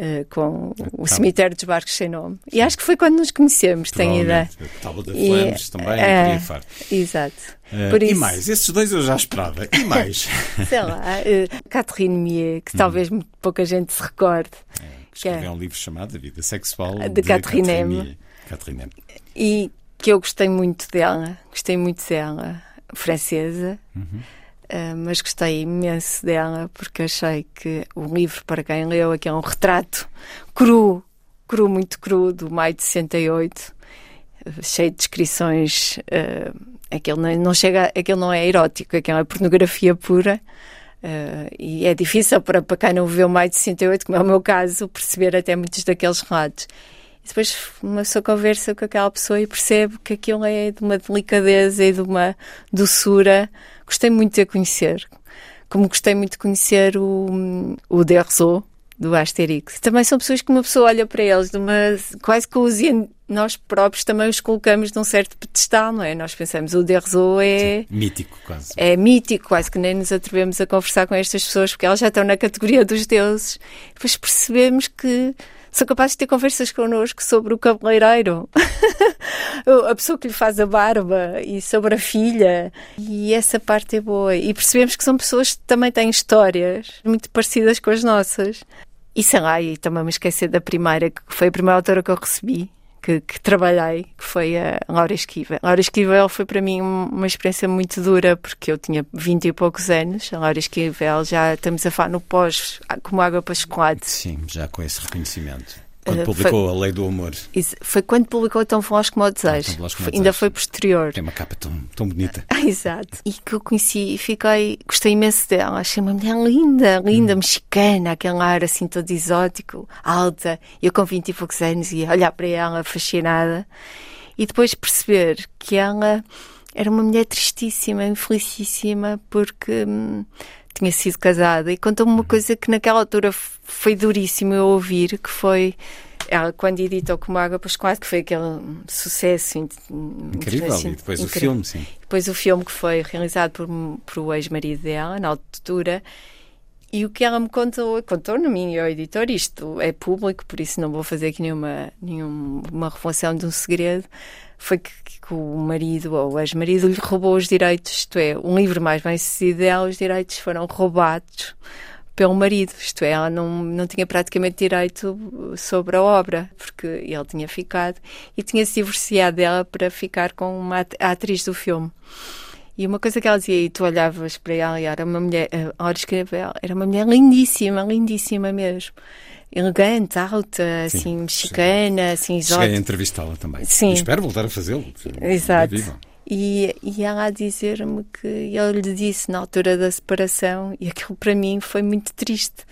Uh, com o tá. Cemitério dos Barcos Sem Nome. Sim. E acho que foi quando nos conhecemos, tenho ideia. Tábua de Flams também, é, Exato. Uh, e mais, esses dois eu já esperava. E mais? Sei lá, uh, Catherine Mier, que talvez muito pouca gente se recorde. É, que escreveu é... um livro chamado A Vida Sexual de, de Catherine, Catherine E que eu gostei muito dela, gostei muito dela, francesa. Uhum Uh, mas gostei imenso dela porque achei que o livro, para quem leu, aqui é um retrato cru, cru, muito cru, do maio de 68, uh, cheio de descrições. Uh, aquele não, não chega, aquele não é erótico, aquele é pornografia pura. Uh, e é difícil para, para quem não viveu maio de 68, como é o meu caso, perceber até muitos daqueles relatos. E depois uma pessoa conversa com aquela pessoa e percebe que aquilo é de uma delicadeza e de uma doçura gostei muito de a conhecer. Como gostei muito de conhecer o, o Derzo, do Asterix. Também são pessoas que uma pessoa olha para eles, de uma, quase que os nós próprios também os colocamos num certo pedestal, não é? Nós pensamos, o Derzo é... Sim, mítico, quase. É mítico, quase que nem nos atrevemos a conversar com estas pessoas, porque elas já estão na categoria dos deuses. Depois percebemos que são capazes de ter conversas connosco sobre o cabeleireiro, a pessoa que lhe faz a barba e sobre a filha. E essa parte é boa. E percebemos que são pessoas que também têm histórias muito parecidas com as nossas. E sei lá, e também me esqueci da primeira, que foi a primeira autora que eu recebi, que, que, trabalhei, que foi a Laura Esquiva. A Laura Esquivel foi para mim uma experiência muito dura, porque eu tinha 20 e poucos anos. A Laura Esquivel já estamos a falar no pós, como água para chocolate. Sim, já com esse reconhecimento. Quando uh, publicou foi, A Lei do Amor. Isso, foi quando publicou Tão Veloz como o Desejo. Ah, foi, ainda foi posterior. Tem uma capa tão, tão bonita. Exato. E que eu conheci e fiquei, gostei imenso dela. Achei uma mulher linda, linda, hum. mexicana, aquele ar assim todo exótico, alta. Eu com 20 e poucos anos ia olhar para ela fascinada. E depois perceber que ela era uma mulher tristíssima, infelicíssima, porque. Hum, tinha sido casada e contou-me uma uhum. coisa que naquela altura foi duríssimo eu ouvir, que foi ela quando editou como água para quase que foi aquele sucesso incrível e depois incrível. o filme sim depois o filme que foi realizado por, por o ex-marido dela na altura e o que ela me contou, contou-me a mim e ao editor, isto é público, por isso não vou fazer aqui nenhuma, nenhuma revelação de um segredo, foi que, que o marido ou o ex-marido lhe roubou os direitos, isto é, um livro mais bem sucedido dela, os direitos foram roubados pelo marido, isto é, ela não, não tinha praticamente direito sobre a obra, porque ele tinha ficado e tinha se divorciado dela para ficar com uma, atriz do filme. E uma coisa que ela dizia, e tu olhavas para ela e era uma mulher, a hora escreveu, era uma mulher lindíssima, lindíssima mesmo. Elegante, alta, sim, assim, mexicana, sim. assim, exótica. Cheguei a entrevistá-la também. Sim. E espero voltar a fazê-lo. Exato. E, e ela a dizer-me que ele lhe disse na altura da separação, e aquilo para mim foi muito triste.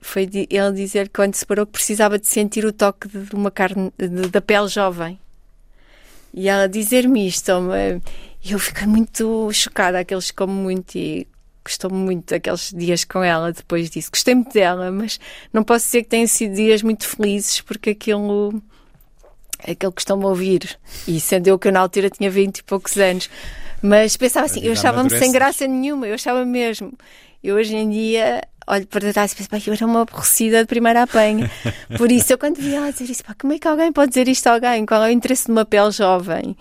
Foi ele dizer que quando se separou que precisava de sentir o toque de uma carne, de, da pele jovem. E ela dizer-me isto, e eu fiquei muito chocada, aqueles como muito e gostou-me muito daqueles dias com ela depois disso. Gostei muito dela, mas não posso dizer que tenham sido dias muito felizes porque aquilo aquele que estão-me a ouvir. E sendo eu que eu na altura tinha 20 e poucos anos. Mas pensava assim, eu achava-me sem graça nenhuma, eu achava mesmo. Eu hoje em dia olho para trás e penso, eu era uma aborrecida de primeira apanha. Por isso, eu quando vi ela dizer isso, pá, como é que alguém pode dizer isto a alguém? Qual é o interesse de uma pele jovem?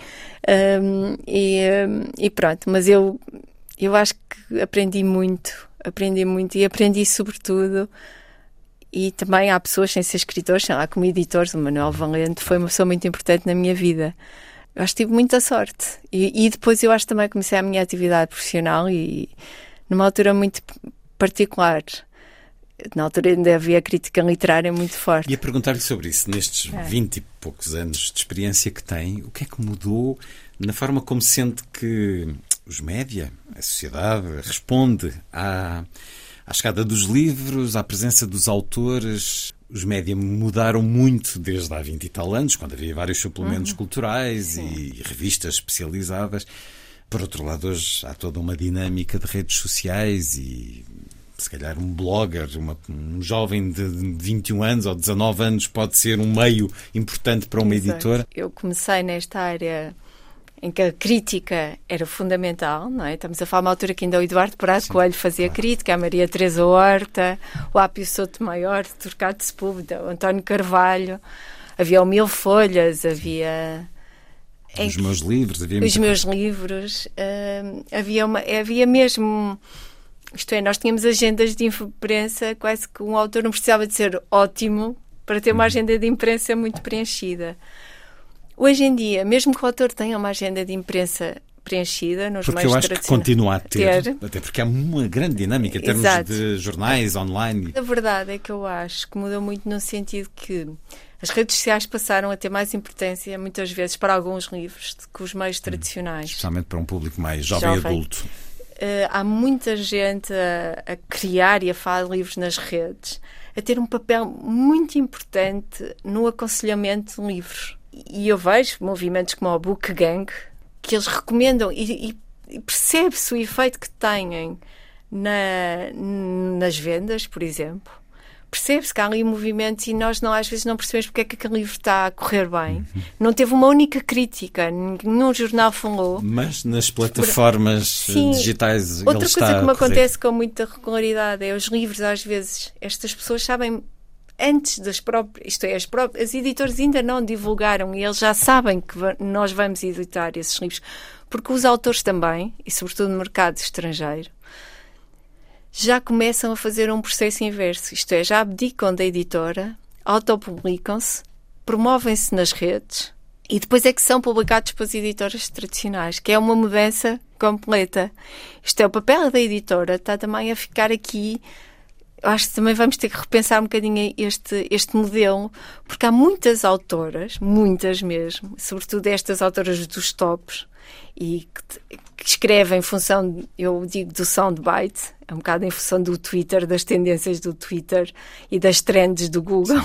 Um, e, um, e, pronto, mas eu, eu acho que aprendi muito, aprendi muito e aprendi sobretudo. E também há pessoas sem ser escritores, sei lá, como editores, o Manuel Valente foi uma pessoa muito importante na minha vida. Eu acho que tive muita sorte. E, e depois eu acho que também comecei a minha atividade profissional e numa altura muito particular. Na altura ainda havia crítica literária muito forte. E a perguntar-lhe sobre isso, nestes É. vinte e poucos anos de experiência que tem, o que é que mudou na forma como sente que os média, a sociedade, responde à, à chegada dos livros, à presença dos autores? Os média mudaram muito desde há 20 e tal anos, quando havia vários suplementos Uhum. culturais e revistas especializadas. Por outro lado, hoje há toda uma dinâmica de redes sociais e se calhar um blogger, uma- um jovem de 21 anos ou 19 anos pode ser um meio importante para uma Exato. editora. Eu comecei nesta área em que a crítica era fundamental, não é? Estamos a falar de uma altura que ainda o Eduardo Prado Coelho fazia crítica, a Maria Teresa Horta, o Ápio Sotomayor, o Turcato Sepúlveda, o António Carvalho, havia o Mil Folhas, havia... Os meus livros, havia os meus coisa. livros, hum, havia, uma, havia mesmo. Isto é, nós tínhamos agendas de imprensa, quase que um autor não precisava de ser ótimo para ter Uhum. uma agenda de imprensa muito preenchida. Hoje em dia, mesmo que o autor tenha uma agenda de imprensa preenchida, nos Porque meios eu acho que continua a ter, ter. até porque há uma grande dinâmica em termos Exato. de jornais, online. A verdade é que eu acho que mudou muito no sentido que as redes sociais passaram a ter mais importância, muitas vezes, para alguns livros do que os meios tradicionais. Especialmente para um público mais jovem e Jovem. adulto. Eh, há muita gente a, a criar e a falar de livros nas redes, a ter um papel muito importante no aconselhamento de livros. E eu vejo movimentos como o Book Gang, que eles recomendam e, e- percebe-se o efeito que têm na- nas vendas, por exemplo. Percebe-se que há ali movimentos e nós não, às vezes não percebemos porque é que aquele livro está a correr bem. Não teve uma única crítica, nenhum jornal falou. Mas nas plataformas Sim. digitais ele Outra coisa que me acontece com muita regularidade é os livros, às vezes, estas pessoas sabem antes das próprias, isto é, as, próprias, as editoras ainda não divulgaram e eles já sabem que nós vamos editar esses livros, porque os autores também, e sobretudo no mercado estrangeiro, já começam a fazer um processo inverso, isto é, já abdicam da editora, autopublicam-se, promovem-se nas redes e depois é que são publicados pelas editoras tradicionais, que é uma mudança completa. Isto é, o papel da editora está também a ficar aqui. Acho que também vamos ter que repensar um bocadinho este, este modelo, porque há muitas autoras, muitas mesmo, sobretudo estas autoras dos tops, e que, que escrevem em função, eu digo, do soundbite, é um bocado em função do Twitter, das tendências do Twitter e das trends do Google,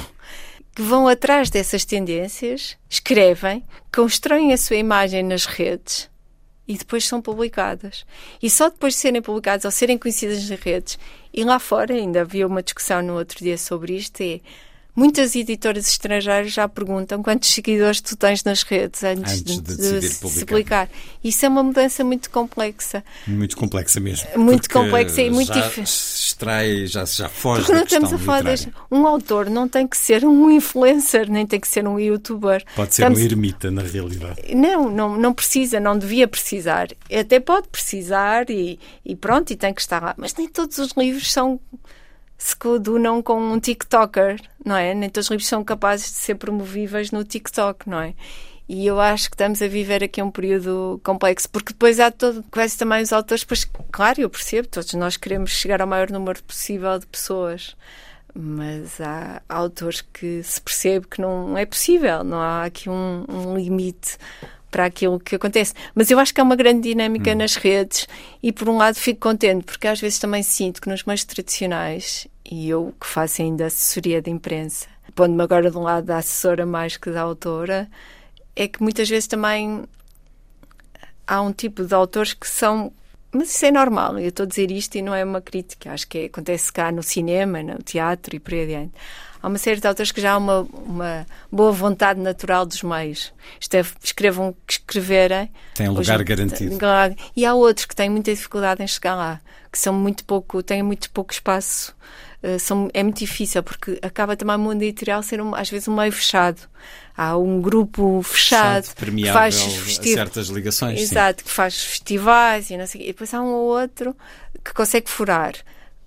que vão atrás dessas tendências, escrevem, constroem a sua imagem nas redes e depois são publicadas. E só depois de serem publicadas ou serem conhecidas nas redes, e lá fora, ainda havia uma discussão no outro dia sobre isto, é muitas editoras estrangeiras já perguntam quantos seguidores tu tens nas redes antes, Antes de de, se publicar. publicar. Isso é uma mudança muito complexa. Muito complexa mesmo. Muito complexa e muito difícil. extrai, já, já foge Porque não estamos a falar deste. Um autor não tem que ser um influencer, nem tem que ser um youtuber. Pode ser Estamos- um ermita, na realidade. Não, não, não precisa, não devia precisar. Até pode precisar e, e pronto, e tem que estar lá. Mas nem todos os livros são se coadunam com um TikToker, não é? Nem todos os livros são capazes de ser promovíveis no TikTok, não é? E eu acho que estamos a viver aqui um período complexo, porque depois há todo, quase também os autores, pois, claro, eu percebo, todos nós queremos chegar ao maior número possível de pessoas, mas há autores que se percebe que não é possível, não há aqui um, um limite para aquilo que acontece. Mas eu acho que há uma grande dinâmica nas redes e, por um lado, fico contente, porque às vezes também sinto que nos meios tradicionais, e eu que faço ainda assessoria de imprensa, pondo-me agora de um lado da assessora mais que da autora, é que muitas vezes também há um tipo de autores que são. Mas isso é normal, eu estou a dizer isto e não é uma crítica, acho que acontece cá no cinema, no teatro e por aí adiante. Há uma série de autores que já há uma, uma boa vontade natural dos meios. Isto é, escrevam o que escreverem. Tem um lugar Hoje- garantido. E há outros que têm muita dificuldade em chegar lá, que são muito pouco, têm muito pouco espaço. Uh, são, é muito difícil porque acaba também o mundo editorial ser um, às vezes um meio fechado. Há um grupo fechado Fechado, que faz a festi- certas ligações. sim. Exato, que faz festivais e não sei. E depois há um ou outro que consegue furar.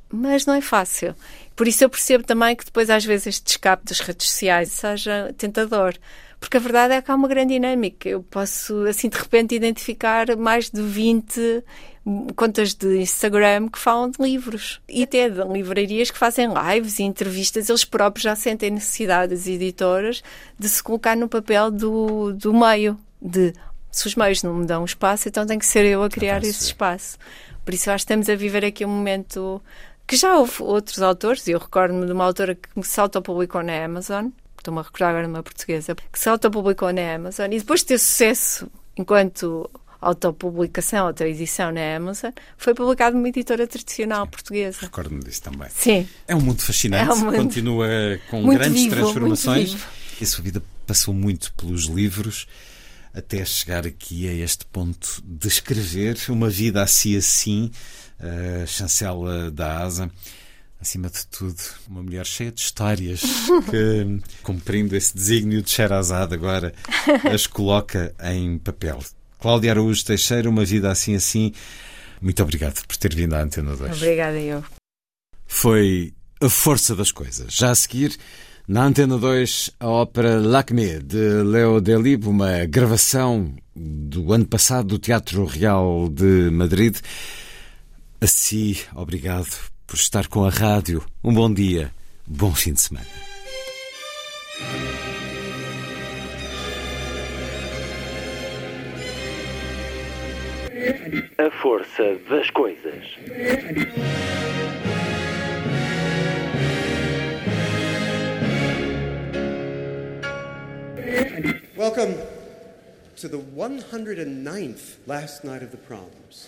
Mas não é fácil. Por isso eu percebo também que depois às vezes este escape das redes sociais seja tentador. Porque a verdade é que há uma grande dinâmica. Eu posso, assim, de repente, identificar mais de 20 contas de Instagram que falam de livros e até de livrarias que fazem lives e entrevistas. Eles próprios já sentem necessidade, as editoras, de se colocar no papel do, do meio, de se os meios não me dão espaço, então tem que ser eu a criar esse espaço. Por isso, acho que estamos a viver aqui um momento que já houve outros autores, e eu recordo-me de uma autora que se autopublicou na Amazon, estou-me a recordar agora uma portuguesa, que se autopublicou na Amazon e depois de ter sucesso enquanto autopublicação, autoedição na Amazon, foi publicado numa editora tradicional Sim. portuguesa. Recordo-me disso também. Sim. É um mundo fascinante, é um mundo continua com grandes vivo, transformações. E a sua vida passou muito pelos livros até chegar aqui a este ponto de escrever uma vida assim assim, a chancela da asa acima de tudo, uma mulher cheia de histórias que, cumprindo esse desígnio de Sherazade agora, as coloca em papel. Cláudia Araújo Teixeira, uma vida assim assim. Muito obrigado por ter vindo à Antena 2. Obrigada, eu. Foi A Força das Coisas. Já a seguir, na Antena 2, a ópera Lacme, de Leo Delib, uma gravação do ano passado do Teatro Real de Madrid. Assim, obrigado por estar com a rádio. Um bom dia, bom fim de semana. A força das coisas. Welcome to the 109th last night of the proms.